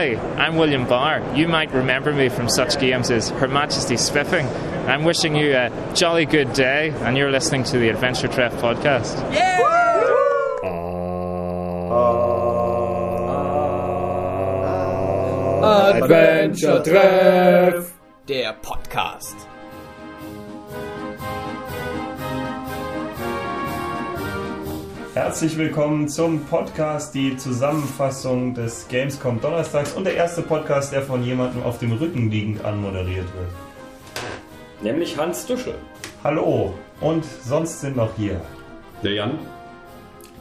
Hi, I'm William Barr. You might remember me from such games as Her Majesty's Spiffing. I'm wishing you a jolly good day, and you're listening to the Adventure Treff podcast. Yeah! Adventure Treff, der Podcast. Herzlich willkommen zum Podcast, die Zusammenfassung des Gamescom Donnerstags und der erste Podcast, der von jemandem auf dem Rücken liegend anmoderiert wird. Nämlich Hans Duschel. Hallo und sonst sind noch hier. Der Jan?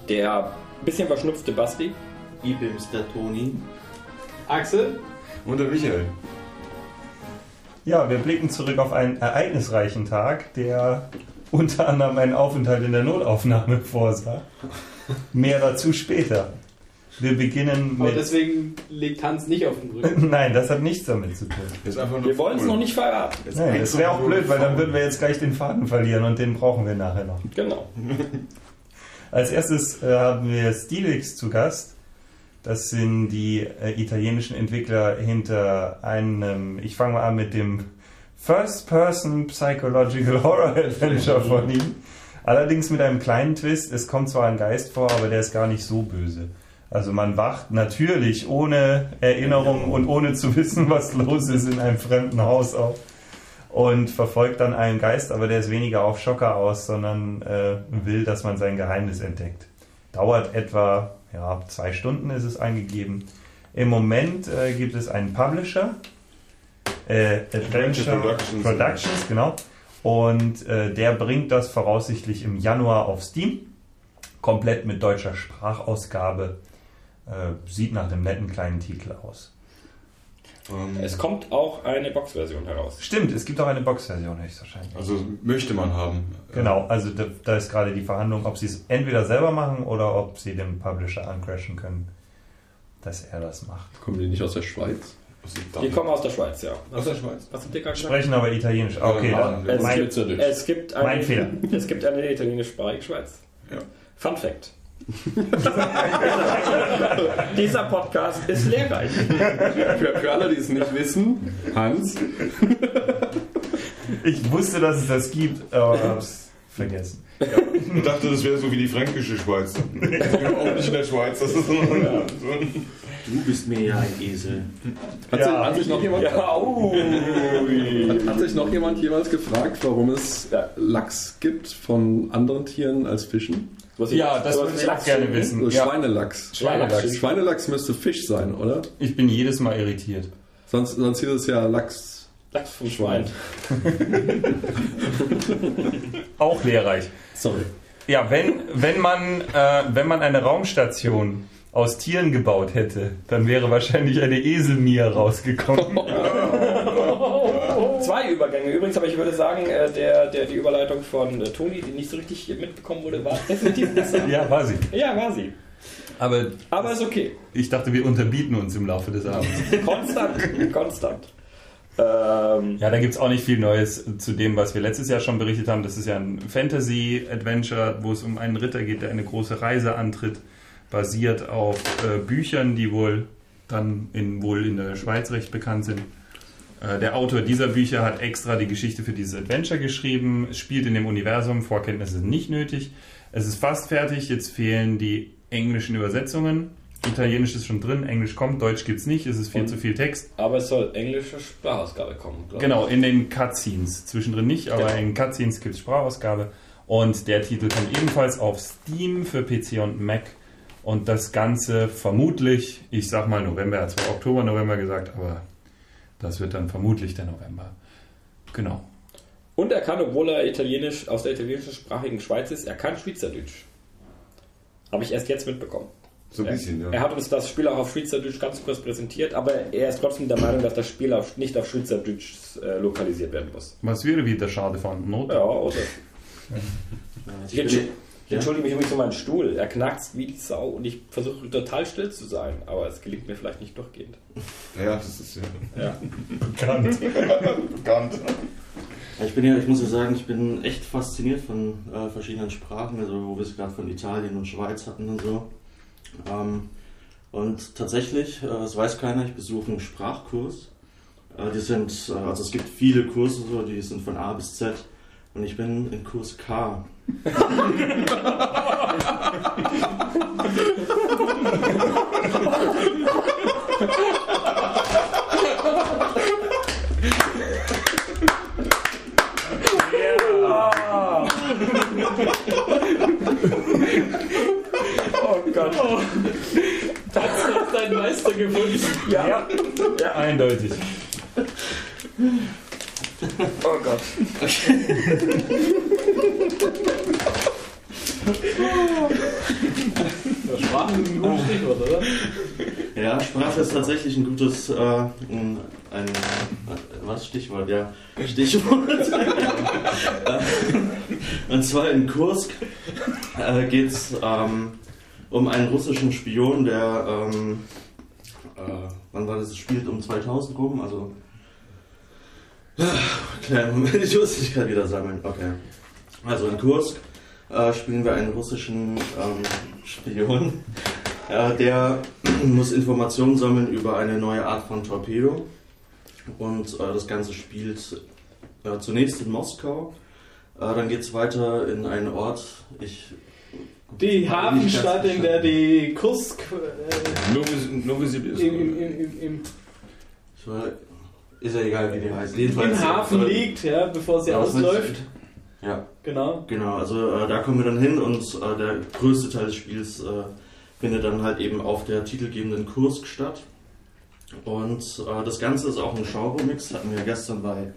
Der bisschen verschnupfte Basti. Ibims der Toni. Axel. Und der Michael. Ja, wir blicken zurück auf einen ereignisreichen Tag, der unter anderem einen Aufenthalt in der Notaufnahme vorsah. Mehr dazu später. Wir beginnen Aber mit. deswegen liegt Hans nicht auf dem Rücken. Nein, das hat nichts damit zu tun. Wir wollen es noch nicht verraten. Nein, das wäre auch blöd, weil dann würden wir jetzt gleich den Faden verlieren und den brauchen wir nachher noch. Genau. Als erstes äh, haben wir Stilix zu Gast. Das sind die äh, italienischen Entwickler hinter einem, ich fange mal an mit dem First-Person Psychological Horror Adventure von ihm. Allerdings mit einem kleinen Twist. Es kommt zwar ein Geist vor, aber der ist gar nicht so böse. Also man wacht natürlich ohne Erinnerung und ohne zu wissen, was los ist in einem fremden Haus auf und verfolgt dann einen Geist, aber der ist weniger auf Schocker aus, sondern äh, will, dass man sein Geheimnis entdeckt. Dauert etwa ja, zwei Stunden ist es eingegeben. Im Moment äh, gibt es einen Publisher, äh, Adventure Productions. Productions, genau. Und äh, der bringt das voraussichtlich im Januar auf Steam. Komplett mit deutscher Sprachausgabe. Äh, sieht nach einem netten kleinen Titel aus. Ähm, Es kommt auch eine Boxversion heraus. Stimmt, es gibt auch eine Boxversion höchstwahrscheinlich. also möchte man haben. Genau, also da, da ist gerade die Verhandlung, ob sie es entweder selber machen oder ob sie den Publisher uncrashen können, dass er das macht. Kommen die nicht aus der Schweiz? Die kommen aus der Schweiz, ja. Aus der Schweiz. Was habt ihr gerade gesagt? Sprechen aber Italienisch. Ah, Okay, Ja, dann Es mein, gibt, es gibt eine, mein Fehler. Es gibt eine italienischsprachige Schweiz. Ja. Fun Fact. Dieser Podcast ist lehrreich. Für, für alle, die es nicht wissen, Hans, ich wusste, dass es das gibt, aber hab's vergessen. Ich dachte, das wäre so wie die fränkische Schweiz. auch nicht in der Schweiz. Das ist so Du bist mir ja ein Esel. hat, Ja. sich, hat, sich noch jemand, Ja, oh. hat, hat sich noch jemand jemals gefragt, warum es Lachs gibt von anderen Tieren als Fischen? Was Ja, das was würde ich auch Lachs gerne wissen. So Ja, Schweinelachs. Schweinelachs. Schweinelachs müsste Fisch sein, oder? ich bin jedes Mal irritiert. Sonst, sonst hieß es ja Lachs. Lachs vom Schwein. Auch lehrreich. Sorry. Ja, wenn, wenn, man, äh, wenn man eine Raumstation aus Tieren gebaut hätte, dann wäre wahrscheinlich eine Eselmia rausgekommen. Zwei Übergänge. Übrigens, aber ich würde sagen, äh, der, der, die Überleitung von äh, Toni, die nicht so richtig mitbekommen wurde, war definitiv besser. ja, war sie. Ja, war sie. Aber Aber ist okay. ich dachte, wir unterbieten uns im Laufe des Abends. Konstant. Konstant. Ähm, Ja, da gibt es auch nicht viel Neues zu dem, was wir letztes Jahr schon berichtet haben. Das ist ja ein Fantasy-Adventure, wo es um einen Ritter geht, der eine große Reise antritt, basiert auf äh, Büchern, die wohl dann in, wohl in der Schweiz recht bekannt sind. Äh, der Autor dieser Bücher hat extra die Geschichte für dieses Adventure geschrieben. Es spielt in dem Universum, Vorkenntnisse sind nicht nötig. Es ist fast fertig, jetzt fehlen die englischen Übersetzungen. Italienisch ist schon drin, Englisch kommt, Deutsch gibt's nicht, es ist viel Und- zu viel Text. aber es soll englische Sprachausgabe kommen. glaub ich. Genau, in den Cutscenes. Zwischendrin nicht, aber Genau. in Cutscenes gibt es Sprachausgabe. Und der Titel kommt ebenfalls auf Steam für PC und Mac. Und das Ganze vermutlich, ich sag mal November, er hat zwar Oktober, November gesagt, aber das wird dann vermutlich der November. Genau. Und er kann, obwohl er italienisch aus der italienischen sprachigen Schweiz ist, er kann Schweizerdeutsch. Habe ich erst jetzt mitbekommen. So ein bisschen, Er ja. hat uns das Spiel auch auf Schweizerdeutsch ganz kurz präsentiert, aber er ist trotzdem der Meinung, dass das Spiel auf, nicht auf Schweizerdeutsch äh, lokalisiert werden muss. Was wir wieder schade fanden, oder? Ja, oder? Ich, Ich entschuldige mich übrigens für meinen Stuhl. Er knackt wie die Sau und ich versuche total still zu sein, aber es gelingt mir vielleicht nicht durchgehend. Ja, das ist ja. Ja. Bekannt. Ja, Ich bin ja, ich muss ja sagen, ich bin echt fasziniert von äh, verschiedenen Sprachen, also wo wir es gerade von Italien und Schweiz hatten und so. Ähm, Und tatsächlich, äh, das weiß keiner, ich besuche einen Sprachkurs. Äh, die sind, äh, also es gibt viele Kurse, so, die sind von A bis Z. Und ich bin in Kurs K. Oh Gott. Hast du deinen Meister gefunden? Ja. ja. ja eindeutig. Oh Gott. Sprache ist ein gutes Stichwort, oder? Ja, Sprache ist tatsächlich ein gutes, äh, ein, ein, was Stichwort, ja, Stichwort. Und zwar in Kursk äh, geht es ähm, um einen russischen Spion, der, ähm, äh, wann war das, spielt um 2000 rum, also Kleinen Moment, ich muss dich gerade wieder sammeln. Okay. Also in Kursk äh, spielen wir einen russischen ähm, Spion. Äh, der muss Informationen sammeln über eine neue Art von Torpedo. Und äh, das Ganze spielt äh, zunächst in Moskau. Äh, dann geht es weiter in einen Ort. Ich die Hafenstadt, in der die Kursk. Äh, Novosibirsk. im, im, im, im, ist ja egal, wie die heißt. Jedenfalls Im Hafen liegt, ja, bevor sie ja, ausläuft. Ja. Genau. Genau, also äh, da kommen wir dann hin und äh, der größte Teil des Spiels äh, findet dann halt eben auf der titelgebenden Kursk statt. Und äh, das Ganze ist auch ein Genre-Mix, hatten wir gestern bei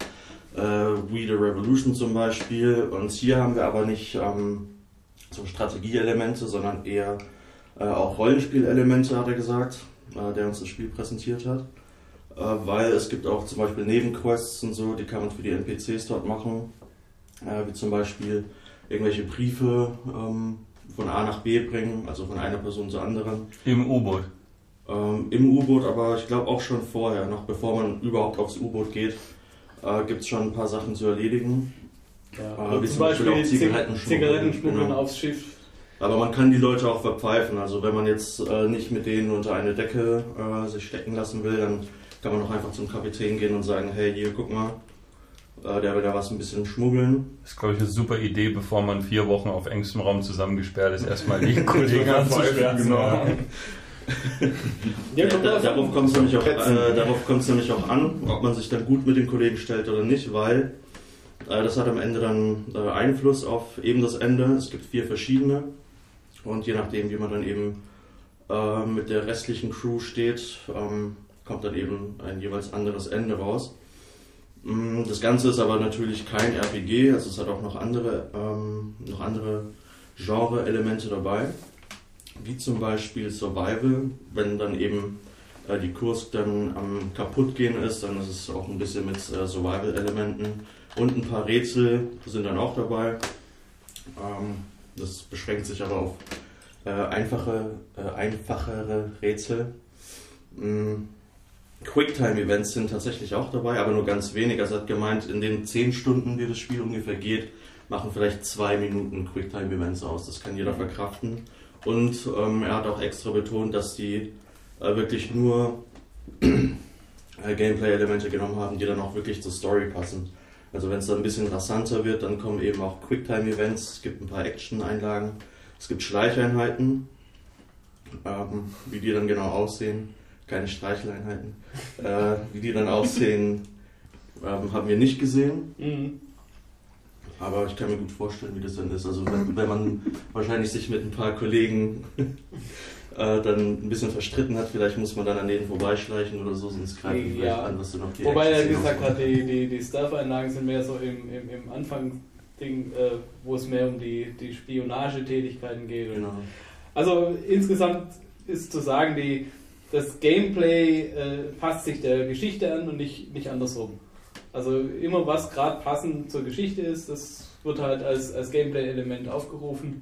äh, We the Revolution zum Beispiel. Und hier haben wir aber nicht ähm, so Strategieelemente, sondern eher äh, auch Rollenspielelemente, hat er gesagt, der uns das Spiel präsentiert hat. Äh, weil es gibt auch zum Beispiel Nebenquests und so, die kann man für die NPCs dort machen, äh, wie zum Beispiel irgendwelche Briefe ähm, von A nach B bringen, also von einer Person zur anderen. Im U-Boot? Ähm, Im U-Boot, aber ich glaube auch schon vorher, noch bevor man überhaupt aufs U-Boot geht, äh, gibt es schon ein paar Sachen zu erledigen. Ja, äh, wie zum Beispiel, Beispiel auch Zigaretten Zigarettenschmuggeln genau. aufs Schiff. Aber man kann die Leute auch verpfeifen. Also wenn man jetzt äh, nicht mit denen unter eine Decke äh, sich stecken lassen will, dann kann man auch einfach zum Kapitän gehen und sagen, hey, hier, guck mal, äh, der will da was ein bisschen schmuggeln. Das ist, glaube ich, eine super Idee, bevor man vier Wochen auf engstem Raum zusammengesperrt ist, erstmal die Kollegen anzusperren. Genau. ja, da, darauf kommt es nämlich, auch, äh, nämlich auch an, ob man sich dann gut mit den Kollegen stellt oder nicht, weil äh, das hat am Ende dann äh, Einfluss auf eben das Ende. Es gibt vier verschiedene und je nachdem, wie man dann eben äh, mit der restlichen Crew steht, ähm, kommt dann eben ein jeweils anderes Ende raus. Mm, das Ganze ist aber natürlich kein RPG, also es hat auch noch andere, ähm, noch andere Genre-Elemente dabei, wie zum Beispiel Survival, wenn dann eben äh, die Kurs dann am kaputtgehen ist, dann ist es auch ein bisschen mit äh, Survival-Elementen und ein paar Rätsel sind dann auch dabei. Ähm, das beschränkt sich aber auf äh, einfache, äh, einfachere Rätsel. Mm, Quicktime-Events sind tatsächlich auch dabei, aber nur ganz wenig. Also er hat gemeint, in den 10 Stunden, die das Spiel ungefähr geht, machen vielleicht zwei Minuten Quicktime-Events aus. Das kann jeder verkraften. Und ähm, er hat auch extra betont, dass die äh, wirklich nur äh, Gameplay-Elemente genommen haben, die dann auch wirklich zur Story passen. Also wenn es dann ein bisschen rasanter wird, dann kommen eben auch Quicktime-Events, es gibt ein paar Action-Einlagen, es gibt Schleicheinheiten, ähm, wie die dann genau aussehen keine Streicheleinheiten. Äh, wie die dann aussehen, ähm, haben wir nicht gesehen. Mhm. Aber ich kann mir gut vorstellen, wie das dann ist. Also wenn, wenn man wahrscheinlich sich mit ein paar Kollegen äh, dann ein bisschen verstritten hat, vielleicht muss man dann an denen vorbeischleichen oder so, sonst greifen ja. an, was du noch die Wobei er gesagt hat, die, die, die Staff-Einlagen sind mehr so im, im, im Anfangsding, äh, wo es mehr um die, die Spionagetätigkeiten geht. Genau. Also insgesamt ist zu sagen, die, das Gameplay äh, passt sich der Geschichte an und nicht, nicht andersrum. Also immer was gerade passend zur Geschichte ist, das wird halt als, als Gameplay-Element aufgerufen.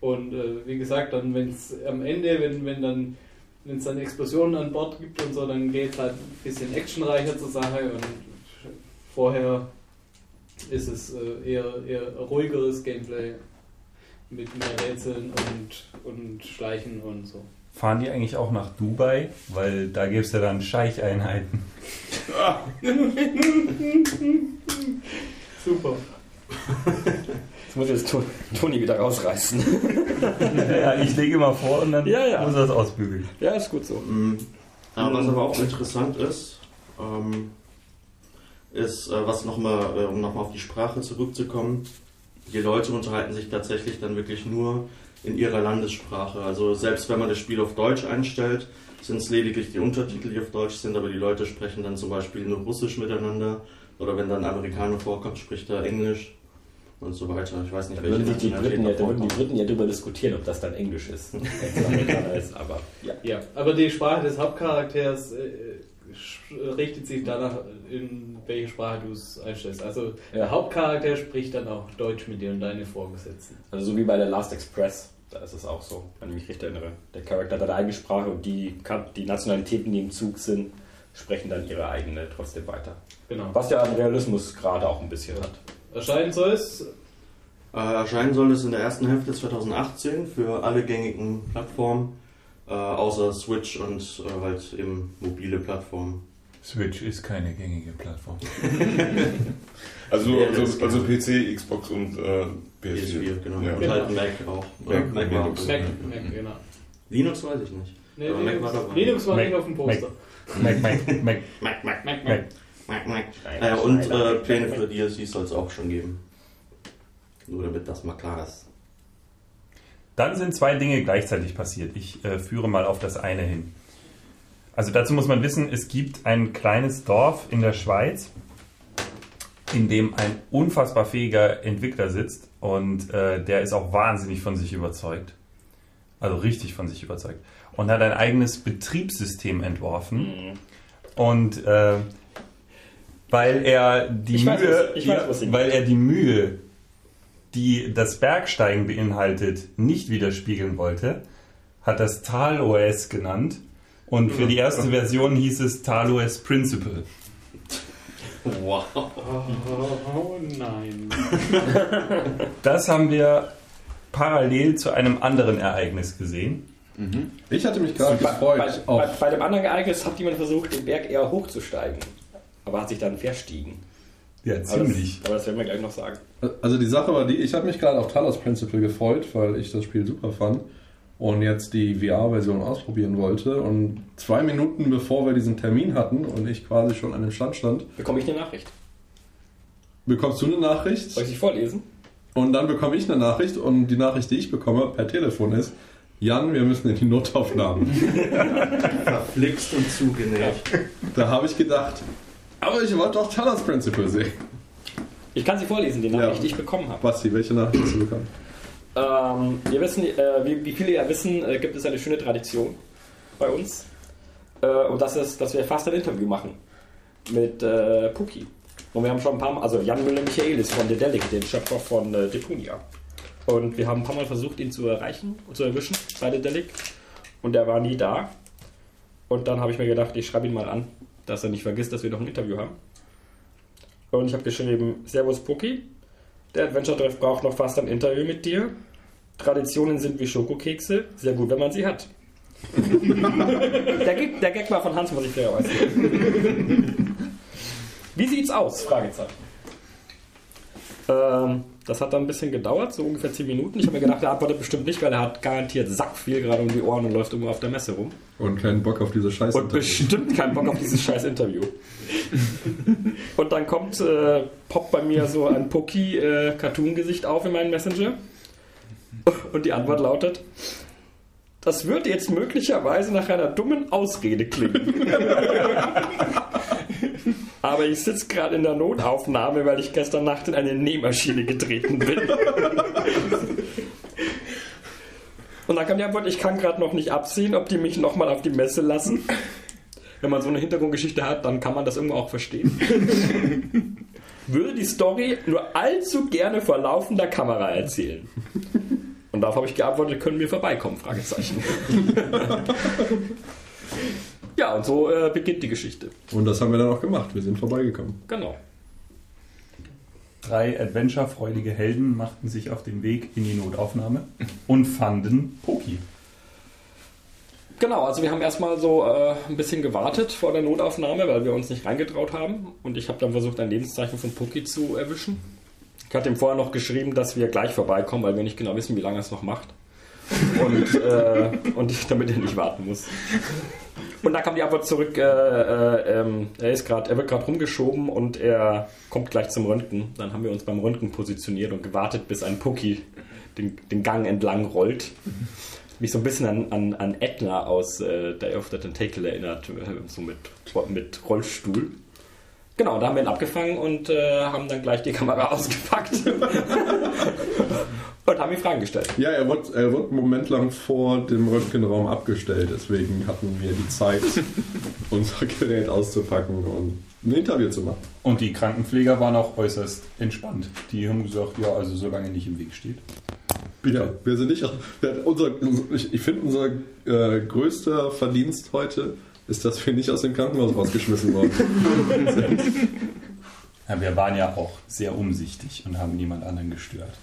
Und äh, wie gesagt, dann wenn es am Ende, wenn, wenn dann wenn es dann Explosionen an Bord gibt und so, dann geht es halt ein bisschen actionreicher zur Sache und vorher ist es äh, eher, eher ruhigeres Gameplay mit mehr Rätseln und, und Schleichen und so. Fahren die eigentlich auch nach Dubai? Weil da gäbe es ja dann Scheicheinheiten. Super. Jetzt muss ich jetzt Toni wieder rausreißen. ja, ich lege immer vor und dann Ja, ja. muss er das ausbügeln. ja, ist gut so. Mhm. Ja, was aber auch interessant ist, ähm, ist, äh, was nochmal, äh, um nochmal auf die Sprache zurückzukommen, die Leute unterhalten sich tatsächlich dann wirklich nur in ihrer Landessprache. Also selbst wenn man das Spiel auf Deutsch einstellt, sind es lediglich die Untertitel, die auf Deutsch sind, aber die Leute sprechen dann zum Beispiel nur Russisch miteinander. Oder wenn dann ein Amerikaner vorkommt, spricht er Englisch und so weiter. Ich weiß nicht, Da würden die Briten, ja, da würden die. Briten ja darüber diskutieren, ob das dann Englisch ist. Ist, aber ja. Ja, aber die Sprache des Hauptcharakters äh, sch- richtet sich danach, in welche Sprache du es einstellst. Also der Ja. Hauptcharakter spricht dann auch Deutsch mit dir und deine Vorgesetzten. Also so wie bei der Last Express, da ist es auch so, wenn ich mich richtig erinnere. Der Charakter hat eine eigene Sprache und die, die Nationalitäten, die im Zug sind, sprechen dann ihre eigene trotzdem weiter. Genau. Was ja an Realismus gerade auch ein bisschen hat. Erscheinen soll es Äh, erscheinen soll es in der ersten Hälfte 2018 für alle gängigen Plattformen, äh, außer Switch und äh, halt eben mobile Plattformen. Switch ist keine gängige Plattform. Also, also, also. PC, Xbox und äh, PS4. PS4, genau. Ja. Und halt Mac auch. Mac, Mac, Mac, Linux. Mac, Mac, genau. Linux weiß ich nicht. Nee, Aber Mac Linux, war dabei. Linux war Mac, nicht auf dem Poster. Mac, Mac, Mac, Mac, Mac, Mac, Mac. Mac. Mac, Mac. Äh, und äh. Pläne für DLC soll es auch schon geben. Nur damit das mal klar ist. Dann sind zwei Dinge gleichzeitig passiert. Ich äh, führe mal auf das eine hin. Also dazu muss man wissen, es gibt ein kleines Dorf in der Schweiz, in dem ein unfassbar fähiger Entwickler sitzt und äh, der ist auch wahnsinnig von sich überzeugt. Also richtig von sich überzeugt. Und hat ein eigenes Betriebssystem entworfen. Und äh, weil er die Ich weiß, Mühe, weiß, was Sie weil er die Mühe, die das Bergsteigen beinhaltet, nicht widerspiegeln wollte, hat das TalOS genannt. Und für die erste Version hieß es TalOS Principle. Wow. Oh nein. Das haben wir parallel zu einem anderen Ereignis gesehen. Ich hatte mich gerade Bei, gefreut bei, bei, bei dem anderen Ereignis hat jemand versucht, den Berg eher hochzusteigen. Aber hat sich dann verstiegen. Ja, Aber ziemlich. Das, aber das werden wir gleich noch sagen. Also die Sache war die, ich habe mich gerade auf Talos Principle gefreut, weil ich das Spiel super fand und jetzt die VR-Version ausprobieren wollte. Und zwei Minuten bevor wir diesen Termin hatten und ich quasi schon an dem Stand stand, Bekomme ich eine Nachricht? bekommst du eine Nachricht Soll ich sie vorlesen? und dann bekomme ich eine Nachricht und die Nachricht, die ich bekomme per Telefon ist, Jan, wir müssen in die Notaufnahmen. Verflixt und zugenäht. da habe ich gedacht, aber ich wollte doch Talos Principle sehen. Ich kann sie vorlesen, die Nachricht, Ja. die ich bekommen habe. Basti, welche Nachricht hast du bekommen? Ähm, wir wissen, äh, wie, wie viele ja wissen, äh, gibt es eine schöne Tradition bei uns. Äh, und das ist, dass wir fast ein Interview machen mit äh, Puki. Und wir haben schon ein paar Mal, also Jan Müller-Michaelis von Dedelic, den Schöpfer von äh, Depunia. Und wir haben ein paar Mal versucht, ihn zu erreichen und zu erwischen bei Dedelic. Und er war nie da. Und dann habe ich mir gedacht, ich schreibe ihn mal an, dass er nicht vergisst, dass wir noch ein Interview haben. Und ich habe geschrieben, Servus Puki, der Adventure Treff braucht noch fast ein Interview mit dir. Traditionen sind wie Schokokekse, sehr gut, wenn man sie hat. der, Gag, der Gag war von Hans, muss ich fairerweise sagen. Wie sieht's aus? Fragezeichen. Ähm, das hat dann ein bisschen gedauert, so ungefähr 10 Minuten. Ich habe mir gedacht, er antwortet bestimmt nicht, weil er hat garantiert sackviel gerade um die Ohren und läuft irgendwo auf der Messe rum. Und keinen Bock auf diese Scheiße. Und bestimmt keinen Bock auf dieses scheiß Interview. Und dann kommt, äh, poppt bei mir so ein Poki-Cartoon-Gesicht auf in meinen Messenger. Und die Antwort lautet: Das wird jetzt möglicherweise nach einer dummen Ausrede klingen. Aber ich sitze gerade in der Notaufnahme, weil ich gestern Nacht in eine Nähmaschine getreten bin. Und dann kam die Antwort, ich kann gerade noch nicht absehen, ob die mich nochmal auf die Messe lassen. Wenn man so eine Hintergrundgeschichte hat, dann kann man das irgendwo auch verstehen. Würde die Story nur allzu gerne vor laufender Kamera erzählen. Und darauf habe ich geantwortet, können wir vorbeikommen? Fragezeichen. ja, und so äh, beginnt die Geschichte. Und das haben wir dann auch gemacht. Wir sind vorbeigekommen. Genau. Drei adventurefreudige Helden machten sich auf den Weg in die Notaufnahme und fanden Poki. Genau, also wir haben erstmal so äh, ein bisschen gewartet vor der Notaufnahme, weil wir uns nicht reingetraut haben. Und ich habe dann versucht, ein Lebenszeichen von Poki zu erwischen. Ich hatte ihm vorher noch geschrieben, dass wir gleich vorbeikommen, weil wir nicht genau wissen, wie lange er es noch macht. Und, äh, und damit er nicht warten muss. Und dann kam die Antwort zurück, äh, äh, ähm, er, ist grad, er wird gerade rumgeschoben und er kommt gleich zum Röntgen. Dann haben wir uns beim Röntgen positioniert und gewartet, bis ein Pucki den, den Gang entlang rollt. Mich so ein bisschen an, an, an Edna aus äh, Day of the Tentacle erinnert, äh, so mit, mit Rollstuhl. Genau, da haben wir ihn abgefangen und äh, haben dann gleich die Kamera ausgepackt. und haben ihm Fragen gestellt. Ja, er wird, er wird einen Moment lang vor dem Röntgenraum abgestellt, deswegen hatten wir die Zeit, unser Gerät auszupacken und ein Interview zu machen. Und die Krankenpfleger waren auch äußerst entspannt. Die haben gesagt, ja, also solange nicht im Weg steht. Bitte. Ja, wir sind nicht. Unser, ich ich finde, unser äh, größter Verdienst heute ist, dass wir nicht aus dem Krankenhaus rausgeschmissen worden. Ja, wir waren ja auch sehr umsichtig und haben niemand anderen gestört.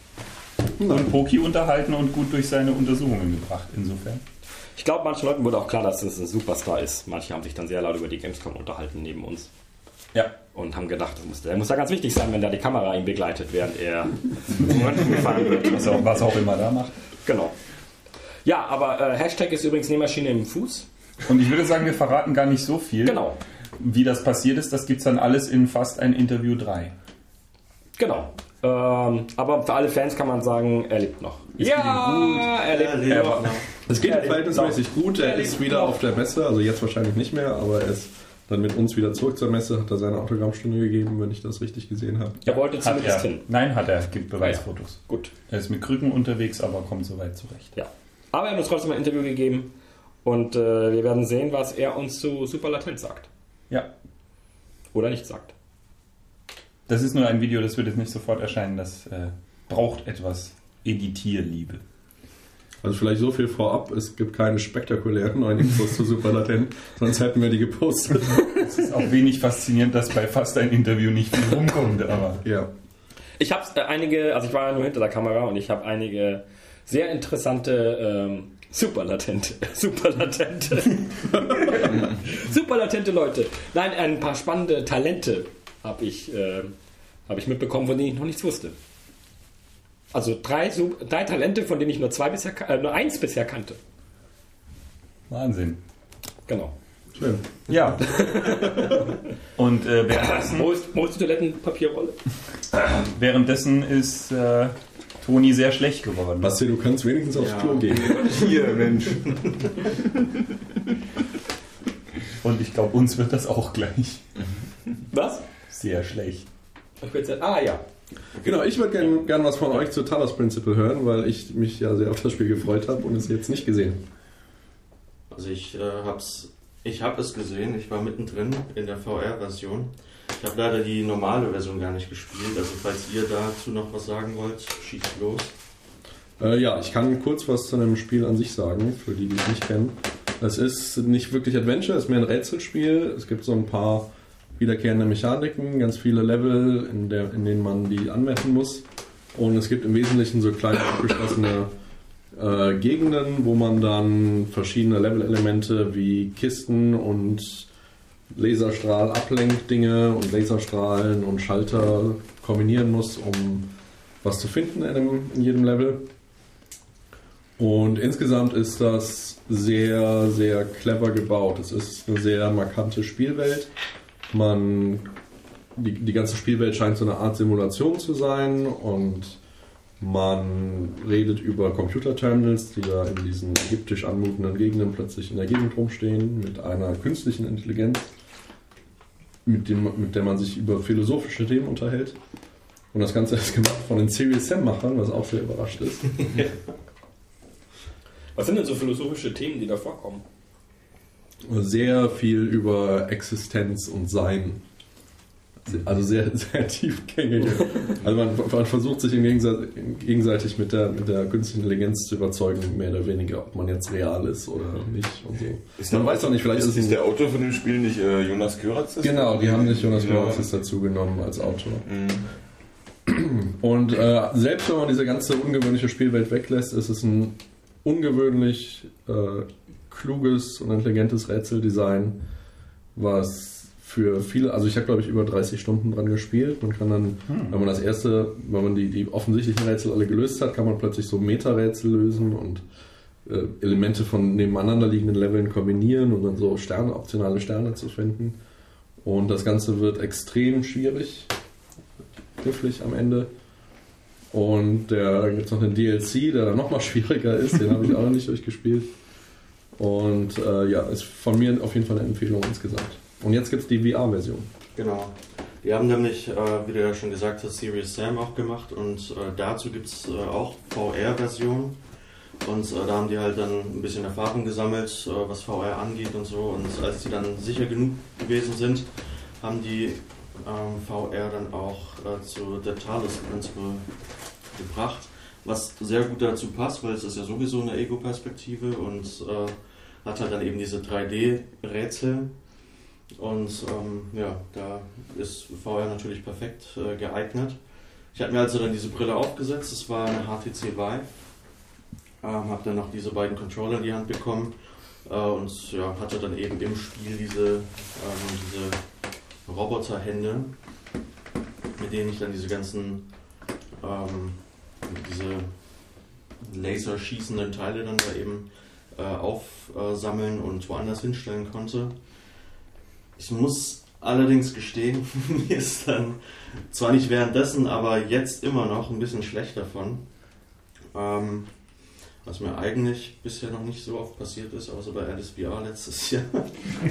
Und Poki unterhalten und gut durch seine Untersuchungen gebracht, insofern. Ich glaube, manchen Leuten wurde auch klar, dass es ein Superstar ist. Manche haben sich dann sehr laut über die Gamescom unterhalten neben uns. Ja. Und haben gedacht, das muss, der muss da ganz wichtig sein, wenn da die Kamera ihn begleitet, während er gefahren wird. Was auch, was auch immer da macht. Genau. Ja, aber äh, Hashtag ist übrigens Nähmaschine im Fuß. Und ich würde sagen, wir verraten gar nicht so viel. Genau. Wie das passiert ist, das gibt es dann alles in fast ein Interview 3. Genau. Ähm, aber für alle Fans kann man sagen, er lebt noch. Es gut. er lebt, Er lebt er- noch. Es geht Ja, ihm verhältnismäßig gut. Er er ist wieder noch. auf der Messe, also jetzt wahrscheinlich nicht mehr, aber er ist dann mit uns wieder zurück zur Messe, hat er seine Autogrammstunde gegeben, wenn ich das richtig gesehen habe. Er wollte zumindest hin. Nein, hat er. Gibt Beweisfotos. Gut. Er ist mit Krücken unterwegs, aber kommt soweit zurecht. Ja. Aber er hat uns trotzdem ein Interview gegeben und äh, wir werden sehen, was er uns zu Super Latent sagt. Ja. Oder nicht sagt. Das ist nur ein Video, das wird jetzt nicht sofort erscheinen. Das äh, braucht etwas Editierliebe. Also vielleicht so viel vorab, es gibt keine spektakulären neuen Infos zu Superlatent, sonst hätten wir die gepostet. Es ist auch wenig faszinierend, dass bei fast ein Interview nicht viel rumkommt, aber ja. Ich habe äh, einige, also ich war ja nur hinter der Kamera und ich habe einige sehr interessante ähm, superlatente, superlatente, superlatente Leute. Nein, ein paar spannende Talente habe ich, äh, hab ich mitbekommen, von denen ich noch nichts wusste. Also drei, drei Talente, von denen ich nur zwei bisher, äh, nur eins bisher kannte. Wahnsinn. Genau. Schön. Ja. Und äh, währenddessen, Wo ist, wo ist die Toilettenpapierrolle? währenddessen ist äh, Toni sehr schlecht geworden. Basti, du kannst wenigstens aufs Ja. Klo gehen. Hier, Mensch. Und ich glaube, uns wird das auch gleich Was? sehr schlecht. Ah ja. Genau, ich würde gerne gern was von euch zu Talos Principle hören, weil ich mich ja sehr auf das Spiel gefreut habe und es jetzt nicht gesehen Also ich äh, hab's, ich habe es gesehen, ich war mittendrin in der VR-Version. Ich habe leider die normale Version gar nicht gespielt, also falls ihr dazu noch was sagen wollt, schießt los. Äh, ja, ich kann kurz was zu einem Spiel an sich sagen, für die, die es nicht kennen. Es ist nicht wirklich Adventure, es ist mehr ein Rätselspiel. Es gibt so ein paar wiederkehrende Mechaniken, ganz viele Level, in, der, in denen man die anmessen muss. Und es gibt im Wesentlichen so kleine abgeschlossene äh, Gegenden, wo man dann verschiedene Level-Elemente wie Kisten und Laserstrahl-Ablenkdinge und Laserstrahlen und Schalter kombinieren muss, um was zu finden in, einem, in jedem Level. Und insgesamt ist das sehr, sehr clever gebaut. Es ist eine sehr markante Spielwelt. Man, die, die ganze Spielwelt scheint so eine Art Simulation zu sein und man redet über Computerterminals, die da in diesen ägyptisch anmutenden Gegenden plötzlich in der Gegend rumstehen, mit einer künstlichen Intelligenz, mit, dem, mit der man sich über philosophische Themen unterhält. Und das Ganze ist gemacht von den Serious Sam-Machern, was auch sehr überrascht ist. Was sind denn so philosophische Themen, die da vorkommen? sehr viel über Existenz und Sein. Also sehr, sehr tiefgängige. Also man, man versucht sich im Gegensatz, gegenseitig mit der, mit der künstlichen Intelligenz zu überzeugen, mehr oder weniger, ob man jetzt real ist oder nicht und so. man weiß auch nicht, vielleicht ist, ist, es ist der Autor von dem Spiel nicht äh, Jonas Köratz? Genau, die haben nicht Jonas Ja. Moraxis dazu genommen als Autor. Mhm. Und äh, selbst wenn man diese ganze ungewöhnliche Spielwelt weglässt, ist es ein ungewöhnlich äh, kluges und intelligentes Rätseldesign, was für viele, also ich habe glaube ich über 30 Stunden dran gespielt. Man kann dann, hm. wenn man das erste, wenn man die, die offensichtlichen Rätsel alle gelöst hat, kann man plötzlich so Meta-Rätsel lösen und äh, Elemente von nebeneinander liegenden Leveln kombinieren und dann so Sterne, optionale Sterne zu finden. Und das Ganze wird extrem schwierig, knifflig am Ende. Und dann gibt es noch einen DLC, der dann nochmal schwieriger ist, den habe ich auch noch nicht durchgespielt. Und äh, ja, ist von mir auf jeden Fall eine Empfehlung insgesamt. Und jetzt gibt es die VR-Version. Genau. Die haben nämlich, äh, wie du ja schon gesagt hast, Serious Sam auch gemacht und äh, dazu gibt es äh, auch VR-Version. Und äh, da haben die halt dann ein bisschen Erfahrung gesammelt, äh, was VR angeht und so. Und als die dann sicher genug gewesen sind, haben die ähm, VR dann auch äh, zu The Talos Principle gebracht, was sehr gut dazu passt, weil es ist ja sowieso eine Ego-Perspektive und hat halt dann eben diese 3D-Rätsel. Und ähm, ja, da ist VR natürlich perfekt äh, geeignet. Ich habe mir also dann diese Brille aufgesetzt, das war eine HTC Vive. Ähm, habe dann noch diese beiden Controller in die Hand bekommen äh, und ja, hatte dann eben im Spiel diese, ähm, diese Roboterhände, mit denen ich dann diese ganzen ähm, diese laserschießenden Teile dann da eben äh, aufsammeln und woanders hinstellen konnte. Ich muss allerdings gestehen, mir ist dann zwar nicht währenddessen, aber jetzt immer noch ein bisschen schlecht davon. Ähm, was mir eigentlich bisher noch nicht so oft passiert ist, außer bei VR letztes Jahr.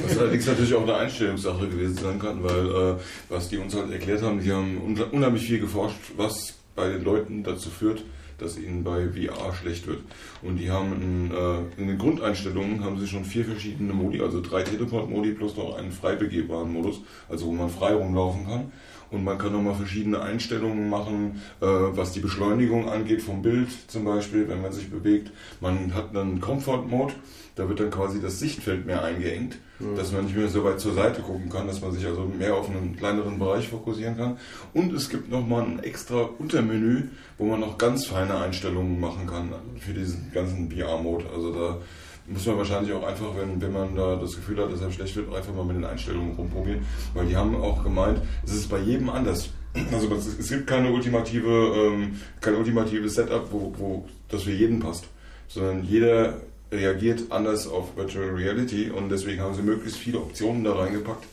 Was allerdings natürlich auch eine Einstellungssache gewesen sein kann, weil äh, was die uns halt erklärt haben, die haben unheimlich viel geforscht, was bei den Leuten dazu führt, dass ihnen bei VR schlecht wird. Und die haben in, äh, in den Grundeinstellungen haben sie schon vier verschiedene Modi, also drei Teleport-Modi plus noch einen frei begehbaren Modus, also wo man frei rumlaufen kann. Und man kann nochmal verschiedene Einstellungen machen, äh, was die Beschleunigung angeht vom Bild zum Beispiel, wenn man sich bewegt. Man hat einen Comfort-Mode, da wird dann quasi das Sichtfeld mehr eingeengt, mhm. dass man nicht mehr so weit zur Seite gucken kann, dass man sich also mehr auf einen kleineren Bereich fokussieren kann. Und es gibt nochmal ein extra Untermenü, wo man noch ganz feine Einstellungen machen kann für diesen ganzen VR-Mode. Also da muss man wahrscheinlich auch einfach, wenn, wenn man da das Gefühl hat, dass er schlecht wird, einfach mal mit den Einstellungen rumprobieren. Weil die haben auch gemeint, es ist bei jedem anders. Also es gibt keine ultimative, ähm, kein ultimatives Setup, wo, wo das für jeden passt. Sondern jeder reagiert anders auf Virtual Reality und deswegen haben sie möglichst viele Optionen da reingepackt,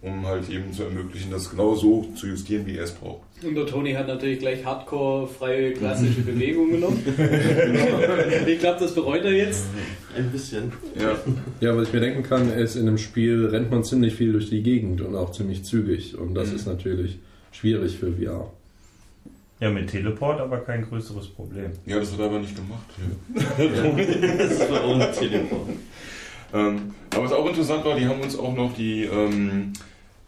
um halt eben zu ermöglichen, das genau so zu justieren, wie er es braucht. Und der Toni hat natürlich gleich hardcore freie klassische Bewegung genommen. ich glaube, das bereut er jetzt. Ein bisschen. Ja. ja, was ich mir denken kann, ist, in einem Spiel rennt man ziemlich viel durch die Gegend und auch ziemlich zügig. Und das mhm. ist natürlich schwierig für VR. Ja, mit Teleport aber kein größeres Problem. Ja, das er aber nicht gemacht. Das war ohne Teleport. Ähm, aber was auch interessant war, die haben uns auch noch die ähm,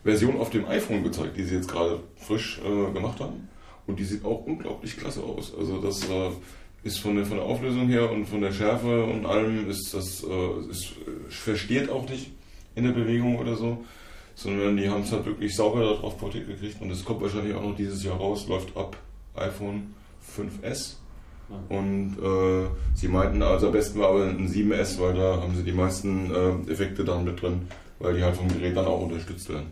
Version auf dem iPhone gezeigt, die sie jetzt gerade frisch äh, gemacht haben. Und die sieht auch unglaublich klasse aus. Also das äh, ist von der, von der Auflösung her und von der Schärfe und allem ist das äh, ist, versteht auch nicht in der Bewegung oder so, sondern die haben es halt wirklich sauber darauf portiert gekriegt und es kommt wahrscheinlich auch noch dieses Jahr raus, läuft ab iPhone 5S. Und äh, sie meinten also am besten war aber ein 7S, weil da haben sie die meisten äh, Effekte dann mit drin, weil die halt vom Gerät dann auch unterstützt werden.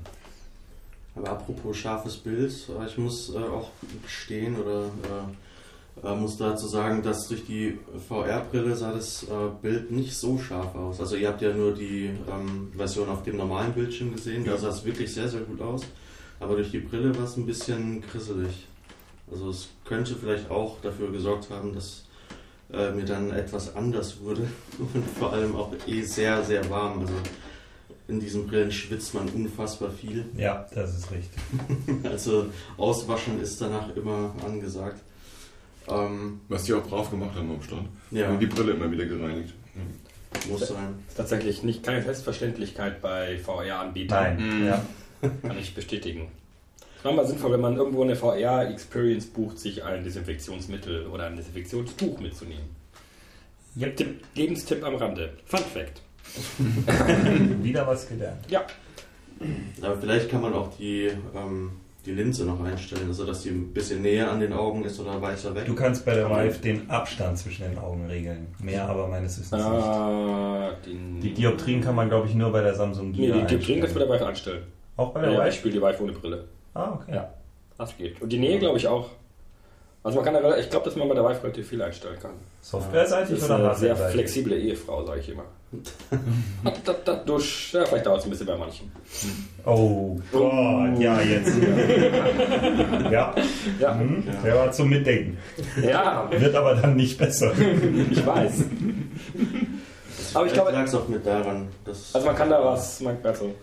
Aber apropos scharfes Bild, ich muss äh, auch gestehen oder äh, äh, muss dazu sagen, dass durch die VR-Brille sah das äh, Bild nicht so scharf aus. Also ihr habt ja nur die ähm, Version auf dem normalen Bildschirm gesehen, da sah es wirklich sehr, sehr gut aus. Aber durch die Brille war es ein bisschen grisselig. Also es könnte vielleicht auch dafür gesorgt haben, dass äh, mir dann etwas anders wurde und vor allem auch eh sehr, sehr warm. Also in diesen Brillen schwitzt man unfassbar viel. Ja, das ist richtig. also auswaschen ist danach immer angesagt. Ähm, Was die auch brav gemacht haben am Stand. Ja. Und die Brille immer wieder gereinigt. Muss sein. Ist tatsächlich nicht keine Selbstverständlichkeit bei VR-Anbietern. Nein, mhm. ja. Kann ich bestätigen manchmal sinnvoll, wenn man irgendwo eine VR-Experience bucht, sich ein Desinfektionsmittel oder ein Desinfektionstuch mitzunehmen. Yep. Tipp, Lebenstipp am Rande. Fun Fact. Wieder was gelernt. Ja. Aber vielleicht kann man auch die, ähm, die Linse noch einstellen, sodass die ein bisschen näher an den Augen ist oder weiter weg. Du kannst bei der Vive den Abstand zwischen den Augen regeln. Mehr aber meines Wissens Ah, nicht. den Die Dioptrien kann man, glaube ich, nur bei der Samsung nee, Gear die Dioptrien kannst du bei der Vive einstellen. Auch bei der Ja, Vive? ich spiele die Vive ohne Brille. Ah, okay. Ja. Das geht. Und die Nähe glaube ich auch. Also man kann da, ich glaube, dass man bei der Vive relativ viel einstellen kann. Softwareseitig ist oder eine sehr flexible Ehefrau, sage ich immer. da, da, durch, ja, vielleicht dauert es ein bisschen bei manchen. Oh Gott, ja, jetzt. ja, Ja, hm, der war zum Mitdenken. ja Wird aber dann nicht besser. ich weiß. Aber ich glaube, lag es auch mit daran, dass. Also man kann da was, man, also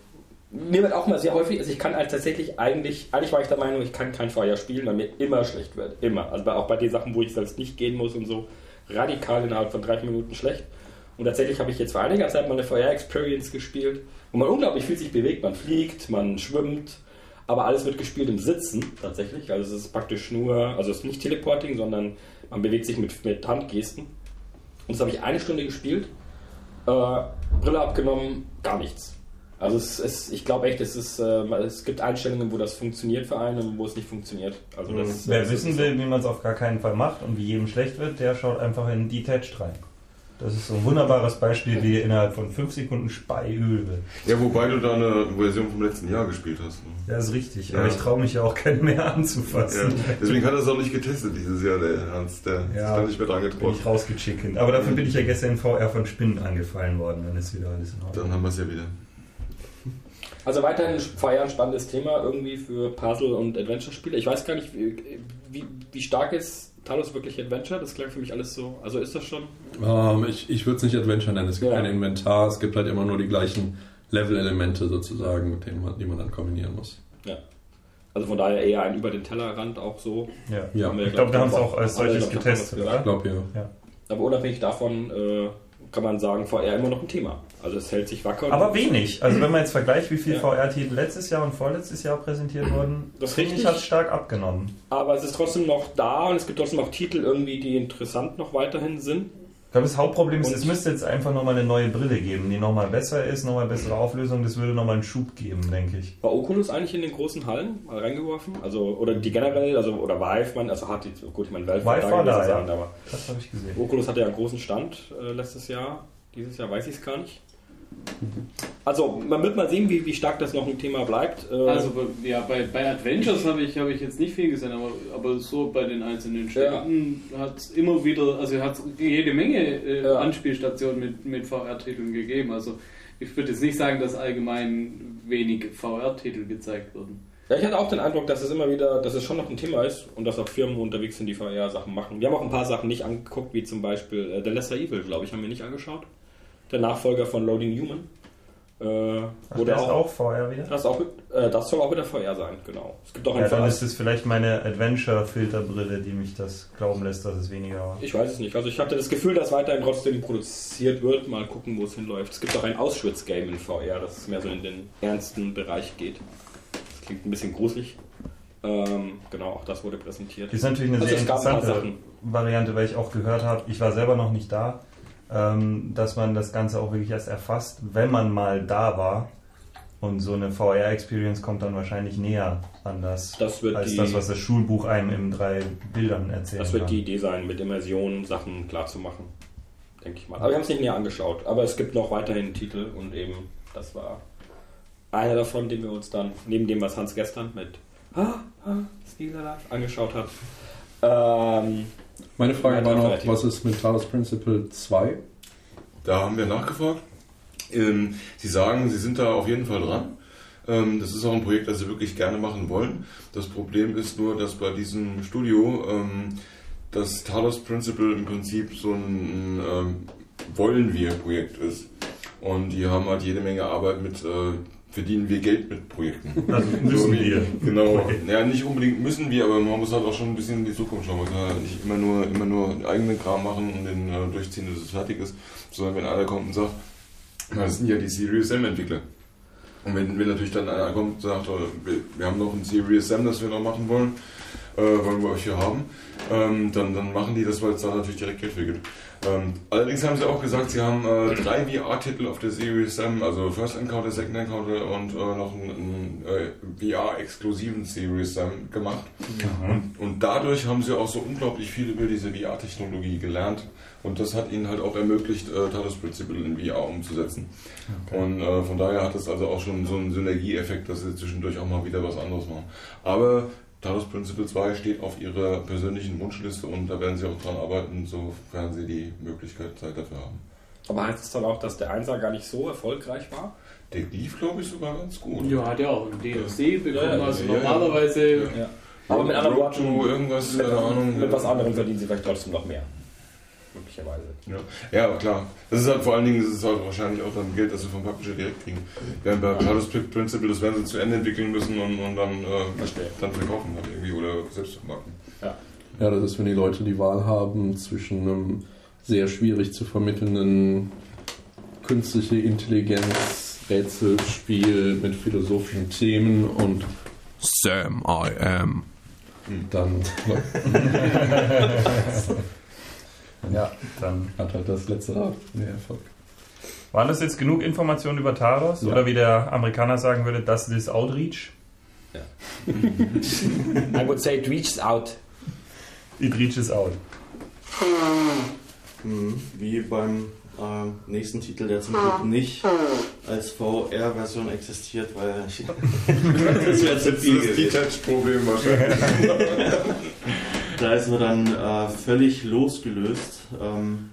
mir wird auch mal sehr häufig, also ich kann halt tatsächlich eigentlich, eigentlich war ich der Meinung, ich kann kein Feuer spielen, weil mir immer schlecht wird, immer. Also auch bei den Sachen, wo ich selbst nicht gehen muss und so, radikal innerhalb von drei Minuten schlecht. Und tatsächlich habe ich jetzt vor einiger Zeit mal eine Feuer-Experience gespielt, wo man unglaublich viel sich bewegt, man fliegt, man schwimmt, aber alles wird gespielt im Sitzen tatsächlich. Also es ist praktisch nur, also es ist nicht Teleporting, sondern man bewegt sich mit, mit Handgesten. Und das habe ich eine Stunde gespielt äh, Brille abgenommen, gar nichts. Also es, es, ich glaube echt, es, ist, äh, es gibt Einstellungen, wo das funktioniert für einen und wo es nicht funktioniert. Also das, Wer das wissen ist will, wie man es auf gar keinen Fall macht und wie jedem schlecht wird, der schaut einfach in Detached rein. Das ist so ein wunderbares Beispiel, wie innerhalb von 5 Sekunden Speiöl wird. Ja, wobei du da eine Version vom letzten Jahr gespielt hast. Ne? Ja, ist richtig. Ja. Aber ich traue mich ja auch keinen mehr Ja. anzufassen. Deswegen hat er es auch nicht getestet dieses Jahr, der Ernst. Der Ja, ist da nicht mehr dran Bin ich getroffen. rausgechicken. Aber dafür bin ich ja gestern in VR von Spinnen angefallen worden. Dann ist wieder alles in Ordnung. Dann haben wir es ja wieder. Also weiterhin Feier ein spannendes Thema irgendwie für Puzzle- und Adventure-Spiele. Ich weiß gar nicht, wie, wie, wie stark ist Talos wirklich Adventure? Das klang für mich alles so. Also ist das schon? Ähm, ich ich würde es nicht Adventure nennen. Es gibt Ja. kein Inventar. Es gibt halt immer nur die gleichen Level-Elemente sozusagen, mit denen man, die man dann kombinieren muss. Ja. Also von daher eher ein über den Tellerrand auch so. Ja. Ja, Haben wir Ich glaube, wir haben es auch als solches getestet, ich glaube ja. Aber unabhängig davon äh, kann man sagen, VR immer noch ein Thema. Also es hält sich wacker. Aber wenig. Also wenn man jetzt vergleicht, wie viele Ja. VR-Titel letztes Jahr und vorletztes Jahr präsentiert wurden, Das finde ich, richtig. hat es stark abgenommen. Aber es ist trotzdem noch da und es gibt trotzdem auch Titel irgendwie, die interessant noch weiterhin sind. Ich glaube, das Hauptproblem ist, Und- es müsste jetzt einfach nochmal eine neue Brille geben, die nochmal besser ist, nochmal bessere Auflösung. Das würde nochmal einen Schub geben, denke ich. War Oculus eigentlich in den großen Hallen mal reingeworfen? Also, oder die generell, also, oder Vive, man, also hat die, gut, ich meine, Valve war da, sein, ja. aber Das habe ich gesehen. Oculus hatte ja einen großen Stand äh, letztes Jahr. Dieses Jahr weiß ich es gar nicht. Also, man wird mal sehen, wie, wie stark das noch ein Thema bleibt. Äh, Also bei- ja, bei, bei Adventures habe ich, hab ich jetzt nicht viel gesehen, aber, aber so bei den einzelnen Ständen hat es immer wieder, also hat es jede Menge äh, Ja. Anspielstationen mit, mit VR-Titeln gegeben. Also ich würde jetzt nicht sagen, dass allgemein wenig VR-Titel gezeigt wurden. Ja, ich hatte auch den Eindruck, dass es immer wieder, dass es schon noch ein Thema ist und dass auch Firmen unterwegs sind, die VR-Sachen machen. Wir haben auch ein paar Sachen nicht angeguckt, wie zum Beispiel äh, The Lesser Evil, glaube ich, haben wir nicht angeschaut. Der Nachfolger von Loading Human. Äh, Ach, der ist auch VR wieder? Das, auch, äh, das soll auch wieder VR sein, genau. Es gibt auch Ja, dann ist es vielleicht meine Adventure-Filterbrille, die mich das glauben lässt, dass es weniger war. Ich weiß es nicht. Also ich hatte das Gefühl, dass weiterhin trotzdem produziert wird. Mal gucken, wo es hinläuft. Es gibt auch ein Auschwitz-Game in VR, das mehr so in den ernsten Bereich geht. Das klingt ein bisschen gruselig. Ähm, genau, auch das wurde präsentiert. Das ist natürlich eine Also sehr interessante. Variante, weil ich auch gehört habe, ich war selber noch nicht da, dass man das Ganze auch wirklich erst erfasst, wenn man mal da war. Und so eine VR-Experience kommt dann wahrscheinlich näher an das, Das wird als die- das, was das Schulbuch einem in drei Bildern erzählt. Das wird die Idee sein, mit Immersion Sachen klarzumachen. Denke ich mal. Aber wir haben es nicht näher angeschaut. Aber es gibt noch weiterhin Titel und eben, das war einer davon, den wir uns dann, neben dem, was Hans gestern mit Ah, ah, Still Alive angeschaut hat. Ähm, Meine Frage war noch, was ist mit Talos Principle 2? Da haben wir nachgefragt. Ähm, Sie sagen, Sie sind da auf jeden Fall dran. Ähm, das ist auch ein Projekt, das Sie wirklich gerne machen wollen. Das Problem ist nur, dass bei diesem Studio ähm, das Talos Principle im Prinzip so ein ähm, Wollen wir Projekt ist. Und die haben halt jede Menge Arbeit mit, äh, verdienen wir Geld mit Projekten. Also müssen wie- wir. Genau. Okay. Ja, nicht unbedingt müssen wir, aber man muss halt auch schon ein bisschen in die Zukunft schauen. Man kann halt nicht immer nur, immer nur eigenen Kram machen und den äh, durchziehen, bis es fertig ist. Sondern wenn einer kommt und sagt, na, das sind ja die Serious Sam Entwickler. Und wenn, wenn natürlich dann einer kommt und sagt, oh, wir, wir haben noch ein Serious Sam, das wir noch machen wollen, äh, wollen wir euch hier haben, ähm, dann, dann machen die das, weil es da natürlich direkt Geld für gibt. Ähm, allerdings haben sie auch gesagt, sie haben äh, drei VR-Titel auf der Series M, also First Encounter, Second Encounter und äh, noch einen, einen äh, VR-exklusiven Series M gemacht. Mhm. Und, und, dadurch haben sie auch so unglaublich viel über diese VR-Technologie gelernt. Und das hat ihnen halt auch ermöglicht, äh, Talos Principle in VR umzusetzen. Okay. Und äh, von daher hat es also auch schon so einen Synergieeffekt, dass sie zwischendurch auch mal wieder was anderes machen. Aber Talos Principle 2 steht auf ihrer persönlichen Wunschliste und da werden sie auch dran arbeiten, sofern sie die Möglichkeit Zeit dafür haben. Aber heißt es dann auch, dass der Einser gar nicht so erfolgreich war? Der lief, glaube ich, sogar ganz gut. Ja, hat ja auch im DLC bekommen, ja, also ja, normalerweise. Ja. Aber mit anderen Worten, irgendwas, mit, Ahnung, mit was anderem verdienen sie vielleicht trotzdem noch mehr möglicherweise. Ja. ja, klar. Das ist halt vor allen Dingen, das ist halt wahrscheinlich auch dann Geld, das sie vom Publisher direkt kriegen. Während bei Talos Principle, das werden sie zu Ende entwickeln müssen und, und dann, äh, dann verkaufen halt irgendwie oder selbst vermarkten. Ja. ja, das ist, wenn die Leute die Wahl haben zwischen einem sehr schwierig zu vermittelnden künstliche Intelligenz Rätselspiel mit philosophischen Themen und Sam I am. Dann. Ja, dann hat halt das letzte Rad mehr Erfolg. Waren das jetzt genug Informationen über Taros? Ja. Oder wie der Amerikaner sagen würde, das ist Outreach? Ja. I would say it reaches out. It reaches out. Hm, wie beim äh, nächsten Titel, der zum Glück nicht als VR-Version existiert, weil das wäre zu viel. Das ist das Detach-Problem wahrscheinlich. da ist man dann äh, völlig losgelöst. Ähm,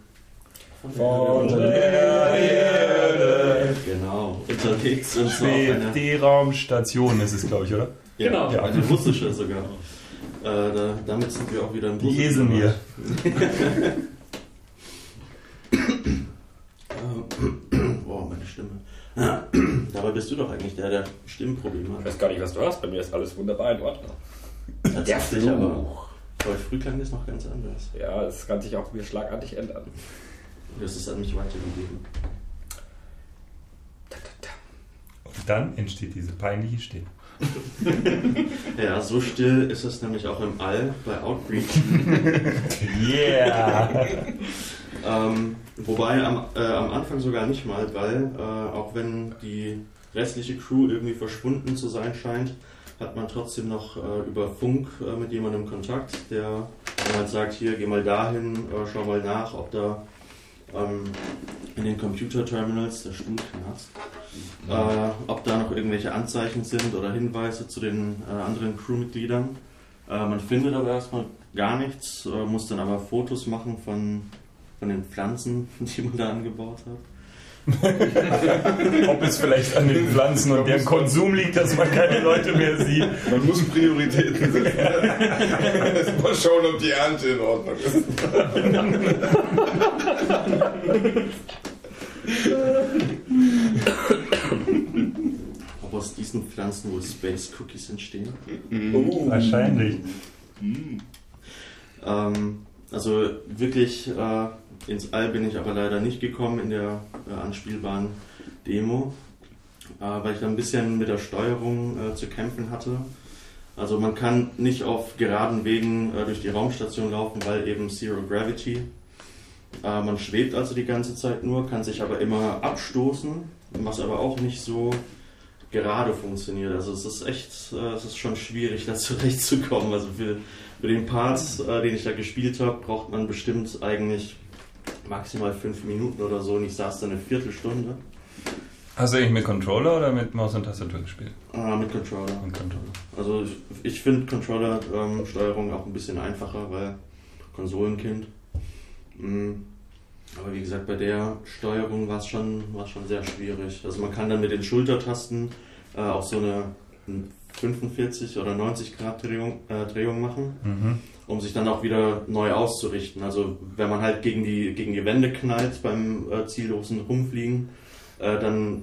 von der Erde. Genau, unterwegs und so. Die Raumstation ist es, glaube ich, oder? Genau, ja. eine russische sogar. Äh, da, damit sind wir auch wieder im Die Esel mir. Boah, meine Stimme. Dabei bist du doch eigentlich der, der Stimmprobleme hat. Ich weiß gar nicht, was du hast. Bei mir ist alles wunderbar in Ordnung. Der Fluch. Aber früh klang das noch ganz anders. Ja, das kann sich auch wieder schlagartig ändern. Das ist an mich weitergegeben. Und dann entsteht diese peinliche Stille. ja, so still ist es nämlich auch im All bei Outreach. yeah! ähm, wobei am, äh, am Anfang sogar nicht mal, weil äh, auch wenn die restliche Crew irgendwie verschwunden zu sein scheint, hat man trotzdem noch äh, über Funk äh, mit jemandem Kontakt, der halt sagt, hier, geh mal dahin, äh, schau mal nach, ob da ähm, in den Computer-Terminals, der Stuhl knarzt, äh, ob da noch irgendwelche Anzeichen sind oder Hinweise zu den äh, anderen Crewmitgliedern. Äh, man findet aber erstmal gar nichts, muss dann aber Fotos machen von, von den Pflanzen, die man da angebaut hat. Ob es vielleicht an den Pflanzen und deren Konsum liegt, dass man keine Leute mehr sieht. Man muss Prioritäten setzen. Mal schauen, ob die Ernte in Ordnung ist. Ob aus diesen Pflanzen wohl Space Cookies entstehen? Oh. Wahrscheinlich. Ähm, also wirklich äh, ins All bin ich aber leider nicht gekommen in der äh, anspielbaren Demo, äh, weil ich da ein bisschen mit der Steuerung äh, zu kämpfen hatte. Also man kann nicht auf geraden Wegen äh, durch die Raumstation laufen, weil eben Zero Gravity. Äh, man schwebt also die ganze Zeit nur, kann sich aber immer abstoßen, was aber auch nicht so gerade funktioniert. Also es ist echt, es ist schon schwierig, da zurechtzukommen. Also für, für den Part, den ich da gespielt habe, braucht man bestimmt eigentlich maximal fünf Minuten oder so und ich saß dann eine Viertelstunde. Hast du eigentlich mit Controller oder mit Maus und Tastatur gespielt? Ah, mit Controller. Mit Controller. Also ich, ich finde Controller-Steuerung ähm, auch ein bisschen einfacher, weil Konsolenkind. Mhm. Aber wie gesagt, bei der Steuerung war es schon, schon sehr schwierig. Also man kann dann mit den Schultertasten äh, auch so eine 45 oder 90 Grad Drehung, äh, Drehung machen. Mhm um sich dann auch wieder neu auszurichten. Also wenn man halt gegen die, gegen die Wände knallt beim äh, ziellosen Rumfliegen, äh, dann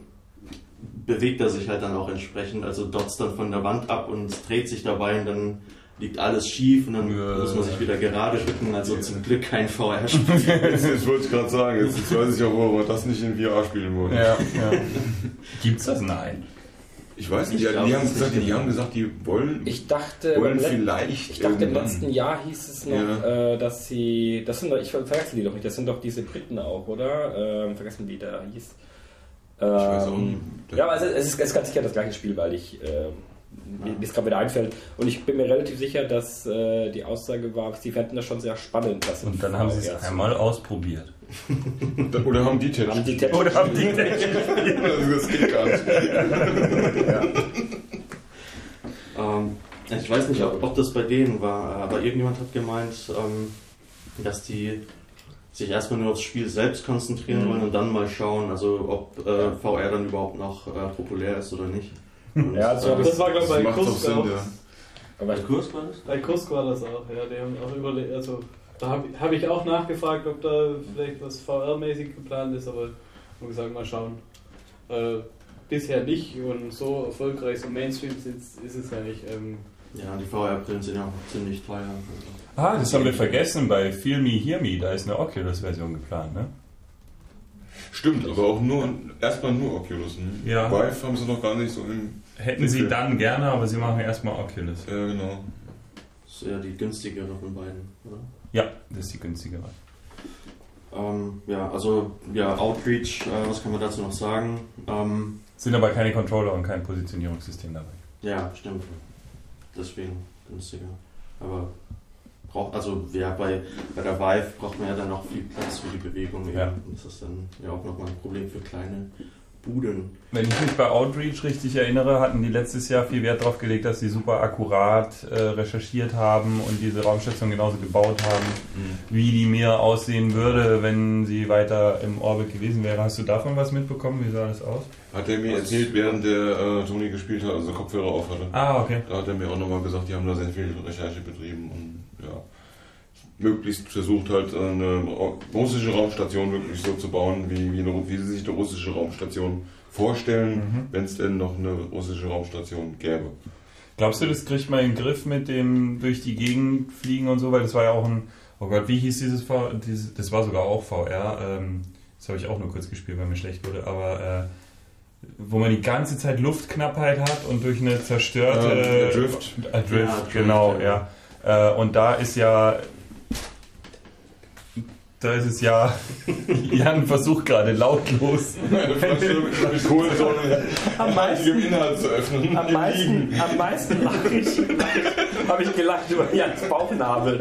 bewegt er sich halt dann auch entsprechend, also dotzt dann von der Wand ab und dreht sich dabei und dann liegt alles schief und dann ja. muss man sich wieder gerade rücken. Also ja. zum Glück kein VR-Spiel. ich wollte gerade sagen, jetzt weiß ich auch, warum man das nicht in VR spielen wollte. Ja, ja. Gibt's das? Nein. Ich weiß nicht, die, die, haben gesagt, die, haben gesagt, die wollen, ich dachte, wollen vielleicht. Ich dachte, im letzten Jahr hieß es noch, ja. äh, dass sie. Das sind doch, ich vergesse die doch nicht, das sind doch diese Briten auch, oder? Ähm, vergessen, wie der hieß. Ähm, ich weiß auch nicht. Ja, aber es ist, es ist ganz sicher das gleiche Spiel, weil ich. Äh, mir es gerade wieder einfällt. Und ich bin mir relativ sicher, dass äh, die Aussage war, sie fänden das schon sehr spannend. Das und dann haben sie es einmal ausprobiert. Oder haben die Tetsch gespielt. Oder haben die Tetsch gespielt. das geht gar nicht. ja. ähm, ich weiß nicht, ob, ob, das bei denen war, aber irgendjemand hat gemeint, ähm, dass die sich erstmal nur aufs Spiel selbst konzentrieren mhm. wollen und dann mal schauen, also ob äh, VR dann überhaupt noch äh, populär ist oder nicht. Und, ja, also, äh, das war glaube ich bei Kusk auch. Ja. Bei Kursk war das? Bei Kursk war das auch, ja. Die haben auch überlegt, also da habe hab ich auch nachgefragt, ob da vielleicht was VR-mäßig geplant ist, aber wie gesagt, mal schauen. Äh, bisher nicht und so erfolgreich, so Mainstream ist, ist es ja nicht. Ähm, ja, die VR-Brillen sind ja auch ziemlich teuer. Ah, das haben wir vergessen bei Feel Me, Hear Me, da ist eine Oculus-Version geplant, ne? Stimmt, aber auch nur erstmal nur Oculus. Ne? Ja. Vive haben sie noch gar nicht so im. Hätten sie dann gerne, aber sie machen erstmal Oculus. Ja, genau. Das ist ja die günstigere von beiden, oder? Ja, das ist die günstigere. Ähm, ja, also ja, Outreach, äh, was kann man dazu noch sagen? Ähm, Sind aber keine Controller und kein Positionierungssystem dabei. Ja, stimmt. Deswegen günstiger. Aber braucht, also ja, bei, bei der Vive braucht man ja dann noch viel Platz für die Bewegung. Ja. Das ist dann ja auch nochmal ein Problem für kleine Buden. Wenn ich mich bei Outreach richtig erinnere, hatten die letztes Jahr viel Wert darauf gelegt, dass sie super akkurat äh, recherchiert haben und diese Raumstation genauso gebaut haben, mhm. wie die mehr aussehen würde, wenn sie weiter im Orbit gewesen wäre. Hast du davon was mitbekommen? Wie sah das aus? Hat er mir erzählt, während der äh, Tony gespielt hat, also Kopfhörer auf hatte. Ah, okay. Da hat er mir auch nochmal gesagt, die haben da sehr viel Recherche betrieben möglichst versucht halt eine russische Raumstation wirklich so zu bauen, wie, wie, eine, wie sie sich eine russische Raumstation vorstellen, mhm. wenn es denn noch eine russische Raumstation gäbe. Glaubst du, das kriegt man in den Griff mit dem durch die Gegend fliegen und so? Weil das war ja auch ein, oh Gott, wie hieß dieses VR? Das war sogar auch VR. Ähm, das habe ich auch nur kurz gespielt, weil mir schlecht wurde. Aber äh, wo man die ganze Zeit Luftknappheit hat und durch eine zerstörte äh, Drift. Äh, Drift, ja, genau, ja. ja. Äh, und da ist ja da ist es ja, Jan versucht gerade lautlos eine Flasche mit Kohlensäure am meisten, Inhalt zu öffnen. Am meisten, am meisten lache ich, habe ich gelacht über Jans Bauchnabel.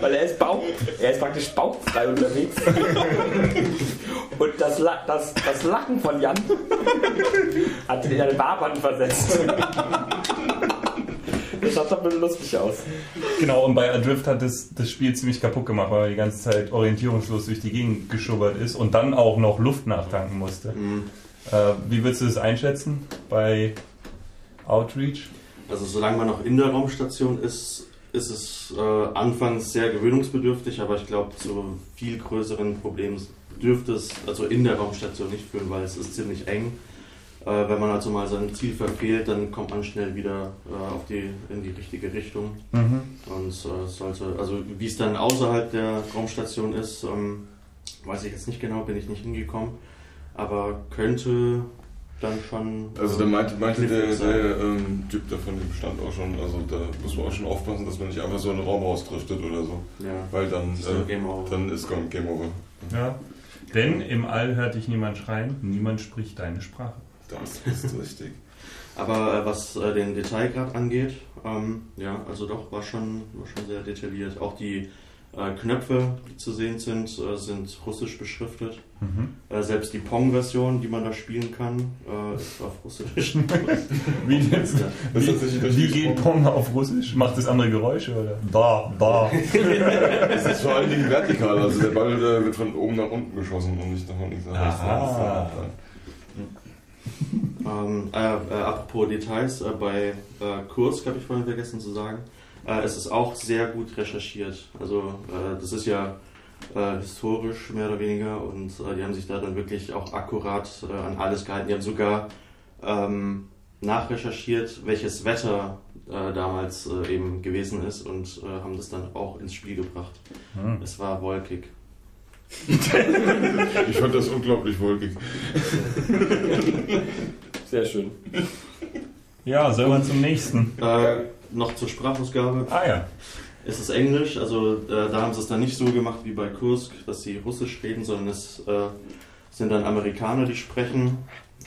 Weil er ist, Bauch, er ist praktisch bauchfrei unterwegs. Und das, das, das Lachen von Jan hat ihn in eine Barband versetzt. Das schaut doch ein bisschen lustig aus. Genau, und bei Adrift hat das, das Spiel ziemlich kaputt gemacht, weil er die ganze Zeit orientierungslos durch die Gegend geschubbert ist und dann auch noch Luft nachtanken musste. Mhm. Äh, wie würdest du das einschätzen bei Outreach? Also solange man noch in der Raumstation ist, ist es äh, anfangs sehr gewöhnungsbedürftig, aber ich glaube, zu viel größeren Problemen dürfte es also in der Raumstation nicht führen, weil es ist ziemlich eng äh, wenn man also mal sein Ziel verfehlt, dann kommt man schnell wieder äh, auf die, in die richtige Richtung. Mhm. Und äh, sollte, also wie es dann außerhalb der Raumstation ist, ähm, weiß ich jetzt nicht genau, bin ich nicht hingekommen. Aber könnte dann schon. Also da meinte, meinte der, der ähm, Typ da von dem Stand auch schon, also da muss man auch schon aufpassen, dass man nicht einfach so in den Raum ausdriftet oder so. Ja. Weil dann, ist äh, Game dann ist Game Over. Ja. Denn im All hört dich niemand schreien, niemand spricht deine Sprache. Das ist richtig. Aber äh, was äh, den Detailgrad angeht, ähm, ja, also doch, war schon, war schon sehr detailliert. Auch die äh, Knöpfe, die zu sehen sind, äh, sind russisch beschriftet. Mhm. Äh, selbst die Pong-Version, die man da spielen kann, äh, ist auf Russisch. wie, jetzt, wie, wie geht Pong auf Russisch? Macht das andere Geräusche oder? Da, da. Es ist vor allen Dingen vertikal, also der Ball wird von oben nach unten geschossen und nicht nach unten nach rechts. Ähm, äh, äh, apropos Details, äh, bei äh, Kursk habe ich vorhin vergessen zu sagen, äh, es ist auch sehr gut recherchiert. Also äh, das ist ja historisch mehr oder weniger und die haben sich da dann wirklich auch akkurat an alles gehalten. Die haben sogar ähm, nachrecherchiert, welches Wetter damals eben gewesen ist und haben das dann auch ins Spiel gebracht. Hm. Es war wolkig. ich fand das unglaublich wolkig. Sehr schön. Ja, sollen wir zum nächsten? Äh, noch zur Sprachausgabe. Ah ja. Es ist Englisch, also äh, da haben sie es dann nicht so gemacht wie bei Kursk, dass sie Russisch reden, sondern es äh, sind dann Amerikaner, die sprechen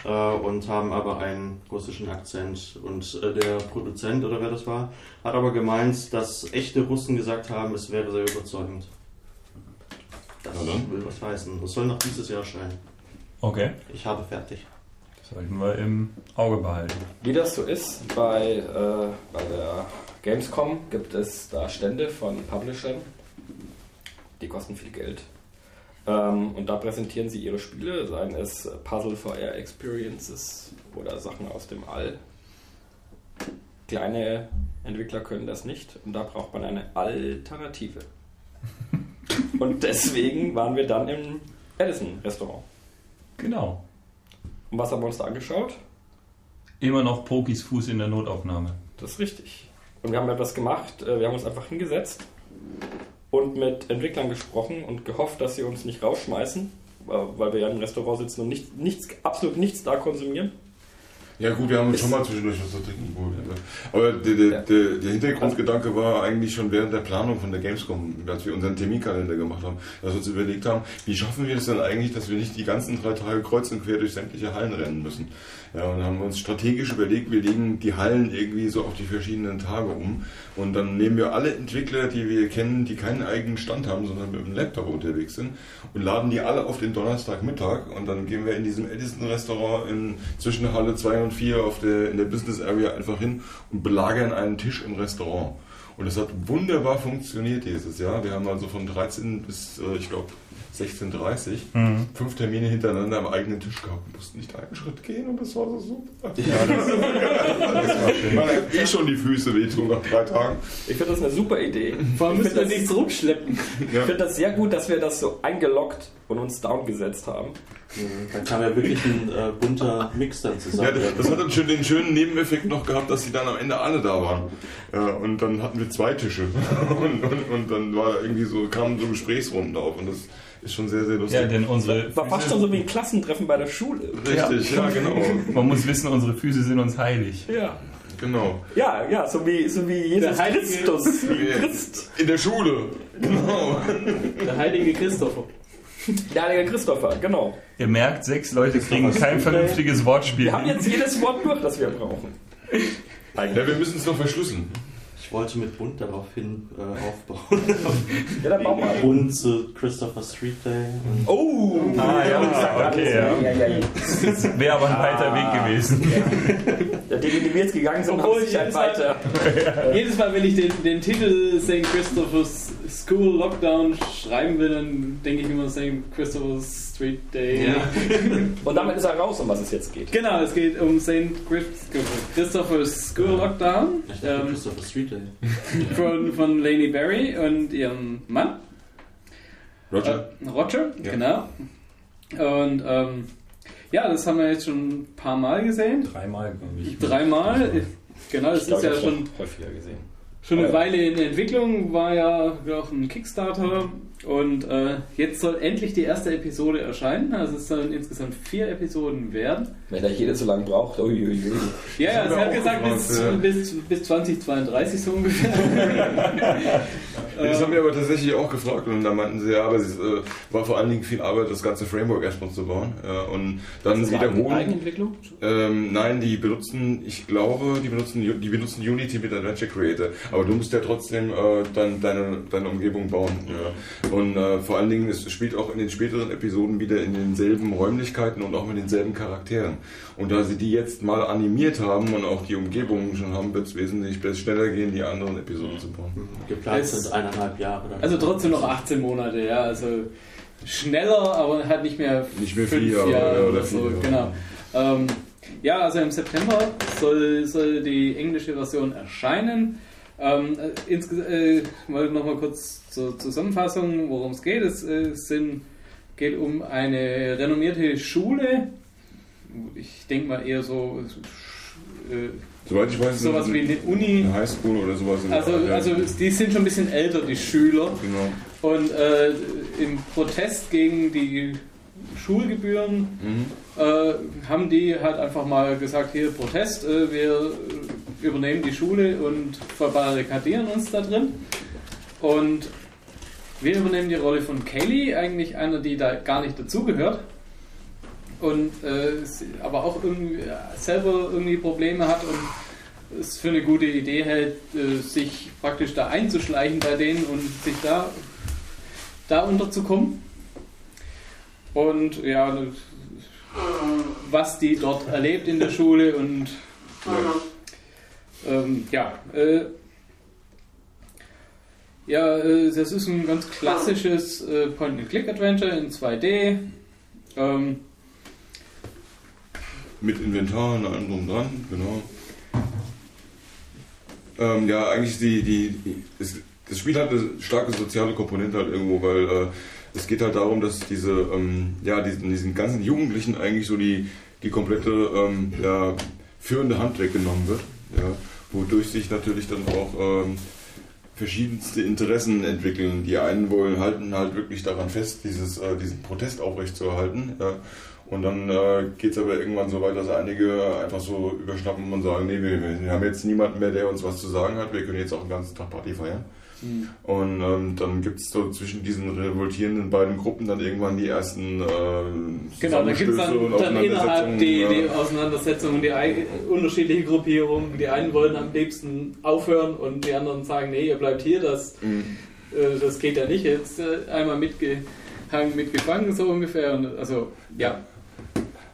äh, und haben aber einen russischen Akzent. Und äh, der Produzent oder wer das war, hat aber gemeint, dass echte Russen gesagt haben, es wäre sehr überzeugend. Das dann. will was heißen. Das soll noch dieses Jahr erscheinen. Okay. Ich habe fertig. Sollten wir im Auge behalten. Wie das so ist, bei, äh, bei der Gamescom gibt es da Stände von Publishern, die kosten viel Geld. Ähm, und da präsentieren sie ihre Spiele, seien es Puzzle VR Experiences oder Sachen aus dem All. Kleine Entwickler können das nicht und da braucht man eine Alternative. Und deswegen waren wir dann im Edison Restaurant. Genau. Und was haben wir uns da angeschaut? Immer noch Pokis Fuß in der Notaufnahme. Das ist richtig. Und wir haben etwas gemacht. äh, Wir haben uns einfach hingesetzt und mit Entwicklern gesprochen und gehofft, dass sie uns nicht rausschmeißen, weil wir ja im Restaurant sitzen und nicht, nichts, absolut nichts da konsumieren. Ja gut, wir haben Ist- schon mal zwischendurch was zu trinken geholt. Aber der, der, Ja. der, der Hintergrundgedanke war eigentlich schon während der Planung von der Gamescom, als wir unseren Terminkalender gemacht haben, dass wir uns überlegt haben, wie schaffen wir das denn eigentlich, dass wir nicht die ganzen drei Tage kreuz und quer durch sämtliche Hallen rennen müssen. Ja, und haben uns strategisch überlegt, wir legen die Hallen irgendwie so auf die verschiedenen Tage um. Und dann nehmen wir alle Entwickler, die wir kennen, die keinen eigenen Stand haben, sondern mit dem Laptop unterwegs sind, und laden die alle auf den Donnerstagmittag. Und dann gehen wir in diesem Edison-Restaurant in zwischen Halle 2 und 4 auf der, in der Business Area einfach hin und belagern einen Tisch im Restaurant. Und es hat wunderbar funktioniert dieses Jahr. Wir haben also von 13 bis, äh, ich glaube, 16.30 Mhm. fünf Termine hintereinander am eigenen Tisch gehabt. Wir mussten nicht einen Schritt gehen und das war so super. Man hat eh schon die Füße wehtun nach drei Tagen. Ich finde das eine super Idee. Vor allem müssen wir finde das, nichts rumschleppen. ich find das sehr gut, dass wir das so eingeloggt und uns down gesetzt haben. Dann kam ja wirklich ein äh, bunter Mix dann Ja, zusammen. das, das hat dann schon den schönen Nebeneffekt noch gehabt, dass sie dann am Ende alle da waren. Ja, und dann hatten wir zwei Tische. Und, und, und dann war irgendwie so, kamen so Gesprächsrunden auf. Und das ist schon sehr, sehr lustig. Ja, denn unsere War fast schon so wie ein Klassentreffen bei der Schule. Richtig, ja, genau. Man muss wissen, unsere Füße sind uns heilig. Ja. Genau. Ja, ja, so wie, so wie Jesus Der Heilige- Christus, Christ. In der Schule. Genau. Der heilige Christopher. Der heilige Christopher, genau. Ihr merkt, sechs Leute kriegen kein vernünftiges Wortspiel. Wir haben jetzt jedes Wort durch, das wir brauchen. Ja, wir müssen es noch verschlüsseln. Ich wollte mit Bund daraufhin äh, aufbauen. Ja, dann bau mal. Bund zu Christopher Street Day. Und Oh! Ah, ja, okay, ja. ja, ja, ja. Wäre aber ein weiter Weg gewesen. Ja, die, die wir jetzt gegangen sind, Obwohl haben ich halt halt- weiter. Jedes Mal, wenn ich den, den Titel St. Christopher's School Lockdown schreiben will, dann denke ich immer St. Christopher's Street Day. Und damit ist er raus, um was es jetzt geht. Genau, es geht um St. Christopher's School Lockdown ich dachte ähm, Christopher Street Day. von, von Laney Berry und ihrem Mann. Roger? Äh, Roger, Ja. genau. Und ähm, ja, das haben wir jetzt schon ein paar Mal gesehen. Dreimal, glaube ich. Dreimal. Genau, das Ich ist ja schon, häufiger gesehen. Schon eine Weile in Entwicklung, war ja auch ein Kickstarter. Und äh, jetzt soll endlich die erste Episode erscheinen. Also es sollen insgesamt vier Episoden werden. Wenn er jede so lange braucht, uiuiui. Ja, ja, haben sie hat gesagt, bis, ja. bis, bis 2032 so ungefähr. Das haben wir aber tatsächlich auch gefragt und da meinten sie, ja, aber es äh, war vor allen Dingen viel Arbeit, das ganze Framework erstmal zu bauen. Äh, und dann Das wiederholen. Eigenentwicklung? Ähm, nein, die benutzen, ich glaube, die benutzen, die benutzen Unity mit Adventure Creator. Aber du musst ja trotzdem äh, dann deine, deine Umgebung bauen. Ja. Und äh, vor allen Dingen, es spielt auch in den späteren Episoden wieder in denselben Räumlichkeiten und auch mit denselben Charakteren. Und da sie die jetzt mal animiert haben und auch die Umgebungen schon haben, wird es wesentlich besser- schneller gehen, die anderen Episoden zu bauen. Geplant Es- eineinhalb Jahre. Dann. Also trotzdem noch 18 Monate, ja. Also schneller, aber halt nicht mehr, Nicht mehr fünf vier Jahre, Jahre ja, oder oder so. vier Jahre. Genau. Ähm, ja, also im September soll, soll die englische Version erscheinen. Ähm, äh, äh, mal noch mal kurz zur Zusammenfassung, worum es geht. Es äh, sind, geht um eine renommierte Schule. Ich denke mal eher so Soweit ich weiß, sowas wie eine Uni. Eine Highschool oder sowas. Also, also die sind schon ein bisschen älter, die Schüler. Genau. Und äh, im Protest gegen die Schulgebühren mhm. äh, haben die halt einfach mal gesagt, hier Protest, äh, wir übernehmen die Schule und verbarrikadieren uns da drin. Und wir übernehmen die Rolle von Kelly, eigentlich einer, die da gar nicht dazugehört. Und äh, aber auch irgendwie selber irgendwie Probleme hat und es für eine gute Idee hält, äh, sich praktisch da einzuschleichen bei denen und sich da, da unterzukommen. Und ja, was die dort erlebt in der Schule und ähm, ja, äh, ja, äh, das ist ein ganz klassisches äh, Point-and-Click-Adventure in 2D. Ähm, Mit Inventar und allem drum dran, genau. Ähm, ja, eigentlich die, die, die das, das, Spiel hat eine starke soziale Komponente halt irgendwo, weil äh, es geht halt darum, dass diese, ähm, ja, diesen, diesen ganzen Jugendlichen eigentlich so die, die komplette ähm, ja, führende Hand weggenommen wird. Ja, wodurch sich natürlich dann auch ähm, verschiedenste Interessen entwickeln. Die einen wollen halten halt wirklich daran fest, dieses, äh, diesen Protest aufrechtzuerhalten. Ja. Und dann äh, geht es aber irgendwann so weit, dass einige einfach so überschnappen und sagen, nee, wir, wir haben jetzt niemanden mehr, der uns was zu sagen hat, wir können jetzt auch den ganzen Tag Party feiern. Mhm. Und ähm, dann gibt es so zwischen diesen revoltierenden beiden Gruppen dann irgendwann die ersten äh, Genau, da gibt es dann, dann innerhalb die, die Auseinandersetzungen, die unterschiedliche Gruppierungen. Die einen wollen am liebsten aufhören und die anderen sagen, nee, ihr bleibt hier, das, mhm. äh, das geht ja nicht. Jetzt äh, einmal mitgehangen, mitgefangen, so ungefähr. Und, also, ja.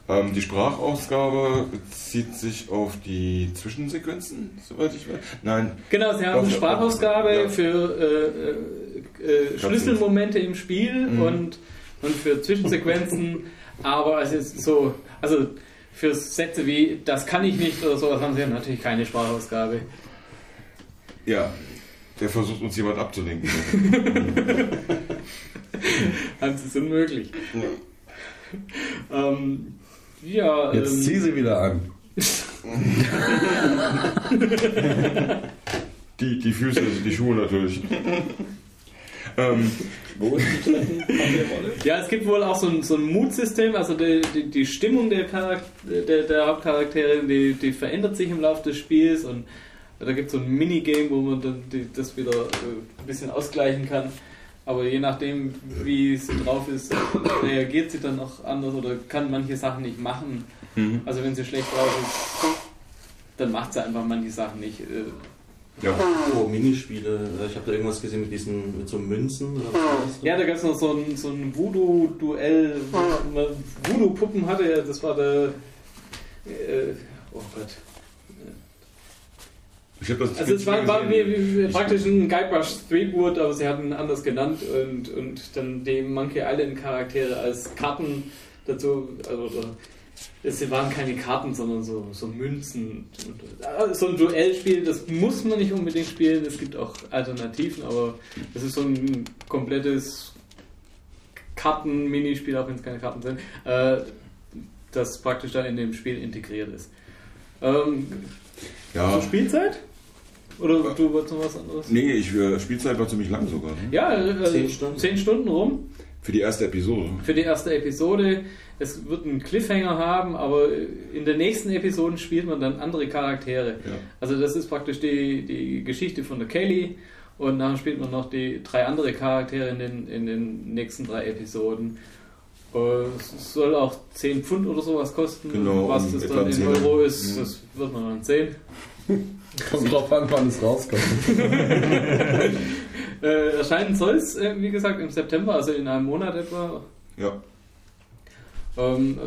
Ähm, die Sprachausgabe bezieht sich auf die Zwischensequenzen, soweit ich weiß. Nein. Genau, Sie haben eine Sprachausgabe ja. für äh, äh, äh Schlüsselmomente im Spiel mhm. und, und für Zwischensequenzen, aber es ist so, also für Sätze wie das kann ich nicht oder sowas haben Sie natürlich keine Sprachausgabe. Ja, der versucht uns jemand abzulenken. das ist unmöglich. Ja. ähm, ja, Jetzt ähm, zieh sie wieder an. die, die Füße, die Schuhe natürlich. ähm, wo ist die Rolle? Ja, es gibt wohl auch so ein, so ein Mood-System, also die, die, die Stimmung der, der, der Hauptcharaktere, die, die verändert sich im Laufe des Spiels und da gibt es so ein Minigame, wo man dann die, das wieder äh, ein bisschen ausgleichen kann. Aber je nachdem, wie sie drauf ist, reagiert sie dann auch anders oder kann manche Sachen nicht machen. Mhm. Also wenn sie schlecht drauf ist, dann macht sie einfach manche Sachen nicht. Äh. Ja. Oh, Minispiele. Ich habe da irgendwas gesehen mit diesen mit so Münzen. Oder was ja, da gab es noch so ein, so ein Voodoo-Duell. Voodoo-Puppen hatte er, das war der. Äh, oh Gott. Ich das also es war, war wie, wie, praktisch ein Guybrush Threepwood, aber sie hatten ihn anders genannt und, und dann die Monkey Island Charaktere als Karten dazu, also es waren keine Karten, sondern so, so Münzen. Äh, so ein Duellspiel, das muss man nicht unbedingt spielen, es gibt auch Alternativen, aber es ist so ein komplettes Karten-Minispiel, auch wenn es keine Karten sind, äh, das praktisch dann in dem Spiel integriert ist. Ja. So Spielzeit? Oder du wolltest noch was anderes? Nee, ich, äh, Spielzeit war ziemlich lang sogar. Ne? Ja, äh, zehn, Stunden. zehn Stunden rum. Für die erste Episode. Für die erste Episode. Es wird einen Cliffhanger haben, aber in den nächsten Episoden spielt man dann andere Charaktere. Ja. Also das ist praktisch die, die Geschichte von der Kelly und nachher spielt man noch die drei andere Charaktere in den, in den nächsten drei Episoden. Es soll auch 10 Pfund oder sowas kosten. Genau, Was das dann in Euro ist, mhm. das wird man dann sehen. Kommt drauf an, wann es rauskommt. äh, erscheinen soll es, äh, wie gesagt, im September, also in einem Monat etwa. Ja. Ähm,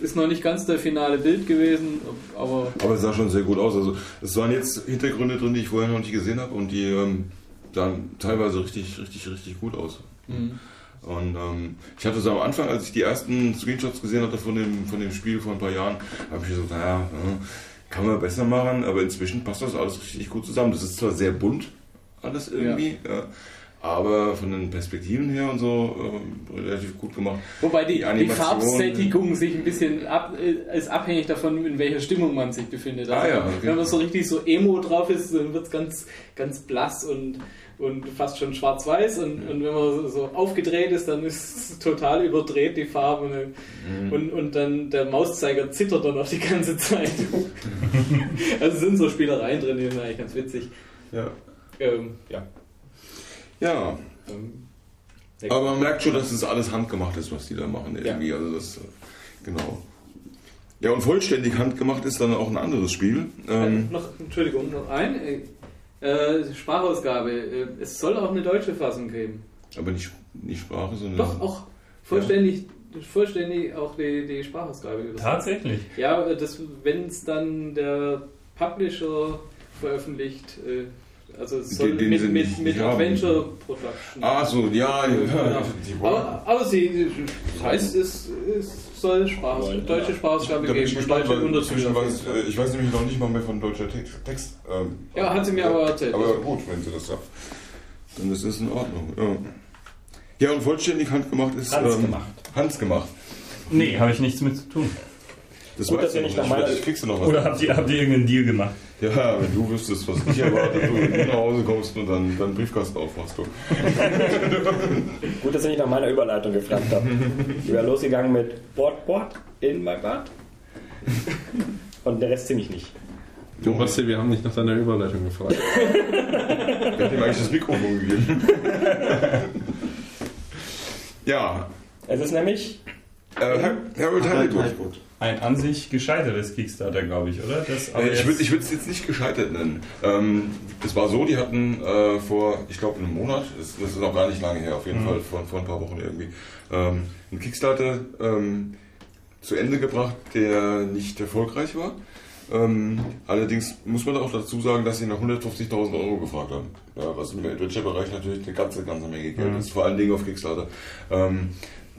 ist noch nicht ganz der finale Bild gewesen, aber. Aber es sah schon sehr gut aus. Also es waren jetzt Hintergründe drin, die ich vorher noch nicht gesehen habe und die ähm, sahen teilweise richtig, richtig, richtig gut aus. Mhm. Und ähm, ich hatte so am Anfang, als ich die ersten Screenshots gesehen hatte von dem, von dem Spiel vor ein paar Jahren, habe ich gesagt, naja, kann man besser machen, aber inzwischen passt das alles richtig gut zusammen. Das ist zwar sehr bunt, alles irgendwie, ja. Ja, aber von den Perspektiven her und so äh, relativ gut gemacht. Wobei die, die, die Farbsättigung sich ein bisschen ab, äh, ist abhängig davon, in welcher Stimmung man sich befindet. Also, ah, ja, okay. Wenn man so richtig so Emo drauf ist, dann wird es ganz, ganz blass und, und fast schon schwarz-weiß. Und, und wenn man so aufgedreht ist, dann ist es total überdreht, die Farbe. Mhm. Und, und dann der Mauszeiger zittert dann auch die ganze Zeit. also sind so Spielereien drin, die sind eigentlich ganz witzig. Ja. Ähm, ja. Ja. Ähm, Aber man merkt schon, dass es das alles handgemacht ist, was die da machen irgendwie. Ja. Also das, äh, genau. Ja, und vollständig handgemacht ist dann auch ein anderes Spiel. Ähm, äh, noch, Entschuldigung, noch ein. Äh, Sprachausgabe. Äh, es soll auch eine deutsche Fassung geben. Aber nicht, nicht Sprache, sondern. Doch, auch vollständig, ja. vollständig auch die, die Sprachausgabe. Tatsächlich. Ja, wenn es dann der Publisher veröffentlicht, äh, also es soll den, den mit, mit, mit Adventure Production. Ah, so, ja. ja, ja. Aber, aber sie, das heißt, es, es soll Spaß, ja, deutsche Sprachausgabe geben. Ich, gespannt, deutsche Untertitel. Weiß, ich weiß nämlich noch nicht mal mehr von deutscher Text. Text ähm, ja, hat sie mir aber erzählt. Aber gut, wenn sie das sagt, dann ist das in Ordnung. Ja, und vollständig handgemacht ist. Handgemacht. Ähm, Handgemacht. Nee, habe ich nichts mit zu tun. Das Gut, dass ihr nicht nach meiner... kriegst du noch was. Oder habt ihr, habt ihr irgendeinen Deal gemacht? Ja, wenn du wüsstest, was ich erwarte, wenn du nach Hause kommst und dann deinen Briefkasten aufmachst. Du. Gut, dass ich nicht nach meiner Überleitung gefragt habe. Ich wäre losgegangen mit Bord, Bord in my Bad. Und der Rest ziemlich nicht. Du, Basti, wir haben nicht nach deiner Überleitung gefragt. Wer hat ihm eigentlich das Mikrofon gegeben? ja. Es ist nämlich äh, Harold Hollywood. Ein an sich gescheitertes Kickstarter, glaube ich, oder? Das, ich würde es jetzt nicht gescheitert nennen. Ähm, es war so, die hatten äh, vor, ich glaube, einem Monat, das, das, ist noch gar nicht lange her, auf jeden mhm. Fall, vor, vor ein paar Wochen irgendwie, ähm, einen Kickstarter ähm, zu Ende gebracht, der nicht erfolgreich war. Ähm, allerdings muss man auch dazu sagen, dass sie nach 150.000 Euro gefragt haben. Ja, was im Adventure-Bereich natürlich eine ganze, ganze Menge Geld mhm. ist, vor allen Dingen auf Kickstarter. Ähm,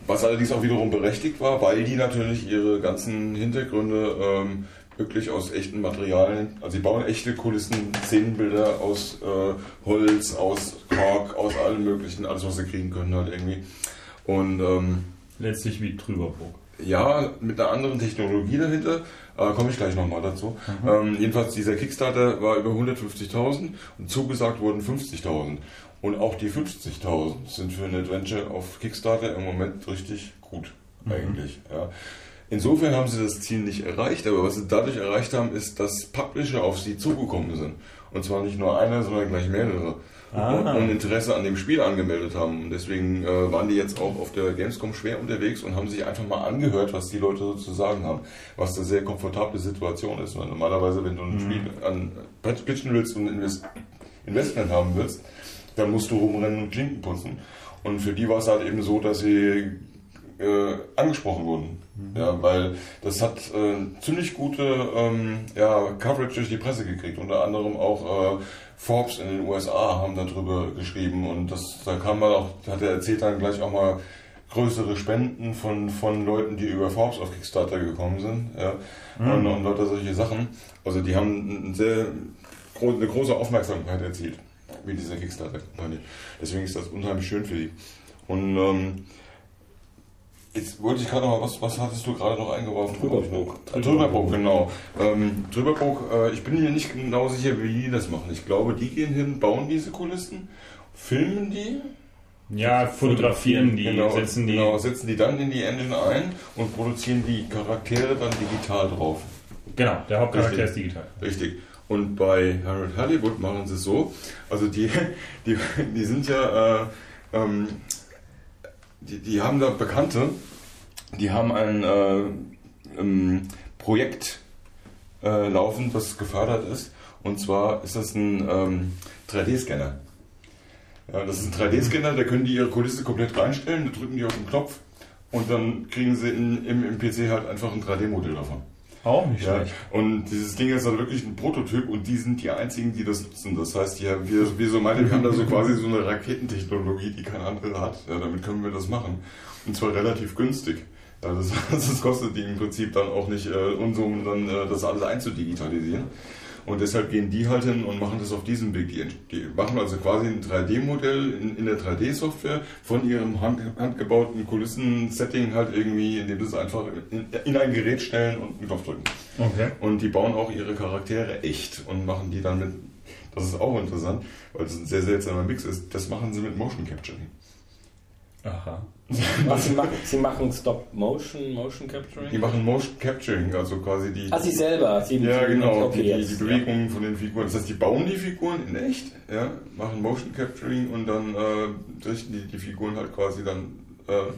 was allerdings auch wiederum berechtigt war, weil die natürlich ihre ganzen Hintergründe ähm, wirklich aus echten Materialien, also sie bauen echte Kulissen, Szenenbilder aus äh, Holz, aus Kork, aus allem möglichen, alles was sie kriegen können halt irgendwie. Und ähm, letztlich wie Trüberbrook. Ja, mit einer anderen Technologie dahinter, äh, komme ich gleich nochmal dazu. Mhm. Ähm, jedenfalls dieser Kickstarter war über 150.000 und zugesagt wurden 50.000. Und auch die 50.000 sind für ein Adventure auf Kickstarter im Moment richtig gut, mhm. eigentlich. Ja. Insofern haben sie das Ziel nicht erreicht, aber was sie dadurch erreicht haben, ist, dass Publisher auf sie zugekommen sind. Und zwar nicht nur einer, sondern gleich mehrere. Ah. Und Interesse an dem Spiel angemeldet haben. Und deswegen äh, waren die jetzt auch auf der Gamescom schwer unterwegs und haben sich einfach mal angehört, was die Leute so zu sagen haben. Was eine sehr komfortable Situation ist. Weil normalerweise, wenn du ein mhm. Spiel an pitchen willst und Investment haben willst, dann musst du rumrennen und Klinken putzen. Und für die war es halt eben so, dass sie äh, angesprochen wurden. Mhm. Ja, weil das hat äh, ziemlich gute ähm, ja, Coverage durch die Presse gekriegt. Unter anderem auch äh, Forbes in den USA haben darüber geschrieben und das, da kam man auch, hat er erzählt dann gleich auch mal größere Spenden von, von Leuten, die über Forbes auf Kickstarter gekommen sind. Ja, mhm. und, und lauter solche Sachen. Also die haben eine sehr eine große Aufmerksamkeit erzielt wie dieser Kickstarter-Kampagne. Deswegen ist das unheimlich schön für die. Und ähm, jetzt wollte ich gerade noch mal, was, was hattest du gerade noch eingeworfen? Drüberbrook. Drüberbrook, genau. Ähm, Drüberbrook, äh, ich bin mir nicht genau sicher, wie die das machen. Ich glaube, die gehen hin, bauen diese Kulissen, filmen die. Ja, fotografieren die, genau, setzen die. Genau, setzen die dann in die Engine ein und produzieren die Charaktere dann digital drauf. Genau, der Hauptcharakter Richtig. ist digital. Richtig. Und bei Harold Hollywood machen sie es so, also die, die, die sind ja, äh, ähm, die, die haben da Bekannte, die haben ein äh, ähm, Projekt äh, laufen, das gefördert ist. Und zwar ist das ein ähm, 3D-Scanner. Ja, das ist ein 3D-Scanner, da können die ihre Kulisse komplett reinstellen, da drücken die auf den Knopf und dann kriegen sie in, im, im PC halt einfach ein 3D-Modell davon. Auch nicht ja. schlecht. Und dieses Ding ist dann wirklich ein Prototyp und die sind die einzigen, die das nutzen. Das heißt, ja, wir, wir so meinen, wir haben da so quasi so eine Raketentechnologie, die kein anderer hat. Ja, damit können wir das machen. Und zwar relativ günstig. Ja, das, das kostet die im Prinzip dann auch nicht äh, Unsummen, dann äh, das alles einzudigitalisieren. Und deshalb gehen die halt hin und machen das auf diesem Weg. Die, machen also quasi ein 3D-Modell in, in, der 3D-Software von ihrem hand, handgebauten Kulissen-Setting halt irgendwie, indem sie es einfach in, in, ein Gerät stellen und einen Knopf drücken. Okay. Und die bauen auch ihre Charaktere echt und machen die dann mit, das ist auch interessant, weil es ein sehr seltsamer Mix ist, das machen sie mit Motion Capturing. Aha. Was sie machen, sie machen Stop Motion, Motion Capturing? Die machen Motion Capturing, also quasi die. Ah, sie selber. Sie ja, genau, okay, die, die, Bewegungen ja. von den Figuren. Das heißt, die bauen die Figuren in echt, ja, machen Motion Capturing und dann äh, richten die, die Figuren halt quasi dann äh,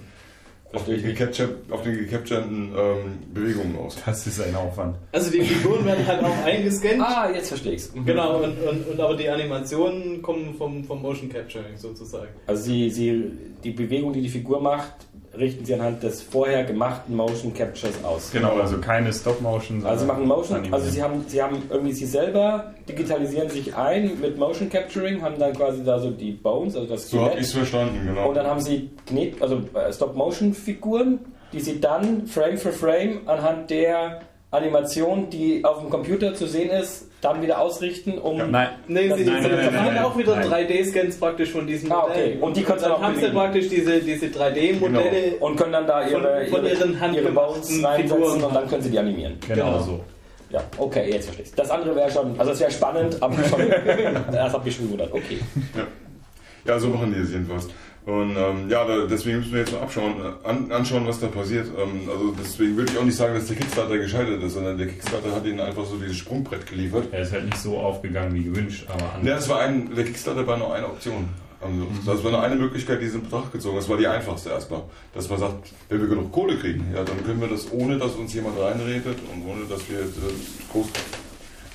auf den, auf den gecapturten ähm, Bewegungen aus. Das ist ein Aufwand. Also die Figuren werden halt auch eingescannt. Ah, jetzt verstehe ich es. Mhm. Genau, und, und, und, aber die Animationen kommen vom, vom Motion Capturing sozusagen. Also sie, sie, die Bewegung, die die Figur macht, richten sie anhand des vorher gemachten Motion Captures aus. Genau, also keine Stop-Motion. Also sie machen Motion, animieren. also sie haben, sie haben irgendwie sie selber digitalisieren sich ein mit Motion Capturing, haben dann quasi da so die Bones, also das So habe ich es verstanden, genau. Und dann haben sie Knet, also äh, Stop-Motion-Figuren, die sie dann Frame für Frame anhand der Animation, die auf dem Computer zu sehen ist, dann wieder ausrichten, um. Ja, nein, nein, sie nein, nein, nein, auch wieder 3D-Scans praktisch von diesen ah, okay. Und die können dann, dann haben sie praktisch diese, diese 3D-Modelle genau. und können dann da ihre, von, von ihren ihre, ihre Bones reinsetzen und dann können sie die animieren. Genau, genau. so. Ja, okay, jetzt verstehe ich. Das andere wäre schon, also es wäre spannend, aber schon, das hat mich schon gewundert. Okay. Ja. ja, so machen die es jedenfalls. Und ähm, ja, deswegen müssen wir jetzt mal abschauen, äh, an, anschauen, was da passiert. Ähm, also deswegen würde ich auch nicht sagen, dass der Kickstarter gescheitert ist, sondern der Kickstarter hat ihnen einfach so dieses Sprungbrett geliefert. Er ist halt nicht so aufgegangen wie gewünscht, aber anders. Ja, das war ein, der Kickstarter war nur eine Option. Also, mhm. Das war nur eine Möglichkeit, die sie in Betracht gezogen Das war die einfachste erstmal. Dass man sagt, wenn wir genug Kohle kriegen, ja, dann können wir das ohne, dass uns jemand reinredet und ohne, dass wir äh, groß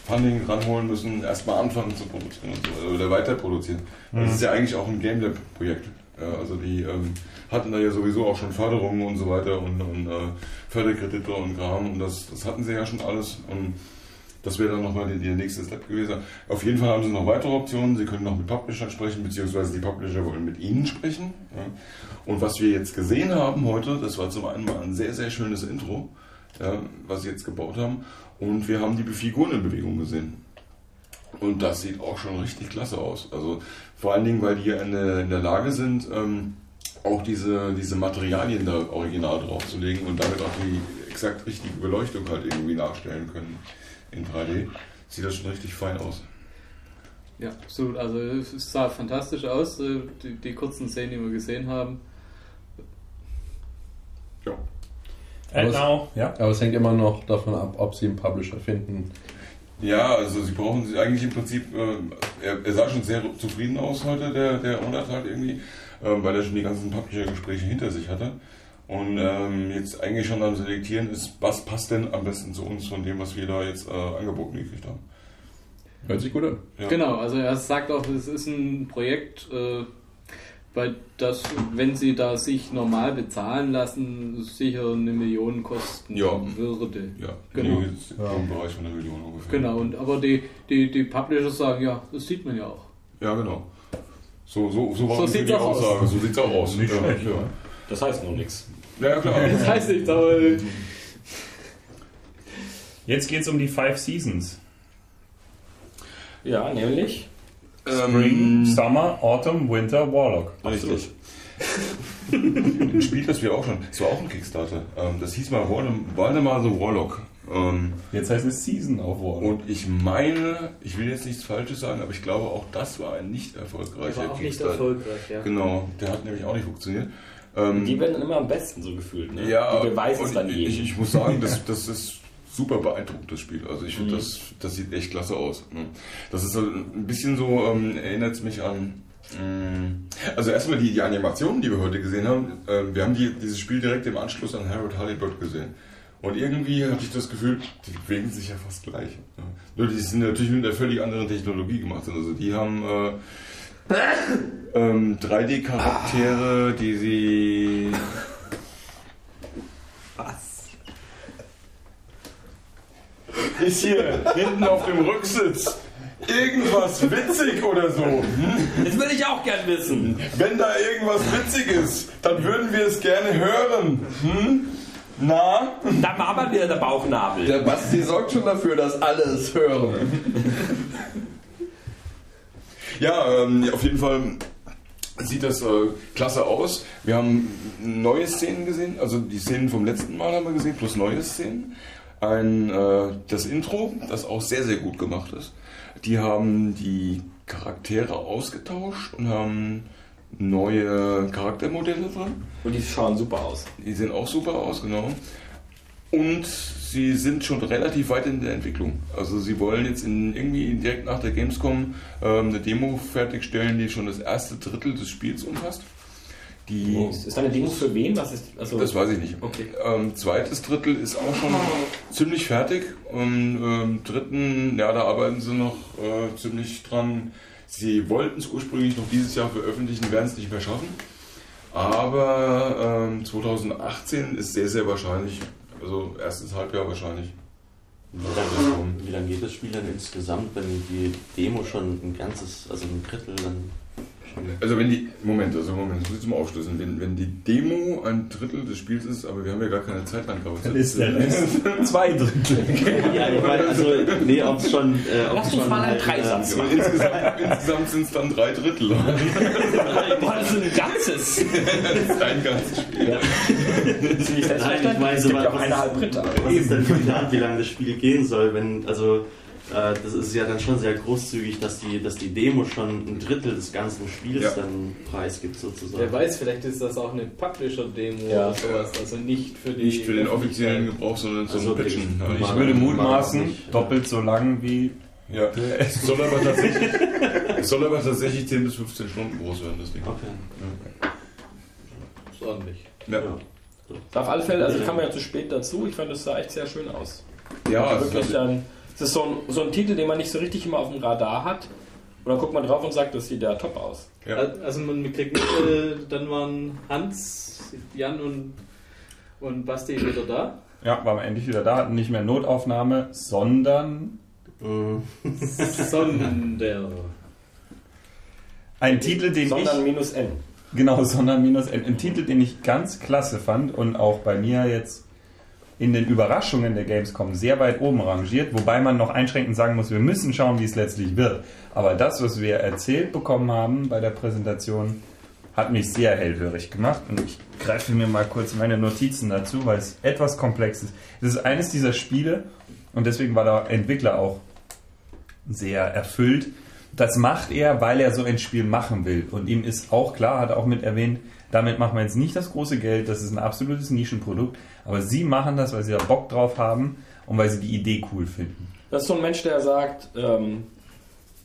Funding ranholen müssen, erstmal anfangen zu produzieren und so, oder weiter produzieren. Mhm. Das ist ja eigentlich auch ein Game Lab Projekt. Ja, also die ähm, hatten da ja sowieso auch schon Förderungen und so weiter und, und äh, Förderkredite und Kram und das, das hatten sie ja schon alles und das wäre dann nochmal der, nächste Step gewesen. Auf jeden Fall haben sie noch weitere Optionen. Sie können noch mit Publishern sprechen, beziehungsweise die Publisher wollen mit ihnen sprechen. Ja. Und was wir jetzt gesehen haben heute, das war zum einen mal ein sehr, sehr schönes Intro, ja, was sie jetzt gebaut haben. Und wir haben die Figuren in Bewegung gesehen. Und das sieht auch schon richtig klasse aus. Also vor allen Dingen, weil die ja in der, in der Lage sind, ähm, auch diese, diese Materialien da original draufzulegen und damit auch die exakt richtige Beleuchtung halt irgendwie nachstellen können in 3D. Sieht das schon richtig fein aus. Ja, absolut. Also es sah fantastisch aus, äh, die, die kurzen Szenen, die wir gesehen haben. Ja. Aber es, ja. aber es hängt immer noch davon ab, ob sie einen Publisher finden, ja, also sie brauchen sie eigentlich im Prinzip, äh, er, er, sah schon sehr zufrieden aus heute, der, der Onat halt irgendwie, äh, weil er schon die ganzen Publisher-Gespräche hinter sich hatte. Und ähm, jetzt eigentlich schon am Selektieren ist, was passt denn am besten zu uns von dem, was wir da jetzt äh, angeboten gekriegt haben. Hört sich gut an. Ja. Genau, also er sagt auch, es ist ein Projekt, äh, weil das, wenn sie da sich normal bezahlen lassen, sicher eine Million kosten ja. würde. Ja, genau. Ja. Im Bereich von einer Million ungefähr. Genau, und, aber die, die, die Publisher sagen, ja, das sieht man ja auch. Ja, genau. So, so, so war so die Aussage. Aus. So sieht es auch aus. Nicht ja. schlecht, ja. Das heißt noch nichts. Ja, klar. Das heißt nichts, aber... Jetzt geht es um die Five Seasons. Ja, nämlich... Spring, ähm, Summer, Autumn, Winter, Warlock. Richtig. Ein Spiel, das wir auch schon. Das war auch ein Kickstarter. Ähm, das hieß mal Waldemar the Warlock. Ähm, Jetzt heißt es Season of Warlock. Und ich meine, ich will jetzt nichts Falsches sagen, aber ich glaube auch das war ein nicht erfolgreicher war auch Kickstarter. Nicht erfolgreich, ja. Genau, der hat nämlich auch nicht funktioniert. die werden dann immer am besten so gefühlt, ne? Ja, die beweisen es dann ich, ich, muss sagen, das, das ist super beeindruckend, das Spiel. Also ich finde, mhm. das, das sieht echt klasse aus. Ne? Das ist so ein bisschen so, ähm, erinnert es mich an. Ähm, also erstmal die, die Animationen, die wir heute gesehen haben. Äh, wir haben die, dieses Spiel direkt im Anschluss an Harold Halliburton gesehen. Und irgendwie hatte ich das Gefühl, die bewegen sich ja fast gleich. Ja. Nur die sind natürlich mit einer völlig anderen Technologie gemacht. Also die haben äh, ähm, 3D-Charaktere, die sie ist hier hinten auf dem Rücksitz irgendwas witzig oder so? Hm? Das will ich auch gern wissen. Wenn da irgendwas witzig ist, dann würden wir es gerne hören. Hm? Na? Da aber wieder der Bauchnabel. Der Basti sorgt schon dafür, dass alle es hören. Ja, ähm, auf jeden Fall sieht das äh, klasse aus. Wir haben neue Szenen gesehen, also die Szenen vom letzten Mal haben wir gesehen, plus neue Szenen. Ein, äh, das Intro, das auch sehr, sehr gut gemacht ist. Die haben die Charaktere ausgetauscht und haben neue Charaktermodelle drin. Und die schauen super aus. Die sehen auch super aus, genau. Und sie sind schon relativ weit in der Entwicklung. Also sie wollen jetzt in, irgendwie direkt nach der Gamescom ähm, eine Demo fertigstellen, die schon das erste Drittel des Spiels umfasst. Die oh. Ist da eine Demo für wen? Was ist, also das weiß ich nicht. Okay. Ähm, zweites Drittel ist auch schon ziemlich fertig. Und ähm, dritten, ja, da arbeiten sie noch äh, ziemlich dran. Sie wollten es ursprünglich noch dieses Jahr veröffentlichen, werden es nicht mehr schaffen. Aber ähm, 2018 ist sehr, sehr wahrscheinlich, also erstes Halbjahr wahrscheinlich. Wie lange, wie lange geht das Spiel dann insgesamt, wenn die Demo schon ein ganzes, also ein Drittel dann also wenn die, Moment, also Moment, das muss ich mal aufschlüsseln. Wenn, wenn die Demo ein Drittel des Spiels ist, aber wir haben ja gar keine Zeitangabe. Dann ist der Rest zwei Drittel. ja, ich meine, also, nee, ob es schon... Äh, Lass uns mal einen Dreisatz äh, machen. Insgesamt, insgesamt sind es dann drei Drittel. Boah, das ist ein ganzes. das ist ein ganzes Spiel. Ja. Nein, ich meine, so, was, was ist denn geplant, wie lange das Spiel gehen soll, wenn, also das ist ja dann schon sehr großzügig, dass die, dass die Demo schon ein Drittel des ganzen Spiels ja. dann preisgibt sozusagen. Wer weiß, vielleicht ist das auch eine Publisher-Demo ja. oder sowas, also nicht für die Nicht für den offiziellen Gebrauch, sondern zum also Pitchen. Halt. Ich würde mutmaßen, doppelt so lang wie ja, es soll aber tatsächlich, es soll aber tatsächlich 10 bis 15 Stunden groß werden, das Ding. Okay. Ja. Ist ordentlich. Ja. ja. Auf alle Fälle, also ich kam ja zu spät dazu, ich fand es sah echt sehr schön aus. Ja, also wirklich dann das ist so ein, so ein Titel, den man nicht so richtig immer auf dem Radar hat. Und dann guckt man drauf und sagt, das sieht ja top aus. Ja. Also man kriegt mit, äh, dann waren Hans, Jan und, und Basti wieder da. Ja, waren wir endlich wieder da, hatten nicht mehr Notaufnahme, sondern äh, Sonder. Ein Titel, den sondern ich... minus N. Genau, sondern minus N. Ein Titel, den ich ganz klasse fand und auch bei mir jetzt in den Überraschungen der Gamescom sehr weit oben rangiert, wobei man noch einschränkend sagen muss, wir müssen schauen, wie es letztlich wird. Aber das, was wir erzählt bekommen haben bei der Präsentation, hat mich sehr hellhörig gemacht und ich greife mir mal kurz meine Notizen dazu, weil es etwas komplex ist. Es ist eines dieser Spiele und deswegen war der Entwickler auch sehr erfüllt. Das macht er, weil er so ein Spiel machen will. Und ihm ist auch klar, hat er auch mit erwähnt, damit machen wir jetzt nicht das große Geld, das ist ein absolutes Nischenprodukt, aber sie machen das, weil sie da Bock drauf haben und weil sie die Idee cool finden. Das ist so ein Mensch, der sagt, ähm,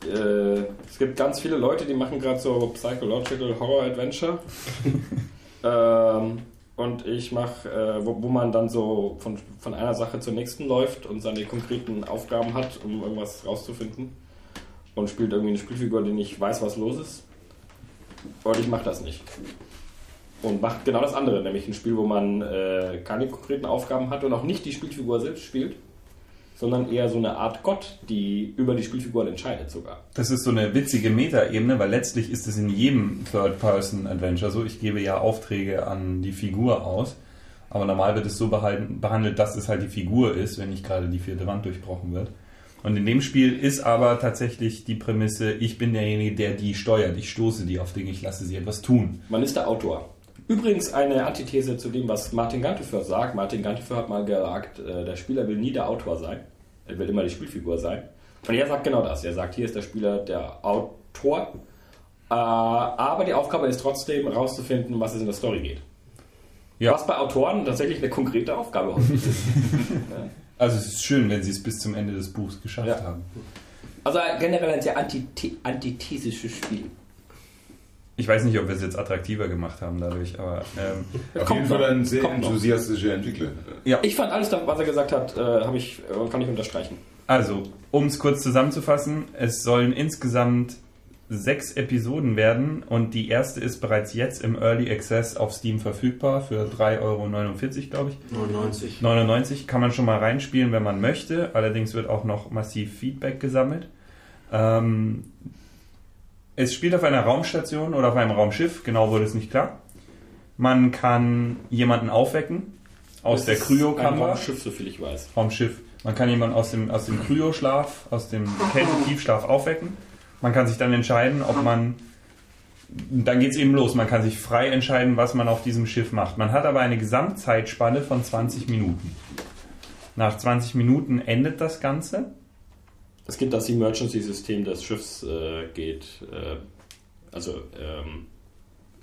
äh, es gibt ganz viele Leute, die machen gerade so Psychological Horror Adventure. ähm, und ich mache, äh, wo, wo, man dann so von, von einer Sache zur nächsten läuft und seine konkreten Aufgaben hat, um irgendwas rauszufinden. Und spielt irgendwie eine Spielfigur, die nicht weiß, was los ist. Und ich mache das nicht und macht genau das andere, nämlich ein Spiel, wo man äh, keine konkreten Aufgaben hat und auch nicht die Spielfigur selbst spielt, sondern eher so eine Art Gott, die über die Spielfiguren entscheidet sogar. Das ist so eine witzige Metaebene, weil letztlich ist es in jedem Third-Person-Adventure so, ich gebe ja Aufträge an die Figur aus, aber normal wird es so behandelt, dass es halt die Figur ist, wenn nicht gerade die vierte Wand durchbrochen wird. Und in dem Spiel ist aber tatsächlich die Prämisse, ich bin derjenige, der die steuert. Ich stoße die auf Dinge, ich lasse sie etwas tun. Man ist der Autor. Übrigens eine Antithese zu dem, was Martin Gantefer sagt. Martin Gantefer hat mal gesagt, äh, der Spieler will nie der Autor sein. Er will immer die Spielfigur sein. Und er sagt genau das. Er sagt, hier ist der Spieler der Autor. Äh, aber die Aufgabe ist trotzdem herauszufinden, was es in der Story geht. Ja. Was bei Autoren tatsächlich eine konkrete Aufgabe ist. Also es ist schön, wenn sie es bis zum Ende des Buchs geschafft ja. haben. Also generell ein sehr antithesisches Spiel. Ich weiß nicht, ob wir es jetzt attraktiver gemacht haben dadurch, aber. Ähm, Auf jeden Fall ein sehr enthusiastischer Entwickler. Ja. Ich fand alles, was er gesagt hat, äh, ich, äh, kann ich unterstreichen. Also, um es kurz zusammenzufassen, es sollen insgesamt sechs Episoden werden und die erste ist bereits jetzt im Early Access auf Steam verfügbar für 3,49 Euro, glaube ich. 99. 99 kann man schon mal reinspielen, wenn man möchte. Allerdings wird auch noch massiv Feedback gesammelt. Ähm, es spielt auf einer Raumstation oder auf einem Raumschiff, genau wurde es nicht klar. Man kann jemanden aufwecken, aus der Kryokammer. Vom Schiff, so viel ich weiß. Vom Schiff. Man kann jemanden aus dem, aus dem Kryoschlaf, aus dem Kältetiefschlaf aufwecken. Man kann sich dann entscheiden, ob man. Dann geht es eben los. Man kann sich frei entscheiden, was man auf diesem Schiff macht. Man hat aber eine Gesamtzeitspanne von 20 Minuten. Nach 20 Minuten endet das Ganze. Es gibt das Emergency-System des Schiffs äh, geht, äh, also ähm,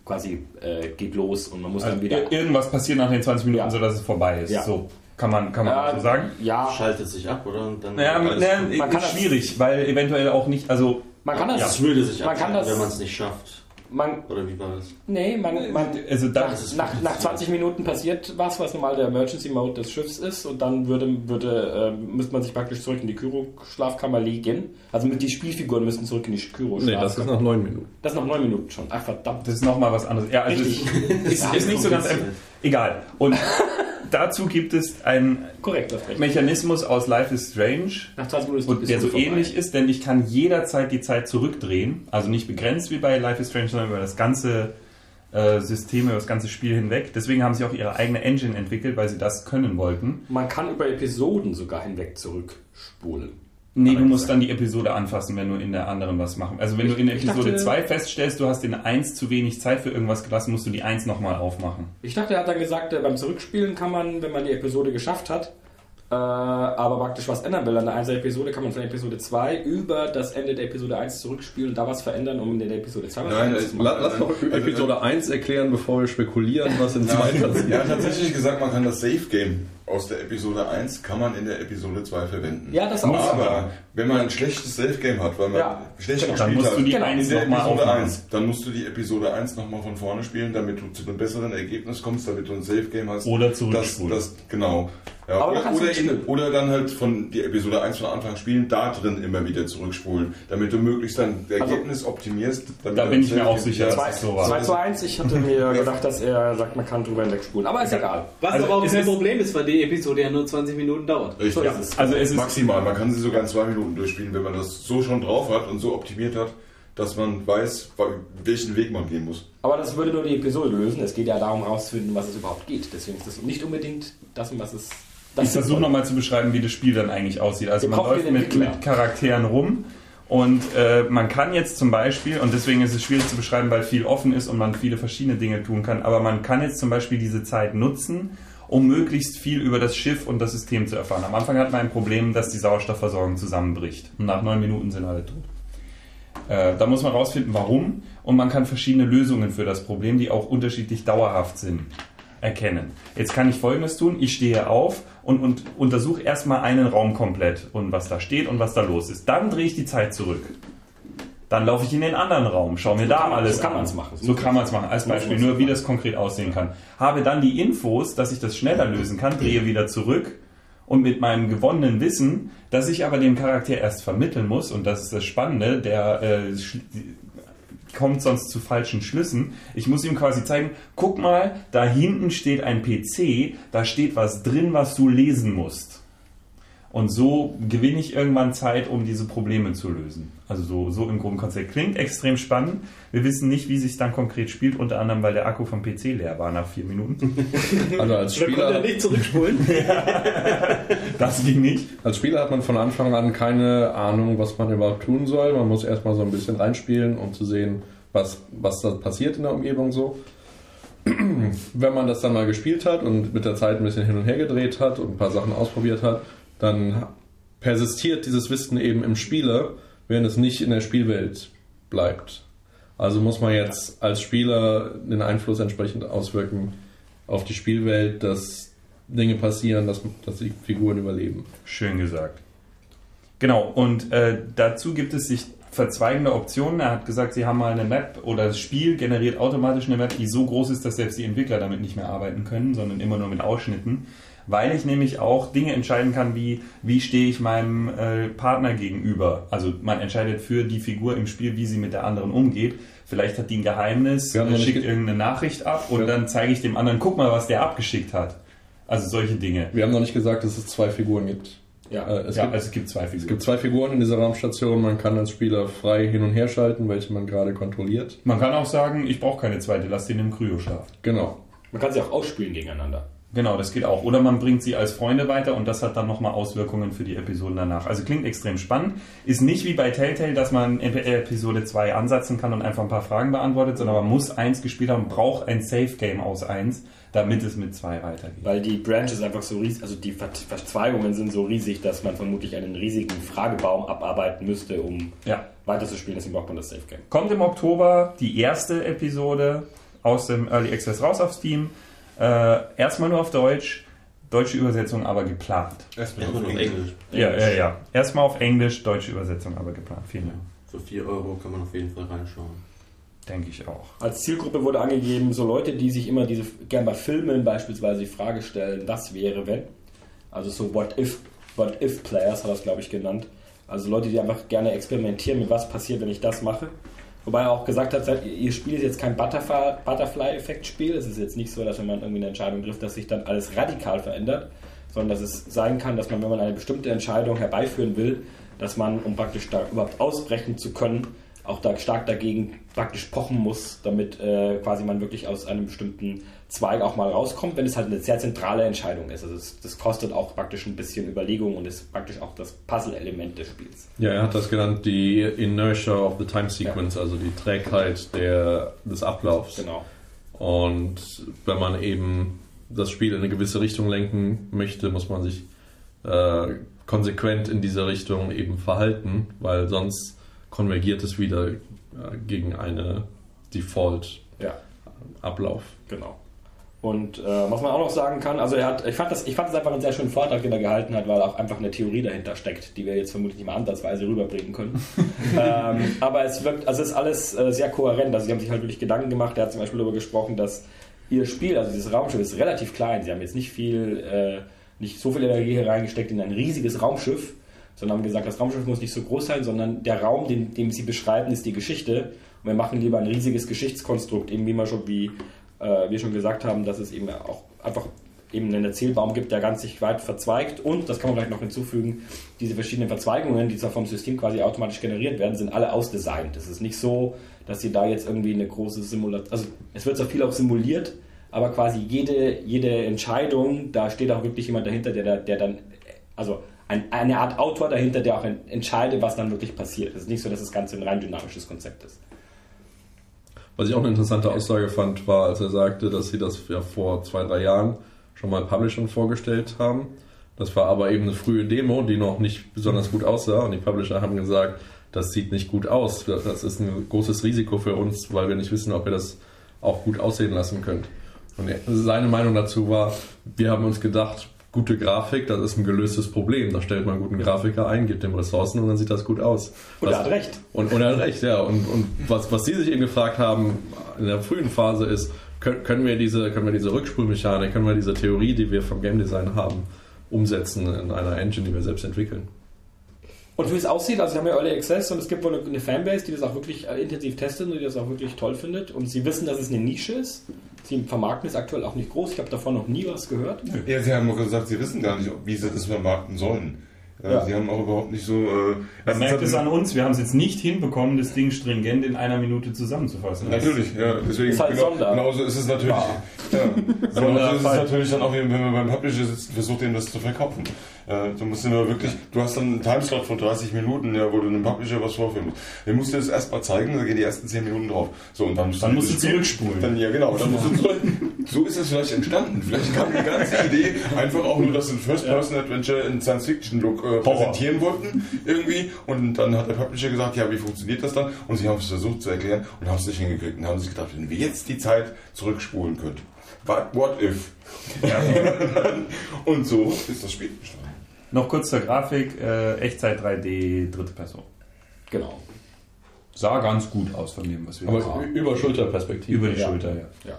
quasi äh, geht los und man muss also dann wieder. Irgendwas passiert nach den 20 Minuten, Ja. sodass es vorbei ist. Ja. So kann man, kann man Ja, so sagen. Ja, Schaltet sich ab, oder? Und dann Naja, gut. Man kann ist das- schwierig, weil eventuell auch nicht, also man kann das. es würde sich man kann das- wenn man es nicht schafft. Man, Oder wie war das? nee, man, man, also da, Das ist nach, nach so. 20 Minuten passiert was, was normal der Emergency Mode des Schiffs ist und dann würde, würde, äh, müsste man sich praktisch zurück in die Kyro-Schlafkammer legen. Also mit die Spielfiguren müssen zurück in die Nee, Kyro-Schlafkammer. das ist nach neun Minuten. das ist noch neun Minuten schon. Ach verdammt. das ist nochmal was anderes. Ja, also Richtig. es ist, ist nicht so ganz einfach. Egal. Und dazu gibt es einen Korrekt. Mechanismus aus Life is Strange, Nach 20 Minuten ist und der so Episode ähnlich vorbei. ist, denn ich kann jederzeit die Zeit zurückdrehen. Also nicht begrenzt wie bei Life is Strange, sondern über das ganze äh, System, über das ganze Spiel hinweg. Deswegen haben sie auch ihre eigene Engine entwickelt, weil sie das können wollten. Man kann über Episoden sogar hinweg zurückspulen. Nee, du musst dann die Episode anfassen, wenn du in der anderen was machen. Also wenn Ich- du in Episode dachte- 2 feststellst, du hast in 1 zu wenig Zeit für irgendwas gelassen, musst du die 1 nochmal aufmachen. Ich dachte, er hat dann gesagt, äh, beim Zurückspielen kann man, wenn man die Episode geschafft hat, äh, aber praktisch was ändern will an der einzelnen Episode, kann man von Episode 2 über das Ende der Episode 1 zurückspielen und da was verändern, um in der Episode 2 was Nein, zu machen. La- Lass doch Episode 1 erklären, bevor wir spekulieren, was in 2 passiert. Ja, tatsächlich gesagt, man kann das Save Game aus der Episode 1 kann man in der Episode 2 verwenden. Ja, das auch. Aber wenn man ein schlechtes Save Game hat, weil man Ja. schlecht Dann gespielt musst hat, du die Genau. 1 in der Episode aufmachen. 1, dann musst du die Episode 1 nochmal von vorne spielen, damit du zu einem besseren Ergebnis kommst, damit du ein Save Game hast. Oder das, zurückspulen. das Genau. Ja, oder, oder, in, oder dann halt von die Episode 1 von Anfang spielen, da drin immer wieder zurückspulen, damit du möglichst dein Ergebnis optimierst. Damit Da bin ich mir auch sicher, Ja, dass das so war. 2 zu 1, ich hatte mir gedacht, dass er sagt, man kann drüber hinwegspulen. Aber ist egal. Was Also aber auch es kein Problem ist, weil die Episode ja nur 20 Minuten dauert. Richtig. Es. Also es ist Maximal, man kann sie sogar in zwei Minuten durchspielen, wenn man das so schon drauf hat und so optimiert hat, dass man weiß, welchen Weg man gehen muss. Aber das würde nur die Episode lösen. Es geht ja darum, herauszufinden, was es überhaupt geht. Deswegen ist das nicht unbedingt das, um was es. Ich versuche nochmal zu beschreiben, wie das Spiel dann eigentlich aussieht. Also man läuft mit, mit Charakteren rum und äh, man kann jetzt zum Beispiel, und deswegen ist es schwierig zu beschreiben, weil viel offen ist und man viele verschiedene Dinge tun kann, aber man kann jetzt zum Beispiel diese Zeit nutzen, um möglichst viel über das Schiff und das System zu erfahren. Am Anfang hat man ein Problem, dass die Sauerstoffversorgung zusammenbricht. Und nach neun Minuten sind alle tot. Äh, da muss man rausfinden, warum. Und man kann verschiedene Lösungen für das Problem, die auch unterschiedlich dauerhaft sind, erkennen. Jetzt kann ich Folgendes tun. Ich stehe auf und, und untersuche erstmal einen Raum komplett und was da steht und was da los ist. Dann drehe ich die Zeit zurück. Dann laufe ich in den anderen Raum, schaue mir So da man- alles so kann an. man's machen. So kann man es machen. Als Beispiel nur, wie das konkret aussehen kann. Habe dann die Infos, dass ich das schneller lösen kann, drehe wieder zurück und mit meinem gewonnenen Wissen, dass ich aber dem Charakter erst vermitteln muss, und das ist das Spannende, der äh, kommt sonst zu falschen Schlüssen. Ich muss ihm quasi zeigen, guck mal, da hinten steht ein PC, da steht was drin, was du lesen musst. Und so gewinne ich irgendwann Zeit, um diese Probleme zu lösen. Also so, so im groben Konzept. Klingt extrem spannend. Wir wissen nicht, wie sich dann konkret spielt, unter anderem, weil der Akku vom PC leer war nach vier Minuten. Also als Da konnte er Spieler, nicht zurückspulen. Das ging nicht. als Spieler hat man von Anfang an keine Ahnung, was man überhaupt tun soll. Man muss erstmal so ein bisschen reinspielen, um zu sehen, was, was da passiert in der Umgebung so. Wenn man das dann mal gespielt hat und mit der Zeit ein bisschen hin und her gedreht hat und ein paar Sachen ausprobiert hat, dann persistiert dieses Wissen eben im Spieler, während es nicht in der Spielwelt bleibt. Also muss man jetzt als Spieler den Einfluss entsprechend auswirken auf die Spielwelt, dass Dinge passieren, dass, dass die Figuren überleben. Schön gesagt. Genau, und äh, dazu gibt es sich verzweigende Optionen. Er hat gesagt, sie haben mal eine Map oder das Spiel generiert automatisch eine Map, die so groß ist, dass selbst die Entwickler damit nicht mehr arbeiten können, sondern immer nur mit Ausschnitten. Weil ich nämlich auch Dinge entscheiden kann, wie wie stehe ich meinem äh, Partner gegenüber. Also man entscheidet für die Figur im Spiel, wie sie mit der anderen umgeht. Vielleicht hat die ein Geheimnis, haben äh, schickt ge- irgendeine Nachricht ab und Ja. dann zeige ich dem anderen, guck mal, was der abgeschickt hat. Also solche Dinge. Wir haben noch nicht gesagt, dass es zwei Figuren gibt. Ja. Äh, es, ja, gibt also es gibt zwei Figuren. es gibt zwei Figuren in dieser Raumstation. Man kann als Spieler frei hin und her schalten, welche man gerade kontrolliert. Man kann auch sagen, ich brauche keine zweite, lass den im Kryo schlafen. Genau. Man kann sie auch ausspielen gegeneinander. Genau, das geht auch. Oder man bringt sie als Freunde weiter und das hat dann nochmal Auswirkungen für die Episoden danach. Also klingt extrem spannend. Ist nicht wie bei Telltale, dass man Episode 2 ansetzen kann und einfach ein paar Fragen beantwortet, sondern man muss eins gespielt haben, braucht ein Safe Game aus eins, damit es mit zwei weitergeht. Weil die Branches einfach so riesig, also die Verzweigungen sind so riesig, dass man vermutlich einen riesigen Fragebaum abarbeiten müsste, um ja. weiterzuspielen. Deswegen braucht man das Safe Game. Kommt im Oktober die erste Episode aus dem Early Access raus auf Steam. Äh, erstmal nur auf Deutsch, deutsche Übersetzung aber geplant. Erstmal auf Englisch. Englisch. Ja, ja, ja. Erstmal auf Englisch, deutsche Übersetzung aber geplant. Vielen Dank. Für 4 Euro kann man auf jeden Fall reinschauen. Denke ich auch. Als Zielgruppe wurde angegeben, so Leute, die sich immer diese, gern bei Filmen beispielsweise die Frage stellen, was wäre, wenn? Also so What If, What If Players hat das, glaube ich, genannt. Also Leute, die einfach gerne experimentieren mit was passiert, wenn ich das mache. Wobei er auch gesagt hat, ihr Spiel ist jetzt kein Butterfly-Effekt-Spiel. Es ist jetzt nicht so, dass wenn man irgendwie eine Entscheidung trifft, dass sich dann alles radikal verändert, sondern dass es sein kann, dass man, wenn man eine bestimmte Entscheidung herbeiführen will, dass man, um praktisch da überhaupt ausbrechen zu können, auch da stark dagegen praktisch pochen muss, damit äh, quasi man wirklich aus einem bestimmten Zweig auch mal rauskommt, wenn es halt eine sehr zentrale Entscheidung ist. Also das, das kostet auch praktisch ein bisschen Überlegung und ist praktisch auch das Puzzle-Element des Spiels. Ja, er hat das genannt, die Inertia of the Time Sequence, ja. also die Trägheit der, des Ablaufs. Genau. Und wenn man eben das Spiel in eine gewisse Richtung lenken möchte, muss man sich äh, konsequent in dieser Richtung eben verhalten, weil sonst konvergiert es wieder gegen eine Default-Ablauf. Ja. Genau. Und äh, was man auch noch sagen kann, also er hat, ich fand das, ich fand das einfach einen sehr schönen Vortrag, den er gehalten hat, weil auch einfach eine Theorie dahinter steckt, die wir jetzt vermutlich nicht mal ansatzweise rüberbringen können. ähm, aber es wirkt, also es ist alles äh, sehr kohärent. Also sie haben sich halt wirklich Gedanken gemacht. Er hat zum Beispiel darüber gesprochen, dass ihr Spiel, also dieses Raumschiff, ist relativ klein. Sie haben jetzt nicht viel, äh, nicht so viel Energie hier reingesteckt in ein riesiges Raumschiff, sondern haben gesagt, das Raumschiff muss nicht so groß sein, sondern der Raum, den, den sie beschreiben, ist die Geschichte. Und wir machen lieber ein riesiges Geschichtskonstrukt, eben wie man schon, wie äh, wir schon gesagt haben, dass es eben auch einfach eben einen Erzählbaum gibt, der ganz sich weit verzweigt. Und, das kann man vielleicht noch hinzufügen, diese verschiedenen Verzweigungen, die zwar vom System quasi automatisch generiert werden, sind alle ausdesignt. Es ist nicht so, dass sie da jetzt irgendwie eine große Simulation, also es wird zwar viel auch simuliert, aber quasi jede, jede Entscheidung, da steht auch wirklich jemand dahinter, der, der dann, also ein, eine Art Autor dahinter, der auch entscheidet, was dann wirklich passiert. Es ist nicht so, dass das Ganze ein rein dynamisches Konzept ist. Was ich auch eine interessante Aussage fand, war, als er sagte, dass sie das ja vor zwei, drei Jahren schon mal Publishern vorgestellt haben. Das war aber eben eine frühe Demo, die noch nicht besonders gut aussah. Und die Publisher haben gesagt, das sieht nicht gut aus. Das ist ein großes Risiko für uns, weil wir nicht wissen, ob ihr das auch gut aussehen lassen könnt. Und seine Meinung dazu war, wir haben uns gedacht, gute Grafik, das ist ein gelöstes Problem. Da stellt man einen guten Grafiker ein, gibt ihm Ressourcen und dann sieht das gut aus. Und er hat recht. Und, und er hat recht, ja. Und, und was, was Sie sich eben gefragt haben in der frühen Phase ist, können, können, wir diese, können wir diese Rückspulmechanik, können wir diese Theorie, die wir vom Game Design haben, umsetzen in einer Engine, die wir selbst entwickeln? Und wie es aussieht, also sie haben ja Early Access und es gibt wohl eine Fanbase, die das auch wirklich äh, intensiv testet und die das auch wirklich toll findet. Und sie wissen, dass es eine Nische ist. Sie vermarkten es aktuell auch nicht groß. Ich habe davon noch nie was gehört. Ja, sie haben auch gesagt, sie wissen gar nicht, wie sie das vermarkten sollen. Ja. Sie haben auch überhaupt nicht so. Äh, Man merkt es an uns, wir haben es jetzt nicht hinbekommen, das Ding stringent in einer Minute zusammenzufassen. Natürlich, ja. Deswegen, ist halt genau, Sonder. genauso ist es natürlich. Ja. Ja. genauso ist es natürlich dann auch, wenn man beim Publisher sitzt und versucht, ihm das zu verkaufen. Äh, du musst nur wirklich, du hast dann einen Timeslot von 30 Minuten, ja, wo du einem Publisher was vorführen musst. Den musst du das erstmal zeigen, da gehen die ersten 10 Minuten drauf. So, und dann musst dann du, musst du zurückspulen. Dann, ja, genau. Dann musst du zurück. so ist es vielleicht entstanden. Vielleicht kam die ganze Idee einfach auch nur, dass ein First-Person-Adventure in Science-Fiction-Look äh, präsentieren wollten, irgendwie. Und dann hat der Publisher gesagt, ja, wie funktioniert das dann? Und sie haben es versucht zu erklären und haben es nicht hingekriegt. Und haben sich gedacht, wenn wir jetzt die Zeit zurückspulen könnten, what, what if? Ja. und so ist das Spiel entstanden. Noch kurz zur Grafik, äh, Echtzeit 3D, dritte Person. Genau. Sah ganz gut aus von dem, was wir Aber haben. über Schulterperspektive. Über die ja. Schulter, ja. ja.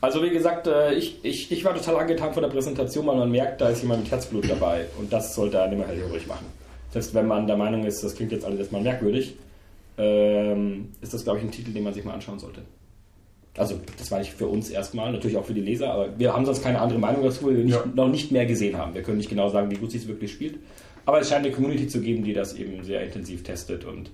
Also wie gesagt, äh, ich, ich, ich war total angetan von der Präsentation, weil man merkt, da ist jemand mit Herzblut dabei und das sollte einen immer hellhörig machen. Selbst wenn man der Meinung ist, das klingt jetzt alles erstmal merkwürdig, ähm, ist das, glaube ich, ein Titel, den man sich mal anschauen sollte. Also das war nicht für uns erstmal, natürlich auch für die Leser, aber wir haben sonst keine andere Meinung dazu, weil wir nicht, ja. noch nicht mehr gesehen haben. Wir können nicht genau sagen, wie gut sie es wirklich spielt. Aber es scheint eine Community zu geben, die das eben sehr intensiv testet und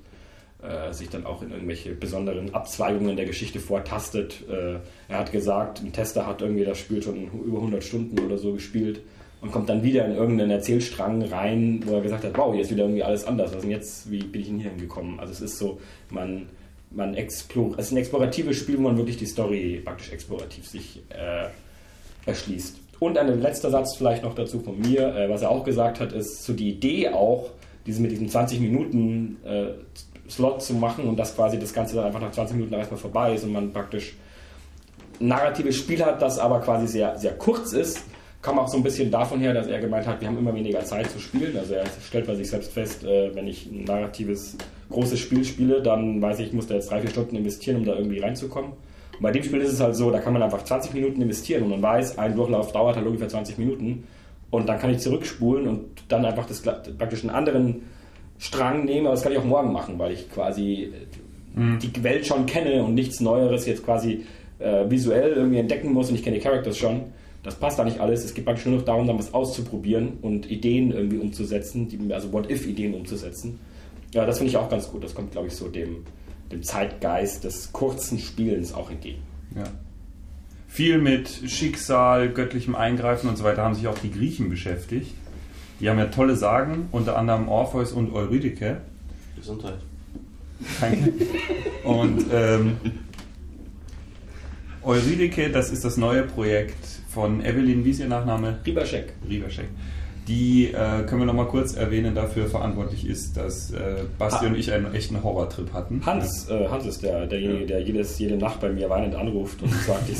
äh, sich dann auch in irgendwelche besonderen Abzweigungen der Geschichte vortastet. Äh, er hat gesagt, ein Tester hat irgendwie das Spiel schon über 100 Stunden oder so gespielt und kommt dann wieder in irgendeinen Erzählstrang rein, wo er gesagt hat, wow, jetzt wieder irgendwie alles anders. Was ist denn jetzt, wie bin ich denn hier hingekommen? Also es ist so, man, man explor es ist ein exploratives Spiel, wo man wirklich die Story praktisch explorativ sich äh, erschließt. Und ein letzter Satz vielleicht noch dazu von mir, äh, was er auch gesagt hat, ist so die Idee auch, diese mit diesen 20 Minuten äh, Slot zu machen und dass quasi das Ganze dann einfach nach 20 Minuten erstmal vorbei ist und man praktisch ein narratives Spiel hat, das aber quasi sehr, sehr kurz ist, kam auch so ein bisschen davon her, dass er gemeint hat, wir haben immer weniger Zeit zu spielen. Also er stellt bei sich selbst fest, äh, wenn ich ein narratives, großes Spiel spiele, dann weiß ich, ich muss da jetzt drei, vier Stunden investieren, um da irgendwie reinzukommen. Und bei dem Spiel ist es halt so, da kann man einfach 20 Minuten investieren und man weiß, ein Durchlauf dauert halt ungefähr 20 Minuten und dann kann ich zurückspulen und dann einfach das, praktisch einen anderen Strang nehme, aber das kann ich auch morgen machen, weil ich quasi mhm. die Welt schon kenne und nichts Neueres jetzt quasi äh, visuell irgendwie entdecken muss und ich kenne die Characters schon. Das passt da nicht alles. Es geht praktisch nur noch darum, dann was auszuprobieren und Ideen irgendwie umzusetzen, die, also What-If-Ideen umzusetzen. Ja, das finde ich auch ganz gut. Das kommt, glaube ich, so dem, dem Zeitgeist des kurzen Spielens auch entgegen. Ja. Viel mit Schicksal, göttlichem Eingreifen und so weiter haben sich auch die Griechen beschäftigt. Die haben ja tolle Sagen, unter anderem Orpheus und Eurydike. Gesundheit. Danke. Und ähm, Eurydike, das ist das neue Projekt von Evelyn, wie ist ihr Nachname? Ribaschek. Ribaschek. Die äh, können wir noch mal kurz erwähnen, dafür verantwortlich ist, dass äh, Basti ha und ich einen echten Horrortrip hatten. Hans, äh, Hans ist der, derjenige, der jedes, jede Nacht bei mir weinend anruft und sagt, ich,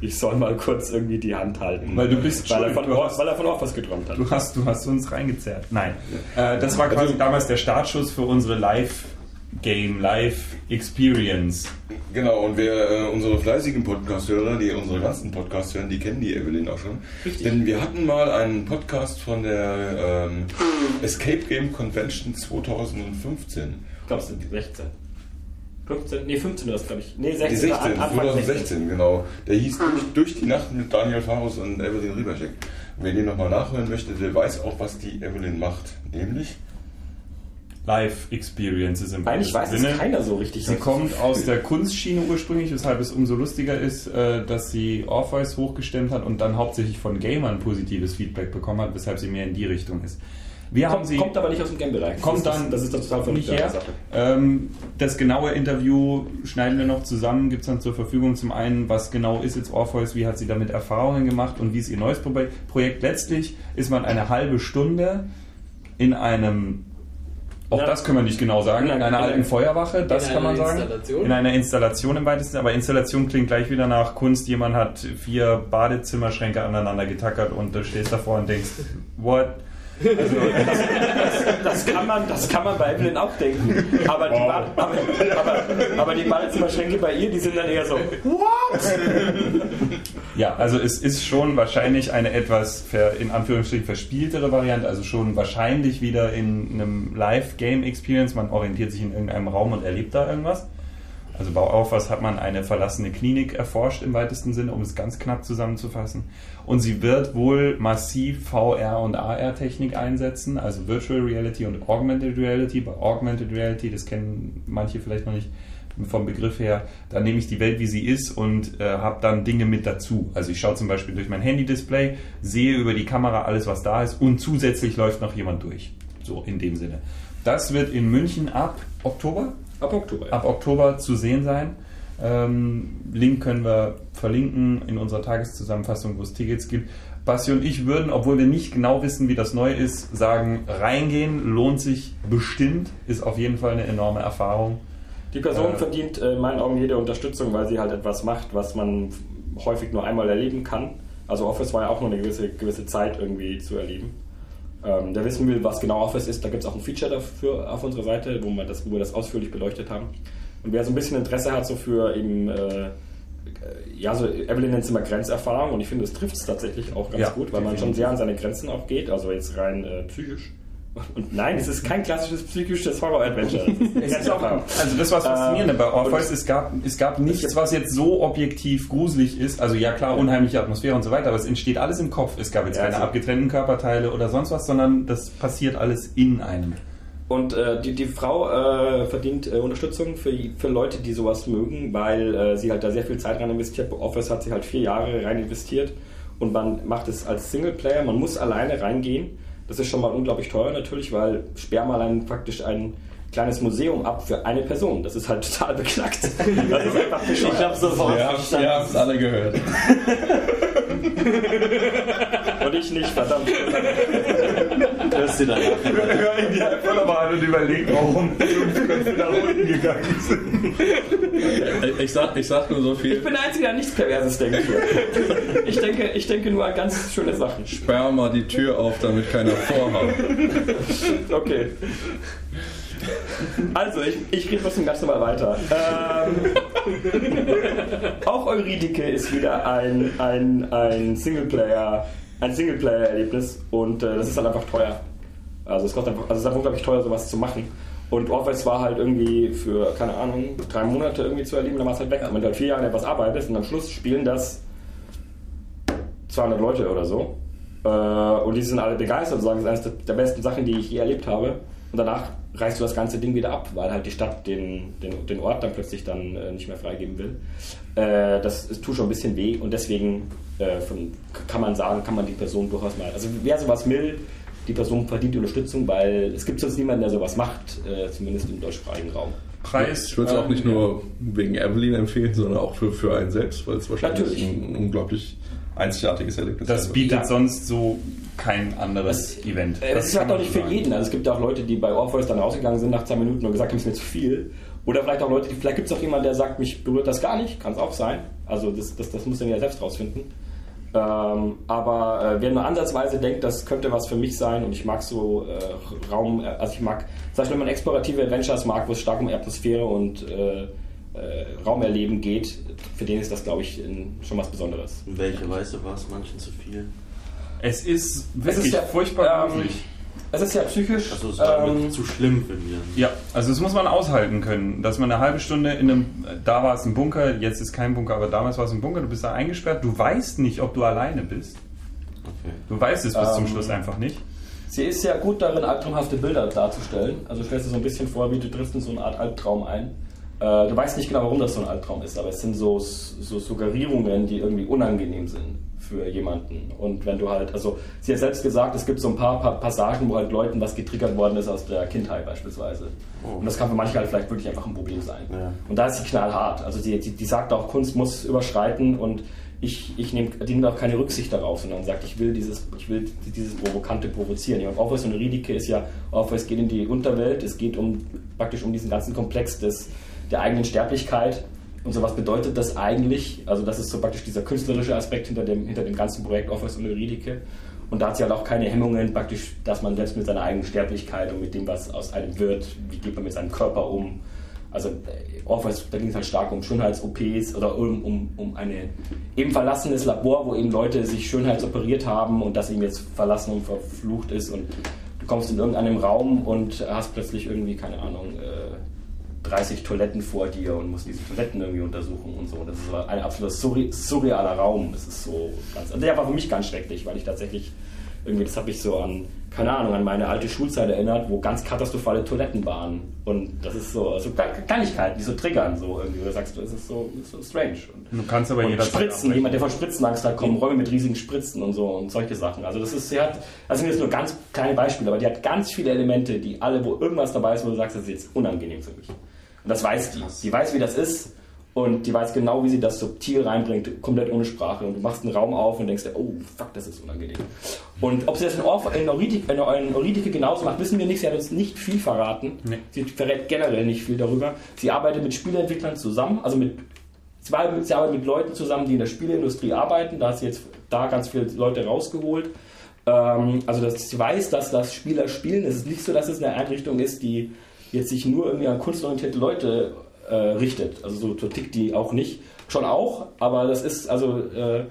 ich soll mal kurz irgendwie die Hand halten. Weil du bist weil, er von, hast, weil er von auch was geträumt hat. Du hast, du hast uns reingezerrt. Nein. Äh, das war quasi also, damals der Startschuss für unsere Live- Game Live Experience. Genau, und wer äh, unsere fleißigen Podcast-Hörer, die unsere ganzen Podcasts hören, die kennen die Evelyn auch schon. Richtig. Denn wir hatten mal einen Podcast von der ähm, Escape Game Convention 2015. Ich glaube, es sind 16. 15, nee, 15 das glaube ich. Nee, 16. Die 16, 2016, 16. genau. Der hieß durch, durch, die Nacht mit Daniel Farus und Evelyn Riebercheck. Wer den nochmal nachhören möchte, der weiß auch, was die Evelyn macht. Nämlich Live-Experiences im Eigentlich weiß Sinne. es keiner so richtig. Sie kommt aus der Kunstschiene ursprünglich, weshalb es umso lustiger ist, äh, dass sie Orpheus hochgestemmt hat und dann hauptsächlich von Gamern positives Feedback bekommen hat, weshalb sie mehr in die Richtung ist. Wir kommt, haben sie, kommt aber nicht aus dem Game-Bereich. Kommt das dann, das ist das total nicht her. Ähm, das genaue Interview schneiden wir noch zusammen, gibt es dann zur Verfügung. Zum einen, was genau ist jetzt Orpheus, wie hat sie damit Erfahrungen gemacht und wie ist ihr neues Projekt. Letztlich ist man eine halbe Stunde in einem auch ja. das können wir nicht genau sagen. In einer alten Feuerwache, das kann man sagen. In einer Installation im weitesten aber Installation klingt gleich wieder nach Kunst. Jemand hat vier Badezimmerschränke aneinander getackert und du stehst davor und denkst, what? Also, das, das, kann man, das kann man bei Evelyn auch denken. Aber die, wow. aber, aber, aber die Badezimmerschränke bei ihr, die sind dann eher so, what? Ja, also es ist schon wahrscheinlich eine etwas in Anführungsstrichen verspieltere Variante, also schon wahrscheinlich wieder in einem Live-Game-Experience. Man orientiert sich in irgendeinem Raum und erlebt da irgendwas. Also bei Aufwas hat man eine verlassene Klinik erforscht im weitesten Sinne, um es ganz knapp zusammenzufassen. Und sie wird wohl massiv VR und AR-Technik einsetzen, also Virtual Reality und Augmented Reality. Bei Augmented Reality, das kennen manche vielleicht noch nicht vom Begriff her, da nehme ich die Welt, wie sie ist und äh, habe dann Dinge mit dazu. Also ich schaue zum Beispiel durch mein Handy-Display, sehe über die Kamera alles, was da ist und zusätzlich läuft noch jemand durch. So in dem Sinne. Das wird in München ab Oktober Ab Oktober. Ja. Ab Oktober zu sehen sein. Ähm, Link können wir verlinken in unserer Tageszusammenfassung, wo es Tickets gibt. Basti und ich würden, obwohl wir nicht genau wissen, wie das neu ist, sagen, reingehen, lohnt sich bestimmt, ist auf jeden Fall eine enorme Erfahrung. Die Person äh, verdient äh, in meinen Augen jede Unterstützung, weil sie halt etwas macht, was man häufig nur einmal erleben kann. Also Office war ja auch nur eine gewisse, gewisse Zeit irgendwie zu erleben. Ähm, der wissen will, was genau Office ist, da gibt es auch ein Feature dafür auf unserer Seite, wo, man das, wo wir das ausführlich beleuchtet haben. Und wer so ein bisschen Interesse hat, so für eben, äh, ja, so Evelyn nennt es immer Grenzerfahrung und ich finde, es trifft es tatsächlich auch ganz ja, gut, weil man schon sehr an seine Grenzen auch geht, also jetzt rein äh, psychisch. Und nein, es ist kein klassisches psychisches Horror-Adventure. also das war das Faszinierende bei Orpheus. Es gab, es gab nichts, was jetzt so objektiv gruselig ist. Also ja klar, unheimliche Atmosphäre und so weiter, aber es entsteht alles im Kopf. Es gab jetzt keine also abgetrennten Körperteile oder sonst was, sondern das passiert alles in einem. Und äh, die, die Frau äh, verdient äh, Unterstützung für, für Leute, die sowas mögen, weil äh, sie halt da sehr viel Zeit rein investiert. Bei Office hat sie halt vier Jahre rein investiert und man macht es als Singleplayer. Man muss alleine reingehen. Das ist schon mal unglaublich teuer natürlich, weil allein praktisch ein kleines Museum ab für eine Person. Das ist halt total beknackt. Das ist einfach Ich habe sofort ja, verstanden. Wir haben es alle gehört. und ich nicht, verdammt. Hörst du da ja. Hör ihn dir einfach nochmal an und überleg, warum wir nach unten gegangen sind. Ich sag, ich sag nur so viel. Ich bin der Einzige, der nichts Perverses denkt. Ich denke, ich denke nur an ganz schöne Sachen. Sperr mal die Tür auf, damit keiner vorhaut. Okay. Also, ich, ich rede trotzdem ganz normal weiter. Ähm, auch Euridike ist wieder ein, ein, ein Singleplayer, ein Singleplayer-Erlebnis und äh, das ist halt einfach teuer. Also es kostet einfach, also es ist einfach unglaublich teuer, sowas zu machen. Und Orpheus war halt irgendwie für, keine Ahnung, drei Monate irgendwie zu erleben, dann war es halt weg. Wenn du halt vier Jahre etwas arbeitest und am Schluss spielen das 200 Leute oder so. Äh, und die sind alle begeistert und sagen, das ist eines der besten Sachen, die ich je erlebt habe. Und danach reißt du das ganze Ding wieder ab, weil halt die Stadt den, den, den Ort dann plötzlich dann äh, nicht mehr freigeben will. Äh, das, das tut schon ein bisschen weh und deswegen äh, von, kann man sagen, kann man die Person durchaus mal. Also wer sowas will, die Person verdient die Unterstützung, weil es gibt sonst niemanden, der sowas macht, äh, zumindest im deutschsprachigen Raum. Preis. Ich würde es auch nicht nur wegen Evelyn empfehlen, sondern auch für, für einen selbst, weil es wahrscheinlich ein, ein unglaublich einzigartiges Erlebnis ist. Das bietet ja. sonst so kein anderes das, Event. Äh, das ist halt auch nicht für jeden. Also es gibt auch Leute, die bei Orpheus dann rausgegangen sind nach zwei Minuten und gesagt haben, es ist mir zu viel. Oder vielleicht auch Leute, die, vielleicht gibt es auch jemanden, der sagt, mich berührt das gar nicht. Kann es auch sein. Also das, das, das muss dann ja selbst rausfinden. Ähm, aber äh, wer nur ansatzweise denkt, das könnte was für mich sein und ich mag so äh, Raum, also ich mag, sag ich, wenn man explorative Adventures mag, wo es stark um Atmosphäre und äh, äh, Raumerleben geht, für den ist das, glaube ich, in, schon was Besonderes. In welcher Weise war es manchen zu viel? Es ist wirklich es ist ja, furchtbar ähm, Es ist ja psychisch. Also es ähm, zu schlimm für mich. Ja, also das muss man aushalten können, dass man eine halbe Stunde in einem, da war es ein Bunker, jetzt ist kein Bunker, aber damals war es ein Bunker, du bist da eingesperrt, du weißt nicht, ob du alleine bist. Okay. Du weißt es bis ähm, zum Schluss einfach nicht. Sie ist ja gut darin, albtraumhafte Bilder darzustellen. Also stellst du so ein bisschen vor, wie du triffst in so eine Art Albtraum ein. Äh, du weißt nicht genau, warum das so ein Albtraum ist, aber es sind so, so Suggerierungen, die irgendwie unangenehm sind für jemanden. Und wenn du halt, also sie hat selbst gesagt, es gibt so ein paar, paar Passagen, wo halt Leuten was getriggert worden ist aus der Kindheit beispielsweise. Oh. Und das kann für manche halt vielleicht wirklich einfach ein Problem sein. Ja. Und da ist sie knallhart. Also die, die, die sagt auch, Kunst muss überschreiten und ich, ich nehme nehm auch keine Rücksicht darauf, sondern sagt, ich will dieses, ich will dieses Provokante provozieren. Und Orpheus und Euridike ist ja, Orpheus geht in die Unterwelt, es geht um praktisch um diesen ganzen Komplex des der eigenen Sterblichkeit. Und so was bedeutet das eigentlich? Also das ist so praktisch dieser künstlerische Aspekt hinter dem, hinter dem ganzen Projekt Office und Euridike. Und da hat sie halt auch keine Hemmungen, praktisch, dass man selbst mit seiner eigenen Sterblichkeit und mit dem, was aus einem wird, wie geht man mit seinem Körper um. Also Orpheus, da ging es halt stark um Schönheits-OPs oder um, um, um ein eben verlassenes Labor, wo eben Leute sich schönheitsoperiert haben und das eben jetzt verlassen und verflucht ist und du kommst in irgendeinem Raum und hast plötzlich irgendwie, keine Ahnung, äh, 30 Toiletten vor dir und musst diese Toiletten irgendwie untersuchen und so. Das ist ein absolut surrealer Raum. Das ist so ganz. Also der war für mich ganz schrecklich, weil ich tatsächlich irgendwie, das habe ich so an, keine Ahnung, an meine alte Schulzeit erinnert, wo ganz katastrophale Toiletten waren. Und das ist so, also Kleinigkeiten, die so triggern, so irgendwie. Du sagst, das ist so, ist so strange. Und, du kannst aber jeder Spritzen, jemand, der von Spritzen Angst hat, kommen Räume mit riesigen Spritzen und so und solche Sachen. Also das ist, sie hat, das sind jetzt nur ganz kleine Beispiele, aber die hat ganz viele Elemente, die alle, wo irgendwas dabei ist, wo du sagst, das ist jetzt unangenehm für mich. Und das weiß die. Die weiß, wie das ist und die weiß genau, wie sie das subtil reinbringt, komplett ohne Sprache. Und du machst einen Raum auf und denkst dir, oh, fuck, das ist unangenehm. Und ob sie das in, Orf in, Euridike, in Euridike genauso macht, wissen wir nicht. Sie hat uns nicht viel verraten. Nee. Sie verrät generell nicht viel darüber. Sie arbeitet mit Spieleentwicklern zusammen, also mit Sie arbeitet mit Leuten zusammen, die in der Spieleindustrie arbeiten. Da hat sie jetzt da ganz viele Leute rausgeholt. Ähm, also, dass sie weiß, dass das Spieler spielen. Es ist nicht so, dass es eine Einrichtung ist, die jetzt sich nur irgendwie an kunstorientierte Leute äh, richtet. Also so, so tickt die auch nicht. Schon auch, aber das ist, also äh,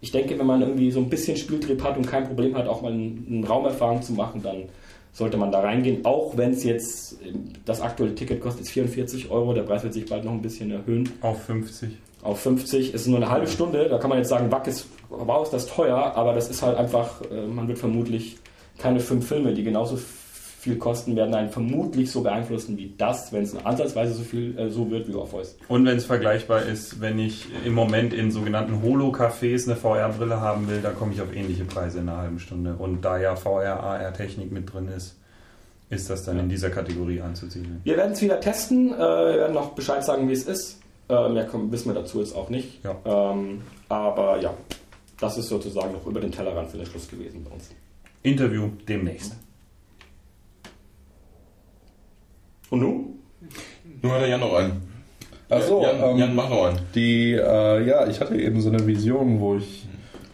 ich denke, wenn man irgendwie so ein bisschen Spieltrieb hat und kein Problem hat, auch mal eine Raumerfahrung zu machen, dann sollte man da reingehen. Auch wenn es jetzt, das aktuelle Ticket kostet 44 Euro, der Preis wird sich bald noch ein bisschen erhöhen. Auf 50. Auf 50. Es ist nur eine halbe Stunde, da kann man jetzt sagen, Wack ist, wow, ist das teuer, aber das ist halt einfach, äh, man wird vermutlich keine fünf Filme, die genauso viel kosten, werden einen vermutlich so beeinflussen wie das, wenn es ansatzweise so viel äh, so wird wie Orpheus. Und wenn es vergleichbar ist, wenn ich im Moment in sogenannten Holo-Cafés eine VR-Brille haben will, dann komme ich auf ähnliche Preise in einer halben Stunde. Und da ja VR, AR-Technik mit drin ist, ist das dann ja. in dieser Kategorie anzuziehen. Wir werden es wieder testen, äh, wir werden noch Bescheid sagen, wie es ist. Äh, mehr wissen wir dazu jetzt auch nicht. Ja. Ähm, aber ja, das ist sozusagen noch über den Tellerrand für den Schluss gewesen bei uns. Interview demnächst. Und nun? Nun hat der Jan noch einen. Achso, Jan, ähm, Jan, mach noch einen. Die, äh, ja, ich hatte eben so eine Vision, wo ich,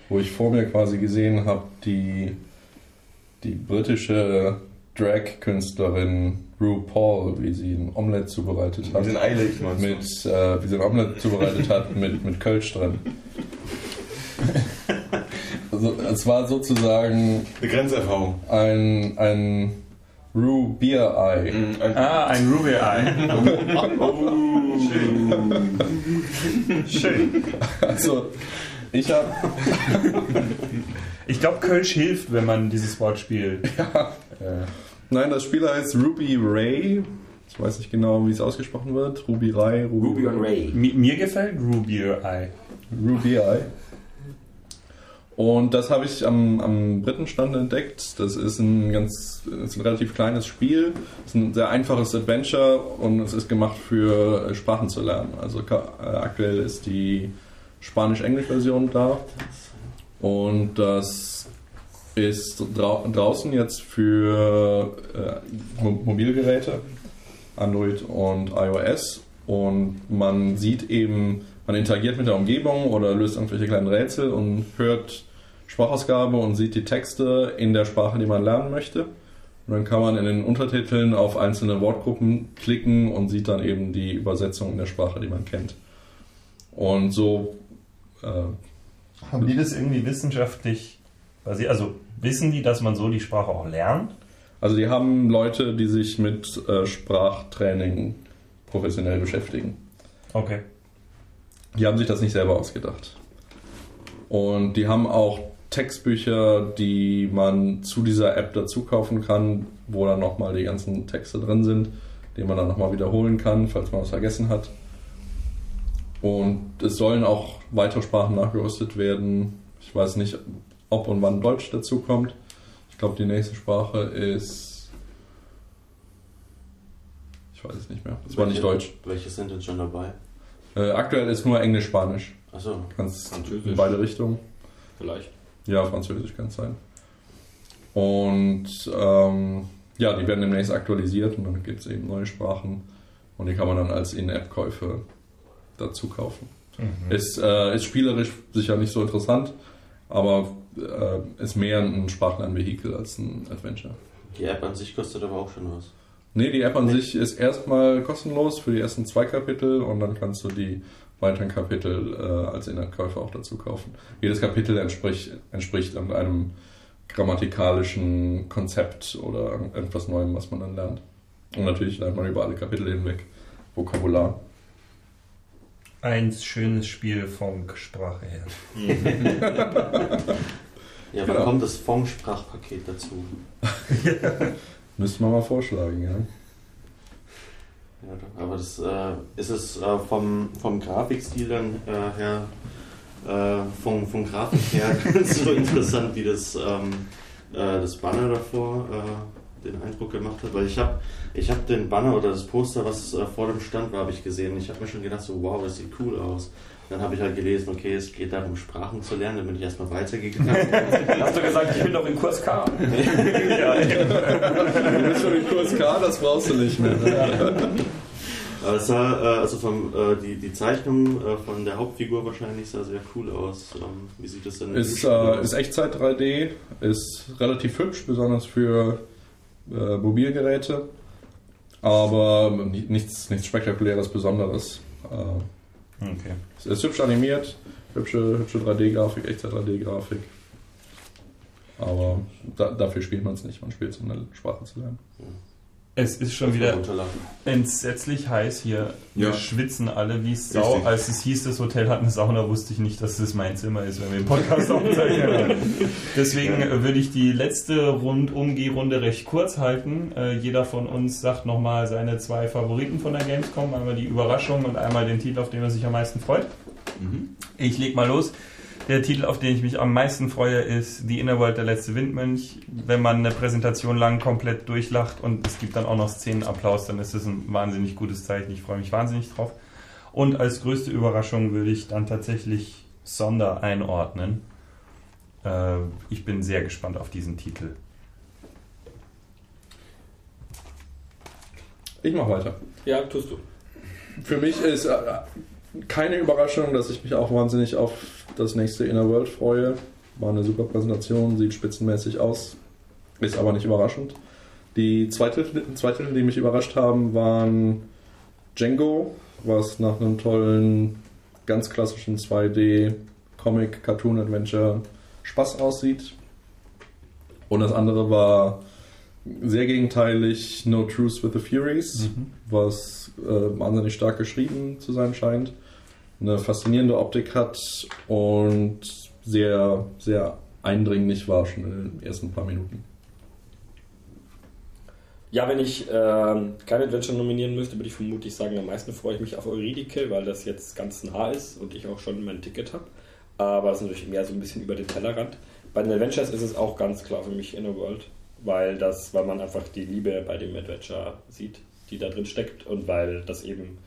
wo ich vor mir quasi gesehen habe, die, die britische Drag-Künstlerin RuPaul, wie sie ein Omelette zubereitet hat. Mit den Eilig, mit, äh, Wie sie ein Omelette zubereitet hat mit, mit Kölsch drin. also, es war sozusagen. Eine Grenzerfahrung. Ein, ein Rue Beer Eye. Mm, ah, ein Ruby Eye. oh, schön. schön. Also, ich habe. ich glaube, Kölsch hilft, wenn man dieses Wort spielt. Ja. Äh. Nein, das Spiel heißt Ruby Ray. Ich weiß nicht genau, wie es ausgesprochen wird. Ruby Ray. Ruby, Ruby Ray. Mir gefällt Ruby Eye. Ruby Eye. Und das habe ich am, am Britenstand entdeckt. Das ist ein ganz ist ein relativ kleines Spiel. Es ist ein sehr einfaches Adventure und es ist gemacht für Sprachen zu lernen. Also äh, aktuell ist die Spanisch-Englisch-Version da. Und das ist drau draußen jetzt für äh, Mobilgeräte, Android und iOS. Und man sieht eben, man interagiert mit der Umgebung oder löst irgendwelche kleinen Rätsel und hört Sprachausgabe und sieht die Texte in der Sprache, die man lernen möchte. Und dann kann man in den Untertiteln auf einzelne Wortgruppen klicken und sieht dann eben die Übersetzung in der Sprache, die man kennt. Und so. Äh, Haben die das irgendwie wissenschaftlich Also wissen die, dass man so die Sprache auch lernt? Also die haben Leute, die sich mit äh, Sprachtraining professionell beschäftigen. Okay. Die haben sich das nicht selber ausgedacht. Und die haben auch Textbücher, die man zu dieser App dazu kaufen kann, wo dann nochmal die ganzen Texte drin sind, die man dann nochmal wiederholen kann, falls man was vergessen hat. Und es sollen auch weitere Sprachen nachgerüstet werden. Ich weiß nicht, ob und wann Deutsch dazu kommt. Ich glaube, die nächste Sprache ist. Ich weiß es nicht mehr. Es war nicht Deutsch. Welche sind denn schon dabei? Äh, aktuell ist nur Englisch-Spanisch. Achso. Kannst in beide Richtungen. Vielleicht. Ja, Französisch kann es sein. Und ähm, ja, die werden demnächst aktualisiert und dann gibt es eben neue Sprachen und die kann man dann als In-App-Käufe dazu kaufen. Mhm. Ist, äh, ist spielerisch sicher nicht so interessant, aber äh, ist mehr ein Sprachlernvehikel als ein Adventure. Die App an sich kostet aber auch schon was. Nee, die App an nee. sich ist erstmal kostenlos für die ersten zwei Kapitel und dann kannst du die weiteren Kapitel äh, als Inhaltkäufer auch dazu kaufen. Jedes Kapitel entspricht, entspricht einem grammatikalischen Konzept oder etwas Neuem, was man dann lernt. Und natürlich lernt man über alle Kapitel hinweg Vokabular. Ein schönes Spiel Funk-Sprache her. ja, wann genau. kommt das Funk-Sprachpaket dazu? Müsste man mal vorschlagen, ja. Ja, aber das äh, ist es äh, vom, vom Grafikstil dann äh, her, äh, vom, vom Grafik her ganz so interessant, wie das, ähm, äh, das Banner davor äh, den Eindruck gemacht hat. Weil ich habe ich hab den Banner oder das Poster, was vor dem Stand war, habe ich gesehen. Ich habe mir schon gedacht, so wow, das sieht cool aus. Dann habe ich halt gelesen, okay, es geht darum, Sprachen zu lernen. Dann bin ich erstmal weitergegangen. Hast du gesagt, ich bin doch in Kurs K? ja, du bist schon in Kurs K, das brauchst du nicht mehr. Aber es sah, äh, also vom, äh, die, die Zeichnung äh, von der Hauptfigur wahrscheinlich sah sehr cool aus. Ähm, wie sieht das denn ist, äh, ist Echtzeit 3D, ist relativ hübsch, besonders für äh, Mobilgeräte. Aber nichts, nichts Spektakuläres, Besonderes. Äh, Okay. Es ist hübsch animiert, hübsche, hübsche 3D-Grafik, echte 3D-Grafik. Aber da, dafür spielt man es nicht, man spielt es, um eine Sprache zu lernen. Es ist schon wieder entsetzlich heiß hier. Wir ja. schwitzen alle wie Sau. Richtig. Als es hieß, das Hotel hat eine Sauna, wusste ich nicht, dass das mein Zimmer ist, wenn wir den Podcast aufzeichnen. Deswegen ja. würde ich die letzte Rundum-G-Runde recht kurz halten. Äh, jeder von uns sagt nochmal seine zwei Favoriten von der Gamescom. Einmal die Überraschung und einmal den Titel, auf den er sich am meisten freut. Mhm. Ich leg mal los. Der Titel, auf den ich mich am meisten freue, ist The Inner World, der letzte Windmönch. Wenn man eine Präsentation lang komplett durchlacht und es gibt dann auch noch Szenenapplaus, dann ist das ein wahnsinnig gutes Zeichen. Ich freue mich wahnsinnig drauf. Und als größte Überraschung würde ich dann tatsächlich Sonder einordnen. Äh, ich bin sehr gespannt auf diesen Titel. Ich mache weiter. Ja, tust du. Für mich ist äh, keine Überraschung, dass ich mich auch wahnsinnig auf das nächste Inner World freue. War eine super Präsentation, sieht spitzenmäßig aus, ist aber nicht überraschend. Die zwei Titel, zwei Titel, die mich überrascht haben, waren Django, was nach einem tollen, ganz klassischen 2D Comic, Cartoon, Adventure Spaß aussieht. Und das andere war sehr gegenteilig No Truce with the Furies, mhm. was äh, wahnsinnig stark geschrieben zu sein scheint eine faszinierende Optik hat und sehr, sehr eindringlich war schon in den ersten paar Minuten. Ja, wenn ich äh, kein Adventure nominieren müsste, würde ich vermutlich sagen, am meisten freue ich mich auf Euridike, weil das jetzt ganz nah ist und ich auch schon mein Ticket habe. Aber es ist natürlich mehr so ein bisschen über den Tellerrand. Bei den Adventures ist es auch ganz klar für mich Inner World, weil, das, weil man einfach die Liebe bei dem Adventure sieht, die da drin steckt und weil das eben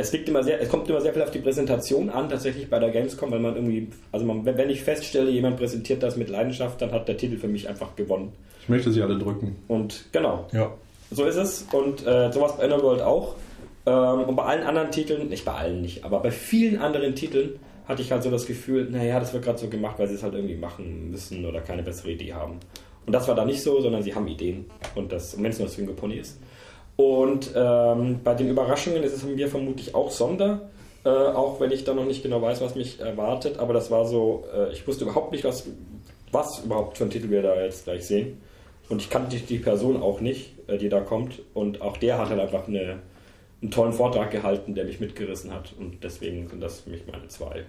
es liegt immer sehr, es kommt immer sehr viel auf die Präsentation an, tatsächlich bei der Gamescom, weil man irgendwie, also man, wenn ich feststelle, jemand präsentiert das mit Leidenschaft, dann hat der Titel für mich einfach gewonnen. Ich möchte sie alle drücken. Und genau. Ja. So ist es. Und äh, sowas bei Innerworld auch. Ähm, und bei allen anderen Titeln, nicht bei allen nicht, aber bei vielen anderen Titeln hatte ich halt so das Gefühl, naja, das wird gerade so gemacht, weil sie es halt irgendwie machen müssen oder keine bessere Idee haben. Und das war da nicht so, sondern sie haben Ideen. Und das, wenn es nur Swingo Pony ist. Und ähm, bei den Überraschungen ist es mir vermutlich auch Sonder, äh, auch wenn ich da noch nicht genau weiß, was mich erwartet. Aber das war so, äh, ich wusste überhaupt nicht, was, was überhaupt für ein Titel wir da jetzt gleich sehen. Und ich kannte die, Person auch nicht, äh, die da kommt. Und auch der hat halt einfach eine, einen tollen Vortrag gehalten, der mich mitgerissen hat. Und deswegen sind das für mich meine zwei.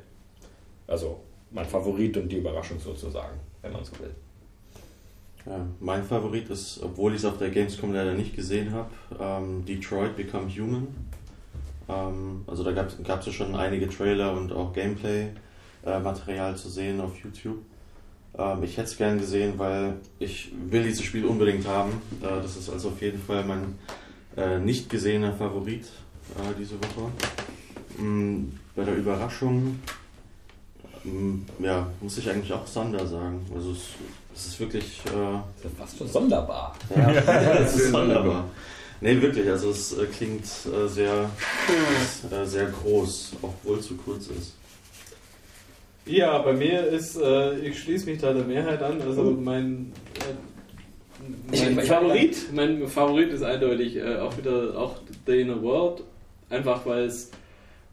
Also mein Favorit und die Überraschung sozusagen, wenn man so will. Ja, mein Favorit ist, obwohl ich es auf der Gamescom leider nicht gesehen habe, ähm, Detroit Become Human. Ähm, also da gab es ja schon einige Trailer und auch Gameplay-Material äh, zu sehen auf YouTube. Ähm, ich hätte es gern gesehen, weil ich will dieses Spiel unbedingt haben. Äh, das ist also auf jeden Fall mein äh, nicht gesehener Favorit äh, diese Woche. Ähm, bei der Überraschung mm, ja, muss ich eigentlich auch Sander sagen. Also es das ist wirklich. Äh, das ist fast schon sonderbar. Ja, das ist sonderbar. Nee, wirklich, also es äh, klingt äh, sehr, äh, sehr groß, obwohl es zu kurz ist. Ja, bei mir ist, äh, ich schließe mich da der Mehrheit an. Also oh. mein, äh, mein Favorit, mein Favorit ist eindeutig auch wieder auch The Inner World. Einfach weil es,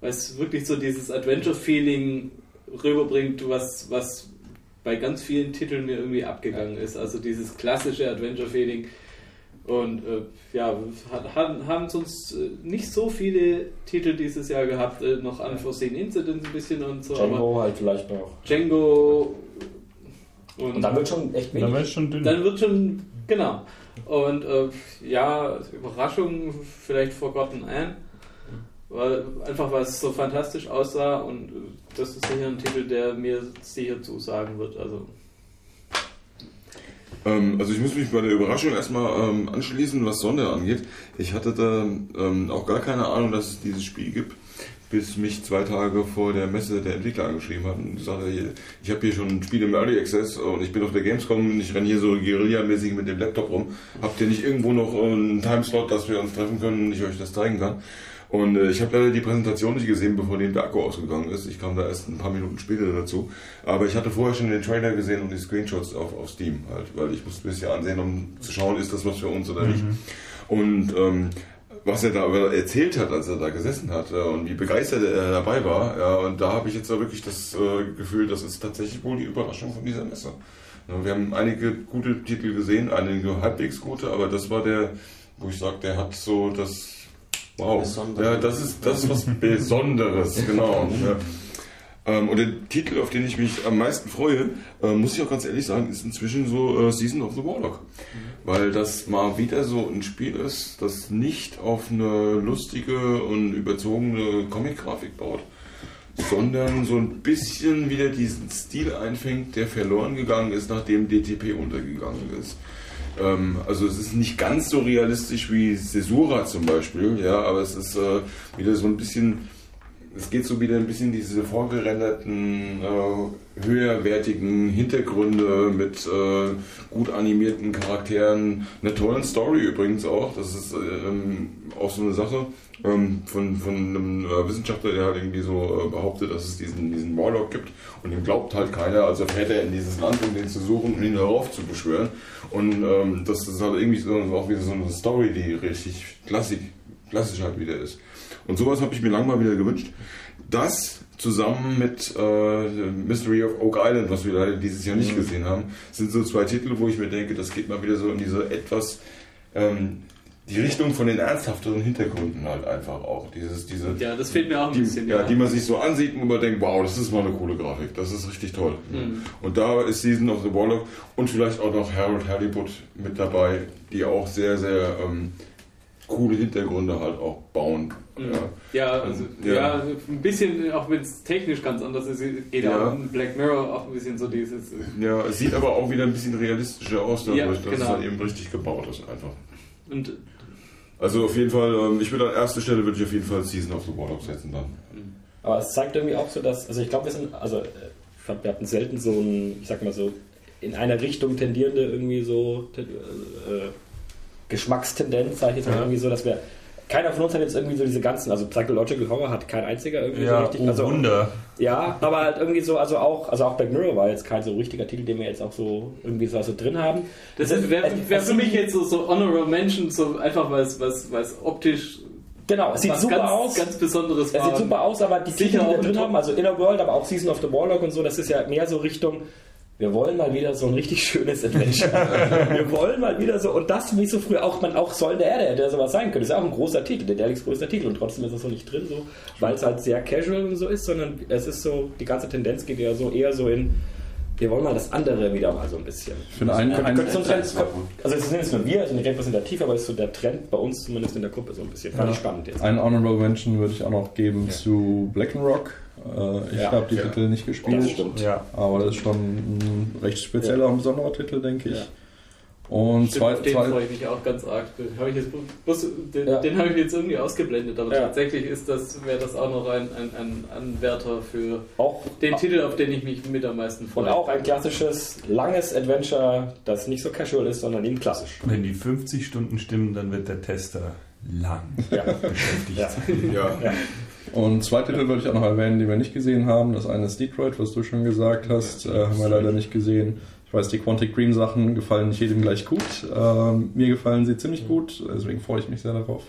weil es wirklich so dieses Adventure-Feeling rüberbringt, was, was bei ganz vielen Titeln mir irgendwie abgegangen ist. Also dieses klassische Adventure-Feeling. Und äh, ja, hat, haben sonst äh, nicht so viele Titel dieses Jahr gehabt, äh, noch Unforeseen Incidents ein bisschen und so. Django halt vielleicht noch. Django. Und, und dann wird schon echt wenig. Dann wird schon dünn. Dann wird schon, genau. Und äh, ja, Überraschung, vielleicht Forgotten Anne. Weil, einfach weil es so fantastisch aussah und das ist sicher ein Titel, der mir sicher zusagen wird. Also, ähm, also ich muss mich bei der Überraschung erstmal ähm, anschließen, was Sonne angeht. Ich hatte da ähm, auch gar keine Ahnung, dass es dieses Spiel gibt, bis mich zwei Tage vor der Messe der Entwickler angeschrieben hat und gesagt ich habe hier schon ein Spiel im Early Access und ich bin auf der Gamescom und ich renne hier so Guerilla-mäßig mit dem Laptop rum. Habt ihr nicht irgendwo noch einen Timeslot, dass wir uns treffen können und ich euch das zeigen kann? Und äh, ich habe leider die Präsentation nicht gesehen, bevor der Akku ausgegangen ist. Ich kam da erst ein paar Minuten später dazu. Aber ich hatte vorher schon den Trailer gesehen und die Screenshots auf, auf Steam halt, weil ich musste ein bisschen ansehen, um zu schauen, ist das was für uns oder nicht. Mhm. Und ähm, was er da erzählt hat, als er da gesessen hat äh, und wie begeistert er dabei war. Ja, und da habe ich jetzt wirklich das äh, Gefühl, das ist tatsächlich wohl die Überraschung von dieser Messe. Wir haben einige gute Titel gesehen, einige halbwegs gute, aber das war der wo ich sage, der hat so das. Wow, ja, das ist das ist was Besonderes, genau. ja. Ähm, und der Titel, auf den ich mich am meisten freue, äh, muss ich auch ganz ehrlich sagen, ist inzwischen so äh, Season of the Warlock. Mhm. Weil das mal wieder so ein Spiel ist, das nicht auf eine lustige und überzogene Comic-Grafik baut, sondern so ein bisschen wieder diesen Stil einfängt, der verloren gegangen ist, nachdem DTP untergegangen ist. Ähm, also es ist nicht ganz so realistisch wie Cesura zum Beispiel, ja, aber es ist äh, wieder so ein bisschen es geht so wieder ein bisschen diese vorgerenderten, äh, höherwertigen Hintergründe mit äh, gut animierten Charakteren, einer tollen Story übrigens auch. Das ist ähm, auch so eine Sache ähm, von, von einem äh, Wissenschaftler, der halt irgendwie so äh, behauptet, dass es diesen, diesen Warlock gibt und ihm glaubt halt keiner, also fährt er in dieses Land, um den zu suchen und ihn darauf zu beschwören. Und ähm, das ist halt irgendwie so, auch wieder so eine Story, die richtig klassisch, klassisch halt wieder ist. Und sowas habe ich mir lange mal wieder gewünscht. Das zusammen mit äh, Mystery of Oak Island, was wir leider dieses Jahr nicht mhm. gesehen haben, sind so zwei Titel, wo ich mir denke, das geht mal wieder so in diese etwas ähm, die Richtung von den ernsthafteren Hintergründen halt einfach auch. Dieses, diese, ja, das fehlt mir auch ein die, bisschen. Ja, ja, die man sich so ansieht und man denkt, wow, das ist mal eine coole Grafik, das ist richtig toll. Mhm. Und da ist Season of the Warlock und vielleicht auch noch Harold Halliburtt mit dabei, die auch sehr, sehr ähm, coole Hintergründe halt auch bauen. Mhm. Ja, ja, also, ja. ja. ein bisschen, auch wenn es technisch ganz anders ist, geht ja. auch in Black Mirror auch ein bisschen so dieses. Ja, es sieht aber auch wieder ein bisschen realistischer aus, dadurch, ja, dass genau. es halt eben richtig gebaut ist einfach. Und also auf jeden Fall, ähm, ich würde an erster Stelle würde ich auf jeden Fall Season of the Warlock setzen dann. Aber es zeigt irgendwie auch so, dass, also ich glaube, wir sind, also ich glaube, wir hatten selten so ein, ich sag mal so, in einer Richtung tendierende irgendwie so äh, Geschmackstendenz, sage ich jetzt mal irgendwie so, dass wir keiner von uns hat jetzt irgendwie so diese ganzen, also Psychological Horror hat kein einziger irgendwie ja, so richtig. Oh also, Wunder. Ja, aber halt irgendwie so, also auch, also auch Black Mirror war jetzt kein so richtiger Titel, den wir jetzt auch so irgendwie so also drin haben. Das, wäre wär für mich jetzt so, so Honorable Mention, so einfach weil es was, was optisch Genau, es sieht super ganz, aus. Ganz besonderes. Es sieht super aus, aber die Titel, die wir drin haben, also Inner World, aber auch Season of the Warlock und so, das ist ja mehr so Richtung wir wollen mal wieder so ein richtig schönes Adventure. wir wollen mal wieder so, und das wie so früher auch, man auch Soll der Erde hätte sowas sein können. Das ist ja auch ein großer Titel, der Derricks größter Titel und trotzdem ist es so nicht drin, so, weil es halt sehr casual und so ist, sondern es ist so, die ganze Tendenz geht ja so eher so in, wir wollen mal das andere wieder mal so ein bisschen. Ich finde einen, einen, einen, so Trend, also es sind jetzt nur wir, also nicht repräsentativ, aber es ist so der Trend bei uns zumindest in der Gruppe so ein bisschen. Fand ja. ich spannend jetzt. Einen Honorable Mention würde ich auch noch geben ja. zu Black Rock äh, ich ja, habe die ja. Titel nicht gespielt, das stimmt. Ja. aber das ist schon ein recht spezieller und besonderer Titel, denke ich. Und zwei, den zwei, freue ich mich auch ganz arg. Den habe ich jetzt, den, ja. den habe ich jetzt irgendwie ausgeblendet, aber ja. tatsächlich ist das, wäre das auch noch ein, ein, ein Anwärter für auch, den auch, Titel, auf den ich mich mit am meisten freue. Und auch ein klassisches, langes Adventure, das nicht so casual ist, sondern eben klassisch. Wenn die 50 Stunden stimmen, dann wird der Tester lang ja. beschäftigt. Ja. Und zwei Titel würde ich auch noch erwähnen, die wir nicht gesehen haben. Das eine ist Detroit, was du schon gesagt hast, äh, haben wir leider nicht gesehen. Ich weiß, die Quantic Dream Sachen gefallen nicht jedem gleich gut. Äh, mir gefallen sie ziemlich gut, deswegen freue ich mich sehr darauf.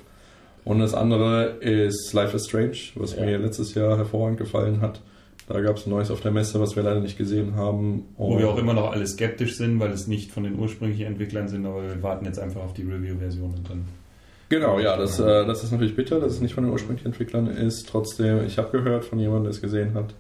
Und das andere ist Life is Strange, was ja. mir letztes Jahr hervorragend gefallen hat. Da gab es ein neues auf der Messe, was wir leider nicht gesehen haben. Und Wo wir auch immer noch alle skeptisch sind, weil es nicht von den ursprünglichen Entwicklern sind, aber wir warten jetzt einfach auf die Review-Version und dann Genau, ja, das, äh, das ist natürlich bitter, dass es nicht von den ursprünglichen Entwicklern ist. Trotzdem, ich habe gehört von jemandem, der es gesehen hat,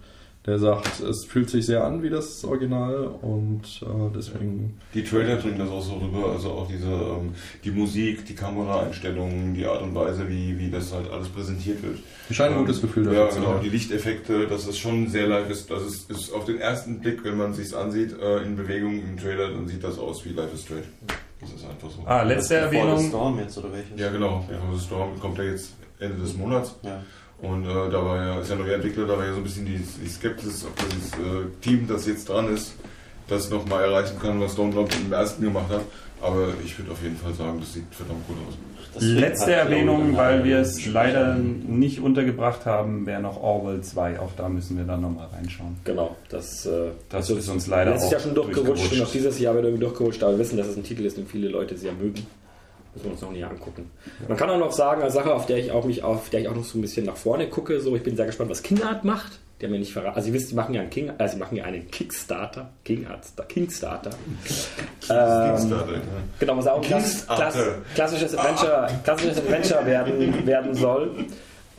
der sagt, es fühlt sich sehr an wie das Original und äh, deswegen. Die Trailer bringen das auch so rüber, also auch diese ähm, die Musik, die Kameraeinstellungen, die Art und Weise, wie, wie das halt alles präsentiert wird. Scheint ein gutes Gefühl dafür Ja, genau, die Lichteffekte, dass es schon sehr live ist. Das ist, ist auf den ersten Blick, wenn man sich ansieht, äh, in Bewegung im Trailer, dann sieht das aus wie Life is Strange. Das ist einfach so. Ah, letzte Erwähnung. Storm jetzt oder welches? Ja, genau. The Storm kommt ja jetzt Ende des Monats. Ja. Und äh, da war ja, ist ja neuer Entwickler, da war ja so ein bisschen die, die Skepsis, ob das äh, Team, das jetzt dran ist, das nochmal erreichen kann, was Stormcloud im ersten gemacht hat. Aber ich würde auf jeden Fall sagen, das sieht verdammt gut aus. Letzte Erwähnung, weil wir es leider nicht untergebracht haben, wäre noch Orwell 2. Auch da müssen wir dann nochmal reinschauen. Genau, das, äh, das ist uns leider auch. ist ja schon durchgerutscht und auch dieses Jahr wird irgendwie durchgerutscht, aber wir wissen, dass es ein Titel ist, den viele Leute sehr mögen. Müssen wir uns noch näher angucken. Man kann auch noch sagen, eine Sache, auf der ich auch mich auf der ich auch noch so ein bisschen nach vorne gucke, so ich bin sehr gespannt, was Kinderart macht. Die haben ja nicht verraten. Also, ihr wisst, die machen ja einen, King, also, sie machen ja einen Kickstarter. King, Kickstarter. Ähm, genau, was auch klass, klass, klassisches Adventure, klassisches Adventure werden, werden soll.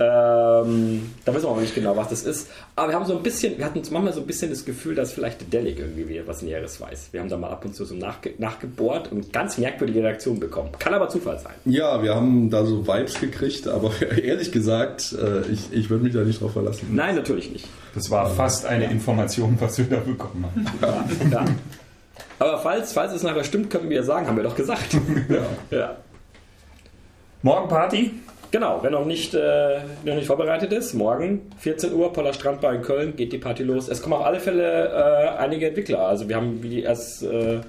Ähm, da wissen wir auch nicht genau, was das ist. Aber wir haben so ein bisschen, wir hatten manchmal so ein bisschen das Gefühl, dass vielleicht der Delic irgendwie was Näheres weiß. Wir haben da mal ab und zu so nachge nachgebohrt und ganz merkwürdige Reaktionen bekommen. Kann aber Zufall sein. Ja, wir haben da so Vibes gekriegt, aber ehrlich gesagt, äh, ich, ich würde mich da nicht drauf verlassen. Nein, natürlich nicht. Das war fast eine Information, was wir da bekommen haben. Ja. ja. Aber falls, falls es nachher stimmt, können wir ja sagen, haben wir doch gesagt. ja. ja. Morgen Party? Genau, wer noch nicht, äh, noch nicht vorbereitet ist, morgen 14 Uhr, Poller Strandbar in Köln, geht die Party los. Es kommen auf alle Fälle äh, einige Entwickler. Also wir haben wie erst äh,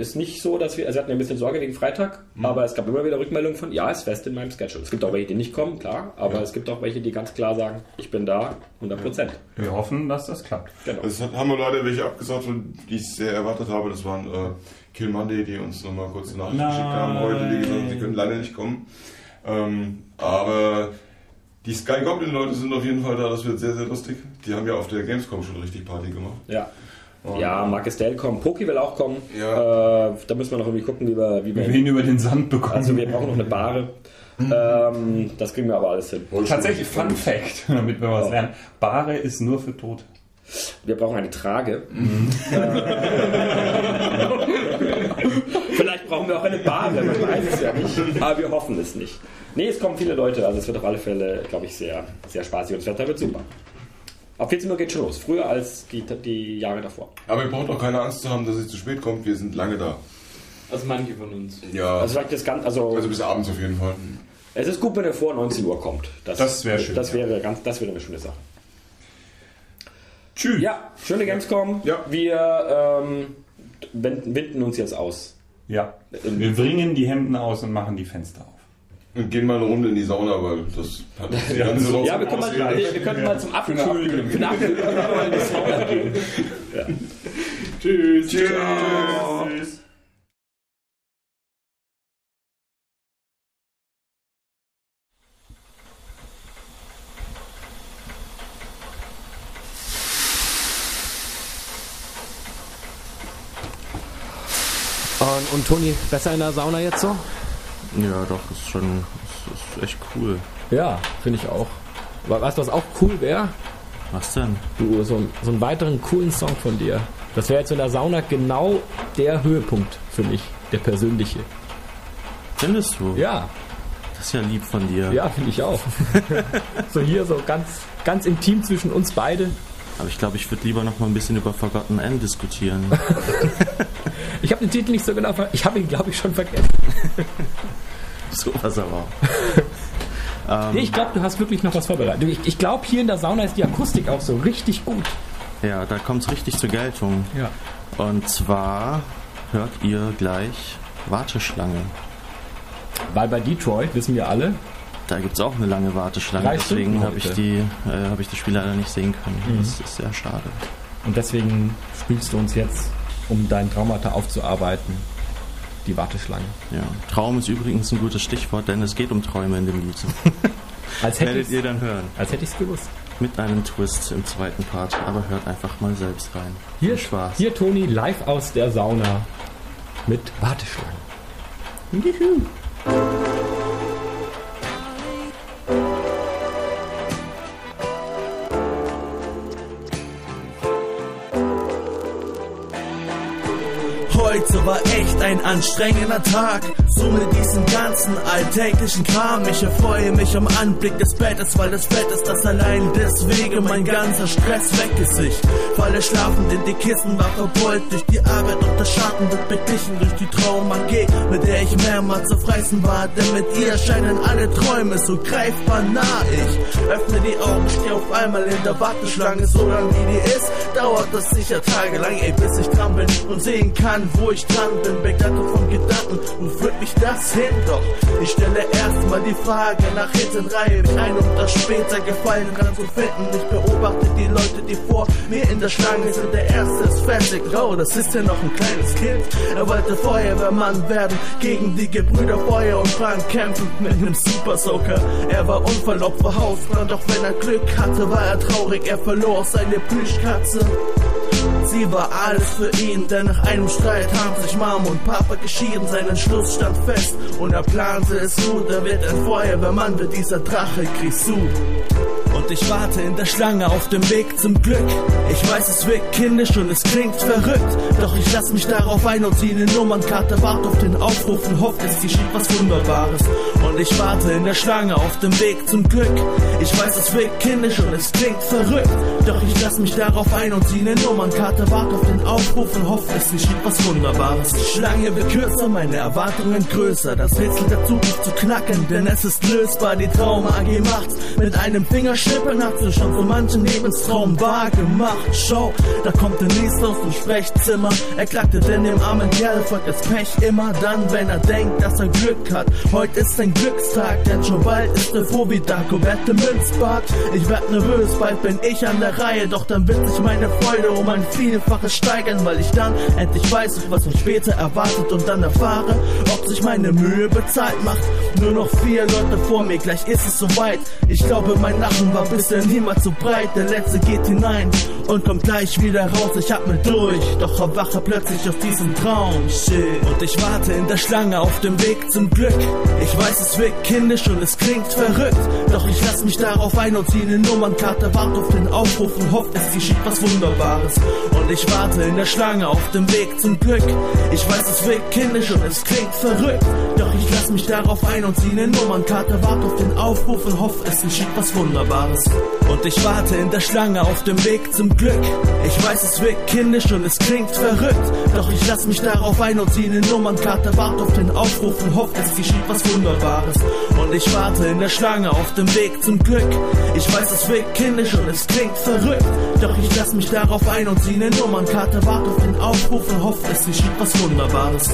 ist nicht so, dass wir, also wir hatten ein bisschen Sorge wegen Freitag, mhm. aber es gab immer wieder Rückmeldungen von, ja, ist fest in meinem Schedule. Es gibt auch welche, die nicht kommen, klar, aber ja. es gibt auch welche, die ganz klar sagen, ich bin da, 100 Prozent. Ja. Wir hoffen, dass das klappt. Genau. Es haben wir leider welche abgesagt, die ich sehr erwartet habe. Das waren äh, Kill Monday, die uns nochmal kurz eine Nachricht geschickt haben heute, die gesagt haben, sie können leider nicht kommen. Ähm, aber die Sky Goblin Leute sind auf jeden Fall da, das wird sehr, sehr lustig. Die haben ja auf der Gamescom schon richtig Party gemacht. Ja. Und ja, Marcus Dale kommt, Poki will auch kommen. Ja. Äh, da müssen wir noch irgendwie gucken, wie wir, wie wir, wir ihn über den Sand bekommen. Also wir brauchen noch eine Bahre. ähm, das kriegen wir aber alles hin. Tatsächlich Fun Fact, damit wir was lernen. Bahre ist nur für Tote. Wir brauchen eine Trage. Mhm. Vielleicht brauchen wir auch eine Bahn, man weiß es. Aber wir hoffen es nicht. Nee, es kommen viele Leute, also es wird auf alle Fälle, glaube ich, sehr, sehr spaßig und das Wetter wird super. Ab 14 Uhr geht schon los, früher als die, die Jahre davor. Aber ihr braucht auch keine Angst zu haben, dass es zu spät kommt, wir sind lange da. Also manche von uns. Ja. Also vielleicht das ganz, also, also bis abends auf jeden Fall. Es ist gut, wenn er vor 19 Uhr kommt. Das, das wäre schön. Das wäre, ganz, das wäre eine schöne Sache. Tschüss. Ja, schöne Gamescom. Ja. Wir ähm, binden uns jetzt aus. Ja. Wir bringen die Hemden aus und machen die Fenster auf. Und gehen mal eine Runde in die Sauna, weil das hat die ganze Ja, wir, können mal, wir, wir können mal zum Abkühlen, für eine Abkühlung in die Sauna gehen. Ja. Tschüss. Tschüss. Tschüss. Und, Toni, besser in der Sauna jetzt so? Ja, doch, ist schon ist, ist echt cool. Ja, finde ich auch. Weißt du, was auch cool wäre? Was denn? Du, so, so einen weiteren coolen Song von dir. Das wäre jetzt in der Sauna genau der Höhepunkt für mich, der persönliche. Findest du? Ja. Das ist ja lieb von dir. Ja, finde ich auch. so hier so ganz, ganz intim zwischen uns beide. Aber ich glaube, ich würde lieber noch mal ein bisschen über Forgotten N diskutieren. ich habe den Titel nicht so genau Ich habe ihn, glaube ich, schon vergessen. so was aber. ähm, nee, ich glaube, du hast wirklich noch was vorbereitet. Ich, ich glaube, hier in der Sauna ist die Akustik auch so richtig gut. Ja, da kommt es richtig zur Geltung. Ja. Und zwar hört ihr gleich Warteschlange. Weil bei Detroit, wissen wir alle, da gibt es auch eine lange Warteschlange, Drei deswegen habe ich, die, äh, hab ich das Spiel leider nicht sehen können. Mhm. Das ist sehr schade. Und deswegen spielst du uns jetzt, um dein Traumata aufzuarbeiten, die Warteschlange. Ja, Traum ist übrigens ein gutes Stichwort, denn es geht um Träume in dem Lied. als Werdet ihr dann hören. Als hätte ich es gewusst. Mit einem Twist im zweiten Part, aber hört einfach mal selbst rein. Hier, Spaß. Hier Toni live aus der Sauna mit Warteschlangen. Juhu. Heute war echt ein anstrengender Tag. So mit diesem ganzen alltäglichen Kram. Ich erfreue mich am Anblick des Bettes, weil das Bett ist das allein deswegen mein ganzer Stress weg ist. Ich falle schlafend in die Kissen, war verbeult durch die Arbeit und der Schatten wird beglichen durch die Trauma G, mit der ich mehrmals zerfressen war. Denn mit ihr scheinen alle Träume so greifbar nah. Ich öffne die Augen, stehe auf einmal in der Warteschlange. So lang wie die ist, dauert das sicher tagelang, ey, bis ich dran bin und sehen kann, wo ich dran bin, begleitet von Gedanken und wird krieg ich das hin? Doch ich stelle erstmal die Frage nach hinten, mich ein, um das später Gefallen dran zu finden. Ich beobachte die Leute, die vor mir in der Schlange sind. Der erste ist fertig, oh, das ist ja noch ein kleines Kind. Er wollte Feuerwehrmann werden, gegen die Gebrüder Feuer und Frank kämpfen mit einem Super Soaker. Er war Unfallopfer, Hausbrand, doch wenn er Glück hatte, war er traurig, er verlor seine Plüschkatze. Sie war alles für ihn, denn nach einem Streit haben sich Mom und Papa geschieden. Sein Entschluss stand fest und er plante es gut. Er wird ein Feuerwehrmann, wird dieser Drache Grisou. Und ich warte in der Schlange auf dem Weg zum Glück. Ich weiß, es wirkt kindisch und es klingt verrückt. Doch ich lass mich darauf ein und ziehe eine Nummernkarte, warte auf den Aufruf und hoffe, es geschieht was Wunderbares. Und ich warte in der Schlange auf dem Weg zum Glück. Ich weiß, es wirkt kindisch und es klingt verrückt. Doch ich lass mich darauf ein und ziehe eine Nummernkarte, warte auf den Aufruf und hoffe, es geschieht was Wunderbares. Die Schlange wird kürzer, meine Erwartungen größer. Das Rätsel der Zukunft zu knacken, denn es ist lösbar. Die Traum AG macht's mit einem Finger Schippen hat sie schon so manchen Lebenstraum wahr gemacht. Schau, da kommt der Nächste aus dem Sprechzimmer. Er klagte denn dem armen Kerl folgt das Pech immer dann, wenn er denkt, dass er Glück hat. Heute ist ein Glückstag, denn schon bald ist er froh wie Dagobert im Münzbad. Ich werd nervös, bald bin ich an der Reihe, doch dann wird sich meine Freude um ein Vielfaches steigern, weil ich dann endlich weiß, was mich später erwartet und dann erfahre, ob sich meine Mühe bezahlt macht. Nur noch vier Leute vor mir, gleich ist es soweit. Ich glaube, mein Lachen war bisher niemals so breit. Der letzte geht hinein und kommt gleich wieder raus. Ich atme durch, doch erwache plötzlich aus diesem Traum. Shit. Und ich warte in der Schlange auf dem Weg zum Glück. Ich weiß, es wirkt kindisch und es klingt verrückt. Doch ich lass mich darauf ein und ziehe eine Nummernkarte, warte auf den Aufruf und hoffe, es geschieht was Wunderbares. Und ich warte in der Schlange auf dem Weg zum Glück. Ich weiß, es wirkt kindisch und es klingt verrückt. Doch ich lass mich darauf ein und ziehe eine Nummernkarte, warte auf den Aufruf und hoffe, es geschieht was Wunderbares. Und ich warte in der Schlange auf dem Weg zum Glück. Ich weiß, es wirkt kindisch und es klingt verrückt. Doch ich lass mich darauf ein und ziehe eine Nummernkarte, warte auf den Aufruf und hoffe, es geschieht was Wunderbares. Und ich warte in der Schlange auf dem Weg zum Glück. Ich weiß, es wirkt kindisch und es klingt verrückt. Doch ich lass mich darauf ein und ziehe eine Nummernkarte, warte auf den Aufruf und hoffe, es geschieht was Wunderbares.